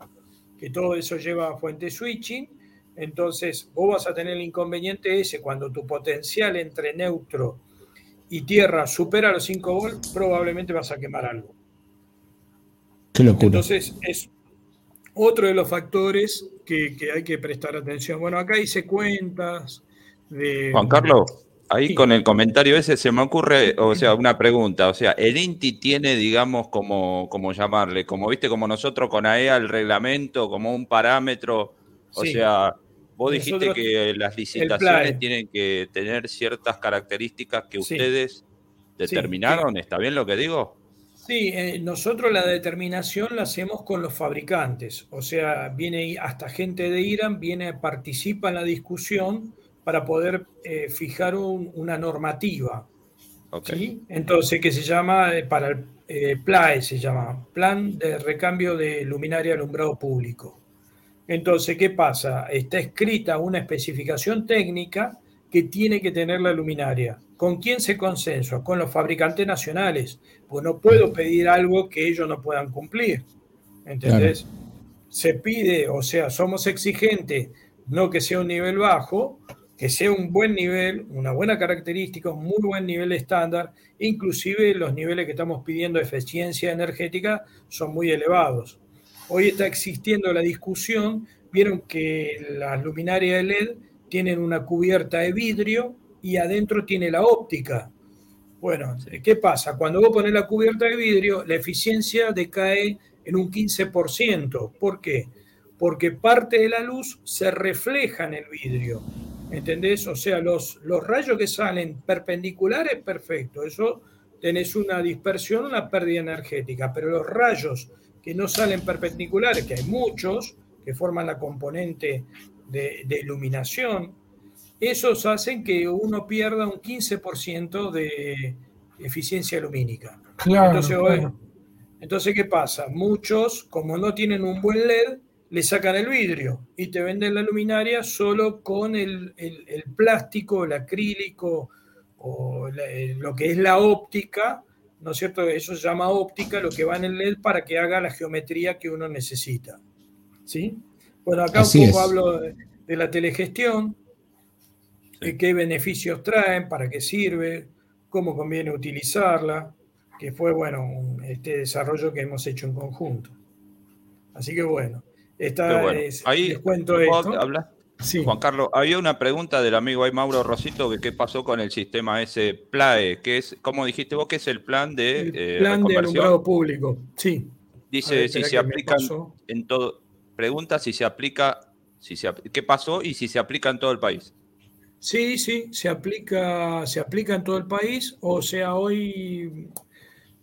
Speaker 9: que todo eso lleva a fuente switching. Entonces, vos vas a tener el inconveniente ese cuando tu potencial entre neutro y tierra supera los 5 volts, probablemente vas a quemar algo.
Speaker 4: Qué locura.
Speaker 9: Entonces, es otro de los factores que, hay que prestar atención. Bueno, acá hice cuentas de.
Speaker 3: Juan Carlos, ahí con el comentario ese se me ocurre, o sea, una pregunta. O sea, el INTI tiene, digamos, como, como llamarle, como viste, como nosotros con AEA, el reglamento, como un parámetro. O sea, Vos dijiste que las licitaciones tienen que tener ciertas características que ustedes determinaron. ¿Está bien lo que digo?
Speaker 9: Sí, eh, nosotros la determinación la hacemos con los fabricantes. O sea, viene hasta gente de Irán, viene, participa en la discusión para poder eh, fijar una normativa. Entonces, que se llama, eh, para el PLAE se llama, Plan de Recambio de Luminaria Alumbrado Público. Entonces, ¿qué pasa? Está escrita una especificación técnica que tiene que tener la luminaria. ¿Con quién se consensua? Con los fabricantes nacionales. Pues no puedo pedir algo que ellos no puedan cumplir. ¿Entendés? Se pide, o sea, somos exigentes, no que sea un nivel bajo, que sea un buen nivel, una buena característica, un muy buen nivel estándar. Inclusive los niveles que estamos pidiendo de eficiencia energética son muy elevados. Hoy está existiendo la discusión, vieron que las luminarias de LED tienen una cubierta de vidrio y adentro tiene la óptica. Bueno, ¿qué pasa? Cuando vos pones la cubierta de vidrio, la eficiencia decae en un 15%. ¿Por qué? Porque parte de la luz se refleja en el vidrio. ¿Entendés? O sea, los, los rayos que salen perpendiculares, perfecto. Eso tenés una dispersión, una pérdida energética. Pero los rayos que no salen perpendiculares, que hay muchos que forman la componente de, iluminación, esos hacen que uno pierda un 15% de eficiencia lumínica. entonces, entonces, ¿qué pasa? Muchos, como no tienen un buen LED, le sacan el vidrio y te venden la luminaria solo con el, plástico, el acrílico o lo que es la óptica ¿no es cierto? Eso se llama óptica, lo que va en el LED para que haga la geometría que uno necesita. ¿Sí? Bueno, acá un poco hablo de, la telegestión, de qué beneficios traen, para qué sirve, cómo conviene utilizarla, que fue, bueno, este desarrollo que hemos hecho en conjunto. Así que bueno, esta es,
Speaker 3: Ahí les cuento esto. Juan Carlos, había una pregunta del amigo ahí, Mauro Rosito, que qué pasó con el sistema ese PLAE, que es, como dijiste vos, que es el plan de
Speaker 9: el eh, plan de alumbrado público, sí.
Speaker 3: Dice si se aplica en todo, pregunta si se aplica, si se, qué pasó y si se aplica en todo el país.
Speaker 9: Sí, sí, se aplica, se aplica en todo el país, o sea, hoy,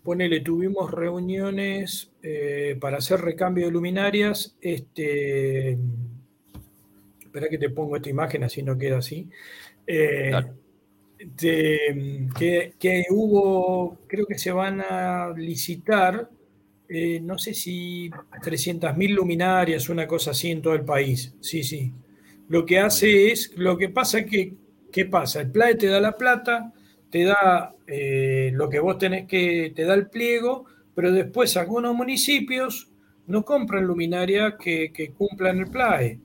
Speaker 9: ponele, tuvimos reuniones eh, para hacer recambio de luminarias, este espera que te pongo esta imagen, así no queda así. Eh, que, hubo, creo que se van a licitar, eh, no sé si 300.000 luminarias, una cosa así en todo el país. Sí, sí. Lo que hace es, lo que pasa es que, ¿qué pasa? El PLAE te da la plata, te da eh, lo que vos tenés que, te da el pliego, pero después algunos municipios no compran luminaria que, que cumplan el PLAE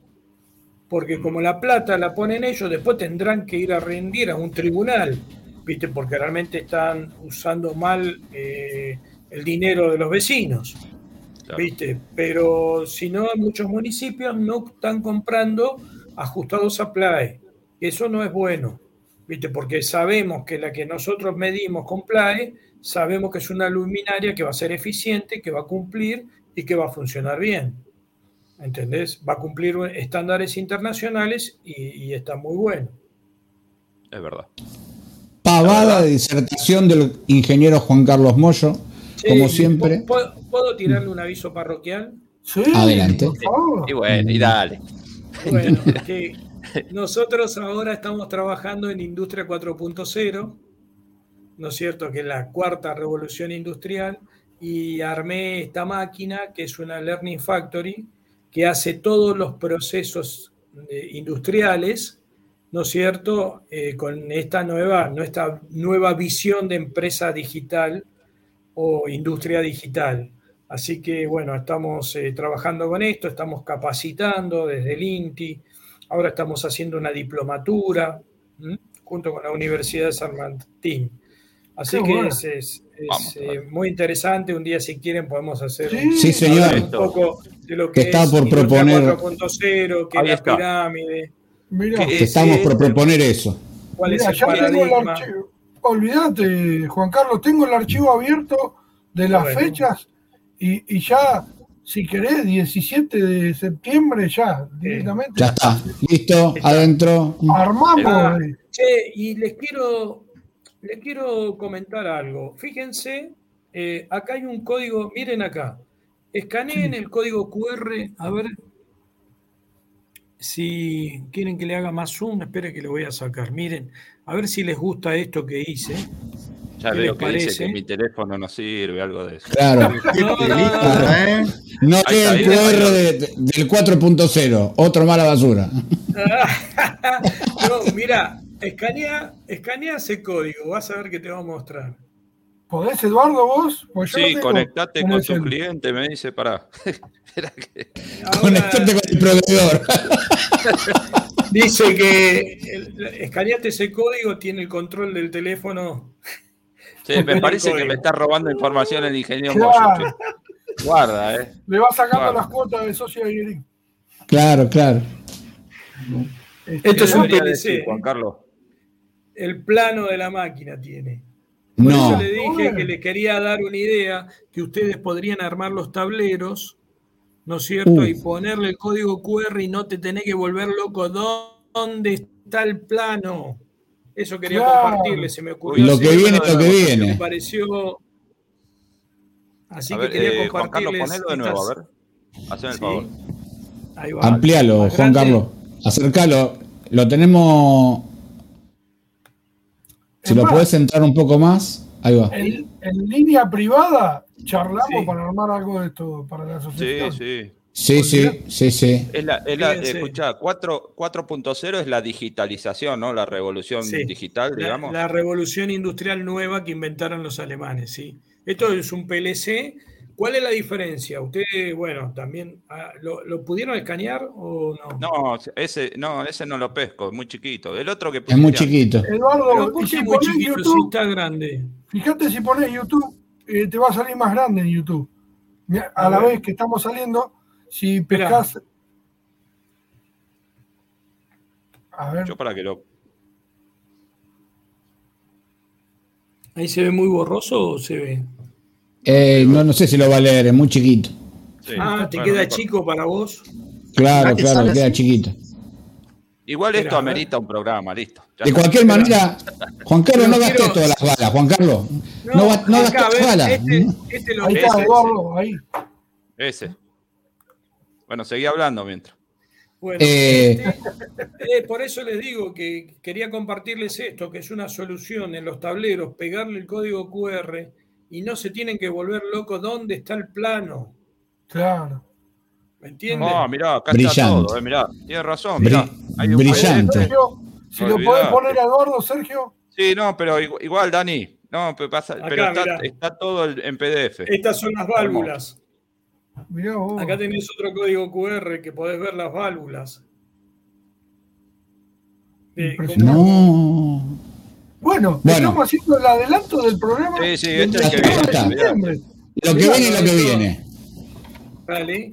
Speaker 9: porque como la plata la ponen ellos, después tendrán que ir a rendir a un tribunal, ¿viste? Porque realmente están usando mal eh, el dinero de los vecinos, ¿viste? Pero si no, muchos municipios no están comprando ajustados a PLAE. Eso no es bueno, ¿viste? Porque sabemos que la que nosotros medimos con PLAE sabemos que es una luminaria que va a ser eficiente, que va a cumplir y que va a funcionar bien. ¿Entendés? Va a cumplir estándares internacionales y, está muy bueno.
Speaker 3: Es verdad.
Speaker 4: Pavada de disertación del ingeniero Juan Carlos Moyo, como siempre.
Speaker 9: ¿puedo, tirarle un aviso parroquial?
Speaker 4: Sí, Adelante.
Speaker 3: Y bueno, y dale.
Speaker 9: Bueno, que nosotros ahora estamos trabajando en Industria 4.0, ¿no es cierto? Que es la cuarta revolución industrial, y armé esta máquina que es una Learning Factory que hace todos los procesos eh, industriales, ¿no es cierto?, eh, con esta nueva, nuestra nueva visión de empresa digital o industria digital. Así que, bueno, estamos eh, trabajando con esto, estamos capacitando desde el INTI, ahora estamos haciendo una diplomatura junto con la Universidad de San Martín. Así que es, muy interesante. Un día, si quieren, podemos hacer
Speaker 4: un,
Speaker 9: poco de lo que,
Speaker 4: está por proponer
Speaker 9: 4.0, que es la pirámide.
Speaker 4: que estamos por proponer eso.
Speaker 2: ¿Cuál es el paradigma? Olvídate, Juan Carlos, tengo el archivo abierto de las fechas y, ya, si querés, 17 de septiembre, ya, directamente.
Speaker 4: Ya está, listo, adentro.
Speaker 2: Armamos. Ah,
Speaker 9: y les quiero les quiero comentar algo. Fíjense, eh, acá hay un código, miren acá, escaneen el código QR, a ver si quieren que le haga más zoom, espere que lo voy a sacar. Miren, a ver si les gusta esto que hice.
Speaker 3: Ya veo que dice que mi teléfono no sirve, algo de eso.
Speaker 4: Claro. no, es el QR del 4.0, otro mala basura.
Speaker 9: no, mira, Escanea, escanea ese código, vas a ver que te va a mostrar.
Speaker 2: ¿Podés, Eduardo, vos?
Speaker 3: Pues sí, conectate con su cliente, me dice, pará.
Speaker 4: Conectate con el proveedor.
Speaker 9: dice que escaneate ese código, tiene el control del teléfono.
Speaker 3: Sí, me parece que me está robando información el ingeniero Guarda, eh.
Speaker 2: Le va sacando las cuotas de socio de
Speaker 4: Claro, claro.
Speaker 9: Esto es un PLC. Juan Carlos el plano de la máquina tiene.
Speaker 4: Por eso
Speaker 9: le dije que le quería dar una idea que ustedes podrían armar los tableros, ¿no es cierto? Y ponerle el código QR y no te tenés que volver loco. ¿Dónde está el plano? Eso quería compartirle, se me ocurrió.
Speaker 4: Lo que viene, lo que viene.
Speaker 9: Me pareció. Así que quería eh, Juan Carlos,
Speaker 3: ponelo de nuevo, a ver. Haceme el favor.
Speaker 4: Amplialo, Juan Carlos. Acércalo. Lo tenemos si lo puedes centrar un poco más, ahí va.
Speaker 2: En, línea privada charlamos para armar algo de esto para la
Speaker 3: asociación. Sí, sí.
Speaker 4: Sí, sí, sí, sí.
Speaker 3: Es la, es la, escuchá, 4.0 es la digitalización, ¿no? La revolución digital, digamos.
Speaker 9: La, revolución industrial nueva que inventaron los alemanes, sí. Esto es un PLC ¿Cuál es la diferencia? Ustedes, bueno, también, ah, ¿lo, pudieron escanear o no?
Speaker 3: No, ese no, ese no lo pesco, es muy chiquito. El otro que
Speaker 4: Es muy chiquito.
Speaker 2: Eduardo,
Speaker 9: ¿por qué muy chiquito YouTube, está grande?
Speaker 2: Fíjate si pones YouTube, eh, te va a salir más grande en YouTube. A, la vez que estamos saliendo, si pescas.
Speaker 3: A ver. Yo para que lo.
Speaker 9: ¿Ahí se ve muy borroso o se ve?
Speaker 4: Eh, no, no sé si lo va a leer, es muy chiquito.
Speaker 9: ah, ¿te queda chico para vos?
Speaker 4: Claro, claro, queda chiquito.
Speaker 3: Igual esto amerita un programa, listo.
Speaker 4: de cualquier manera, Juan Carlos, no gastes todas las balas, Juan Carlos. No, no, no gastes las balas.
Speaker 2: Este, este lo ahí está, Eduardo, ahí.
Speaker 3: Ese. Bueno, seguí hablando mientras.
Speaker 9: Bueno, eh, este, eh, por eso les digo que quería compartirles esto, que es una solución en los tableros, pegarle el código QR y no se tienen que volver locos dónde está el plano.
Speaker 2: Claro.
Speaker 9: ¿Me entiendes?
Speaker 3: No, mirá, acá está todo, eh, mirá. Tienes razón, mirá.
Speaker 4: brillante.
Speaker 2: si lo podés poner a Eduardo, Sergio.
Speaker 3: Sí, no, pero igual, Dani. No, pero, pasa, pero está, todo en PDF.
Speaker 9: Estas son las válvulas. Mirá vos. Acá tenés otro código QR que podés ver las válvulas.
Speaker 2: no. Bueno, estamos haciendo el adelanto del programa.
Speaker 3: Sí, sí, este es el que viene.
Speaker 4: Lo que viene y lo que viene.
Speaker 9: Vale.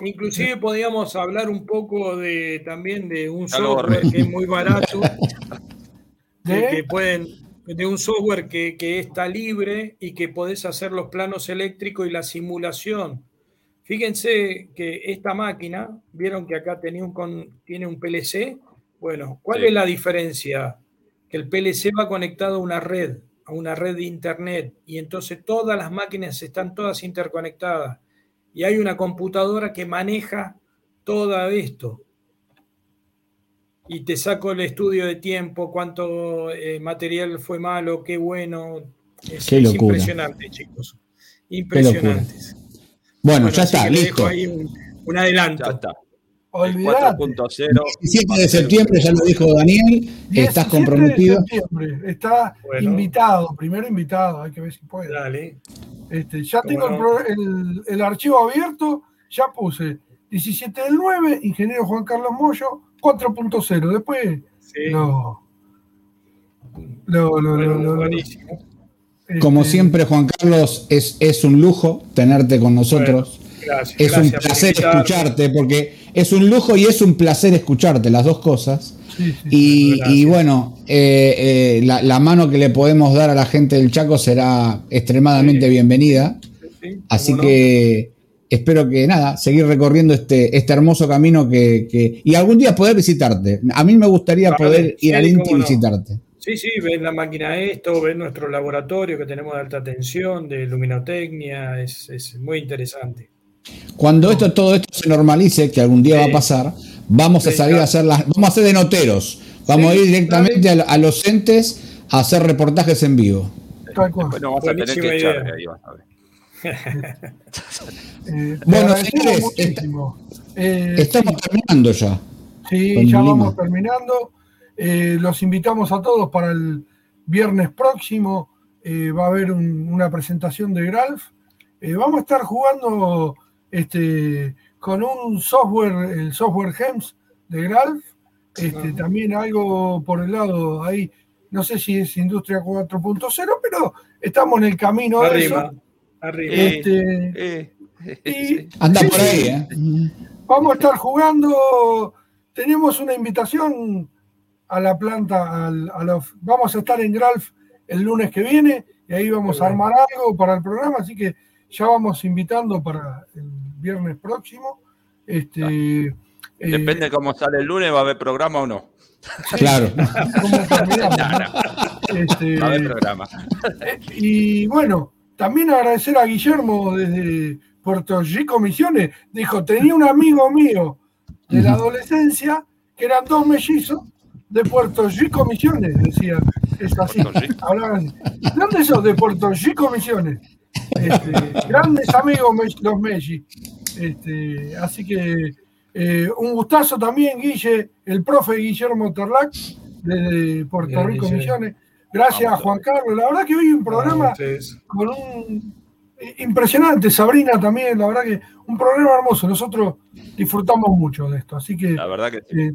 Speaker 9: Inclusive podríamos hablar un poco de también de un software que es muy barato, que pueden de un software que, está libre y que podés hacer los planos eléctricos y la simulación. Fíjense que esta máquina, vieron que acá tenía un, tiene un PLC. Bueno, ¿cuál es la diferencia? Que el PLC va conectado a una red, a una red de internet, y entonces todas las máquinas están todas interconectadas. Y hay una computadora que maneja todo esto y te saco el estudio de tiempo, cuánto eh, material fue malo, qué bueno. Es, impresionante, chicos. Impresionante.
Speaker 4: Bueno, ya está, listo.
Speaker 9: Ahí un, adelanto. Ya está.
Speaker 4: 4.0. 17 de septiembre, ya lo dijo Daniel, estás comprometido.
Speaker 2: está invitado, primero invitado, hay que ver si puede.
Speaker 9: Dale.
Speaker 2: Este, ya tengo el, el, archivo abierto, ya puse 17 del 9, ingeniero Juan Carlos Moyo, 4.0. Después no.
Speaker 4: Como este, siempre, Juan Carlos, es, es un lujo tenerte con nosotros. es un placer escucharte, porque es un lujo y es un placer escucharte, las dos cosas. y, bueno, eh, eh, la, mano que le podemos dar a la gente del Chaco será extremadamente bienvenida. Así que espero que nada, seguir recorriendo este, este hermoso camino que, y algún día poder visitarte. A mí me gustaría poder ir al INTI y visitarte.
Speaker 9: Sí, sí, ven la máquina esto, ven nuestro laboratorio que tenemos de alta tensión, de luminotecnia, es, muy interesante.
Speaker 4: Cuando esto, todo esto se normalice, que algún día va a pasar, vamos a salir a hacer las, vamos a hacer de noteros, vamos a ir directamente a, los entes a hacer reportajes en vivo.
Speaker 3: Bueno, vamos a tener que echar, ahí vas a ver.
Speaker 2: Eh, bueno, señores,
Speaker 4: eh, estamos terminando ya.
Speaker 2: Sí, ya vamos terminando. Eh, los invitamos a todos para el viernes próximo. va a haber una presentación de Gralf. vamos a estar jugando este, con un software, el software GEMS de Gralf. Este, también algo por el lado ahí, no sé si es Industria 4.0, pero estamos en el camino de eso. Este,
Speaker 4: eh, Anda por ahí, ¿eh?
Speaker 2: Vamos a estar jugando. Tenemos una invitación a la planta. vamos a estar en Gralf el lunes que viene y ahí vamos a armar algo para el programa. Así que ya vamos invitando para el viernes próximo. Este,
Speaker 3: eh, Depende de cómo sale el lunes, va a haber programa o no.
Speaker 4: Claro.
Speaker 2: Este, va a haber programa. y bueno, también agradecer a Guillermo desde Puerto Rico Misiones. Dijo, tenía un amigo mío de la adolescencia que eran dos mellizos de Puerto Rico Misiones, decía. Es así. ¿Dónde sos? De Puerto Rico Misiones. Este, grandes amigos los Melli. Este, así que eh, un gustazo también, Guille, el profe Guillermo Terlac, de Puerto Rico Misiones. Gracias, Juan Carlos. La verdad que hoy un programa con un impresionante, Sabrina también, la verdad que un programa hermoso. Nosotros disfrutamos mucho de esto, así que,
Speaker 3: la verdad que
Speaker 2: eh, eh,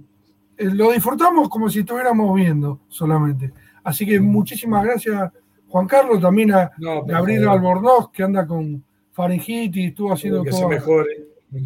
Speaker 2: lo disfrutamos como si estuviéramos viendo solamente. Así que muchísimas gracias, Juan Carlos, también a Gabriel Albornoz, que anda con faringitis, estuvo haciendo
Speaker 9: que.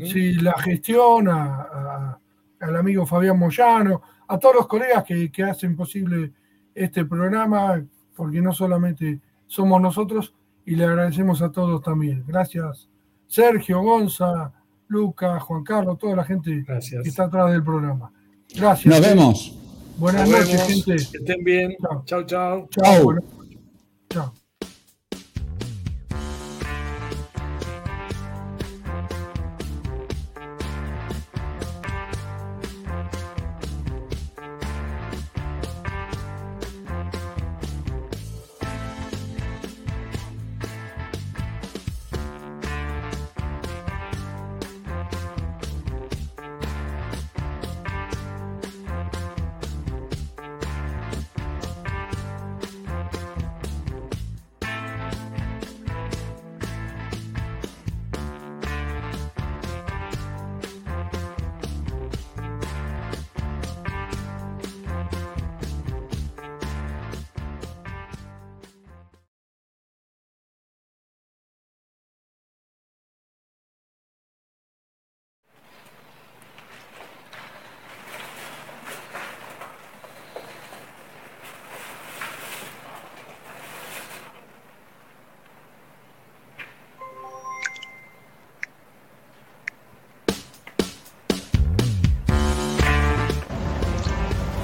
Speaker 2: Sí, la gestión, al amigo Fabián Moyano, a todos los colegas que, que hacen posible este programa, porque no solamente somos nosotros, y le agradecemos a todos también. Gracias, Sergio, Gonza, Luca, Juan Carlos, toda la gente que está atrás del programa. Gracias.
Speaker 4: Nos vemos.
Speaker 2: Buenas noches, gente.
Speaker 9: Que estén bien. Chao, chao.
Speaker 2: Chao. Chao.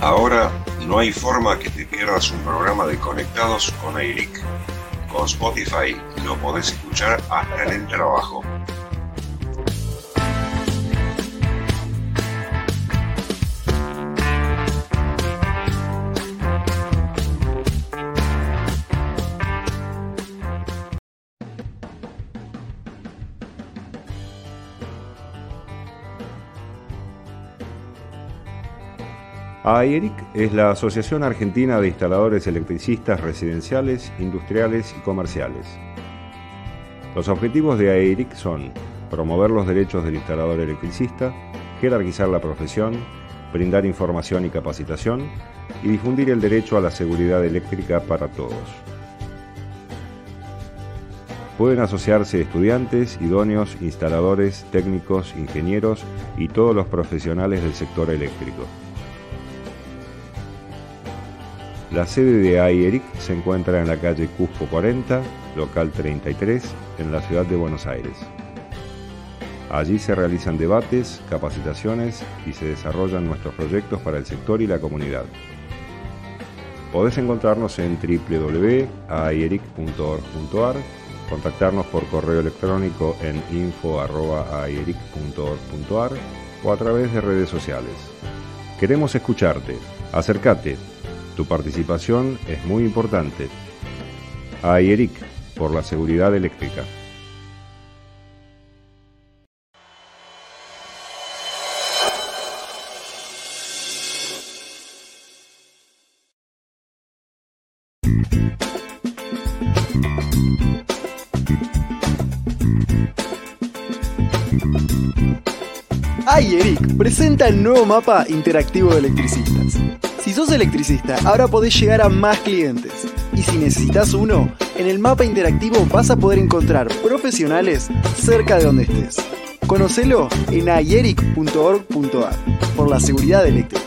Speaker 10: Ahora no hay forma que te pierdas un programa de Conectados con Eric. Con Spotify lo podés escuchar hasta en el trabajo.
Speaker 11: AERIC es la Asociación Argentina de Instaladores Electricistas Residenciales, Industriales y Comerciales. Los objetivos de AERIC son promover los derechos del instalador electricista, jerarquizar la profesión, brindar información y capacitación y difundir el derecho a la seguridad eléctrica para todos. Pueden asociarse estudiantes, idóneos, instaladores, técnicos, ingenieros y todos los profesionales del sector eléctrico. La sede de AIERIC se encuentra en la calle Cusco 40, local 33, en la ciudad de Buenos Aires. Allí se realizan debates, capacitaciones y se desarrollan nuestros proyectos para el sector y la comunidad. Podés encontrarnos en www.aieric.org.ar, contactarnos por correo electrónico en info.aieric.org.ar o a través de redes sociales. Queremos escucharte. Acércate, tu participación es muy importante. AIERIC, por la seguridad eléctrica.
Speaker 1: AIERIC presenta el nuevo mapa interactivo de electricistas. Si sos electricista, ahora podés llegar a más clientes. Y si necesitas uno, en el mapa interactivo vas a poder encontrar profesionales cerca de donde estés. Conocelo en ayeric.org.ar por la seguridad eléctrica.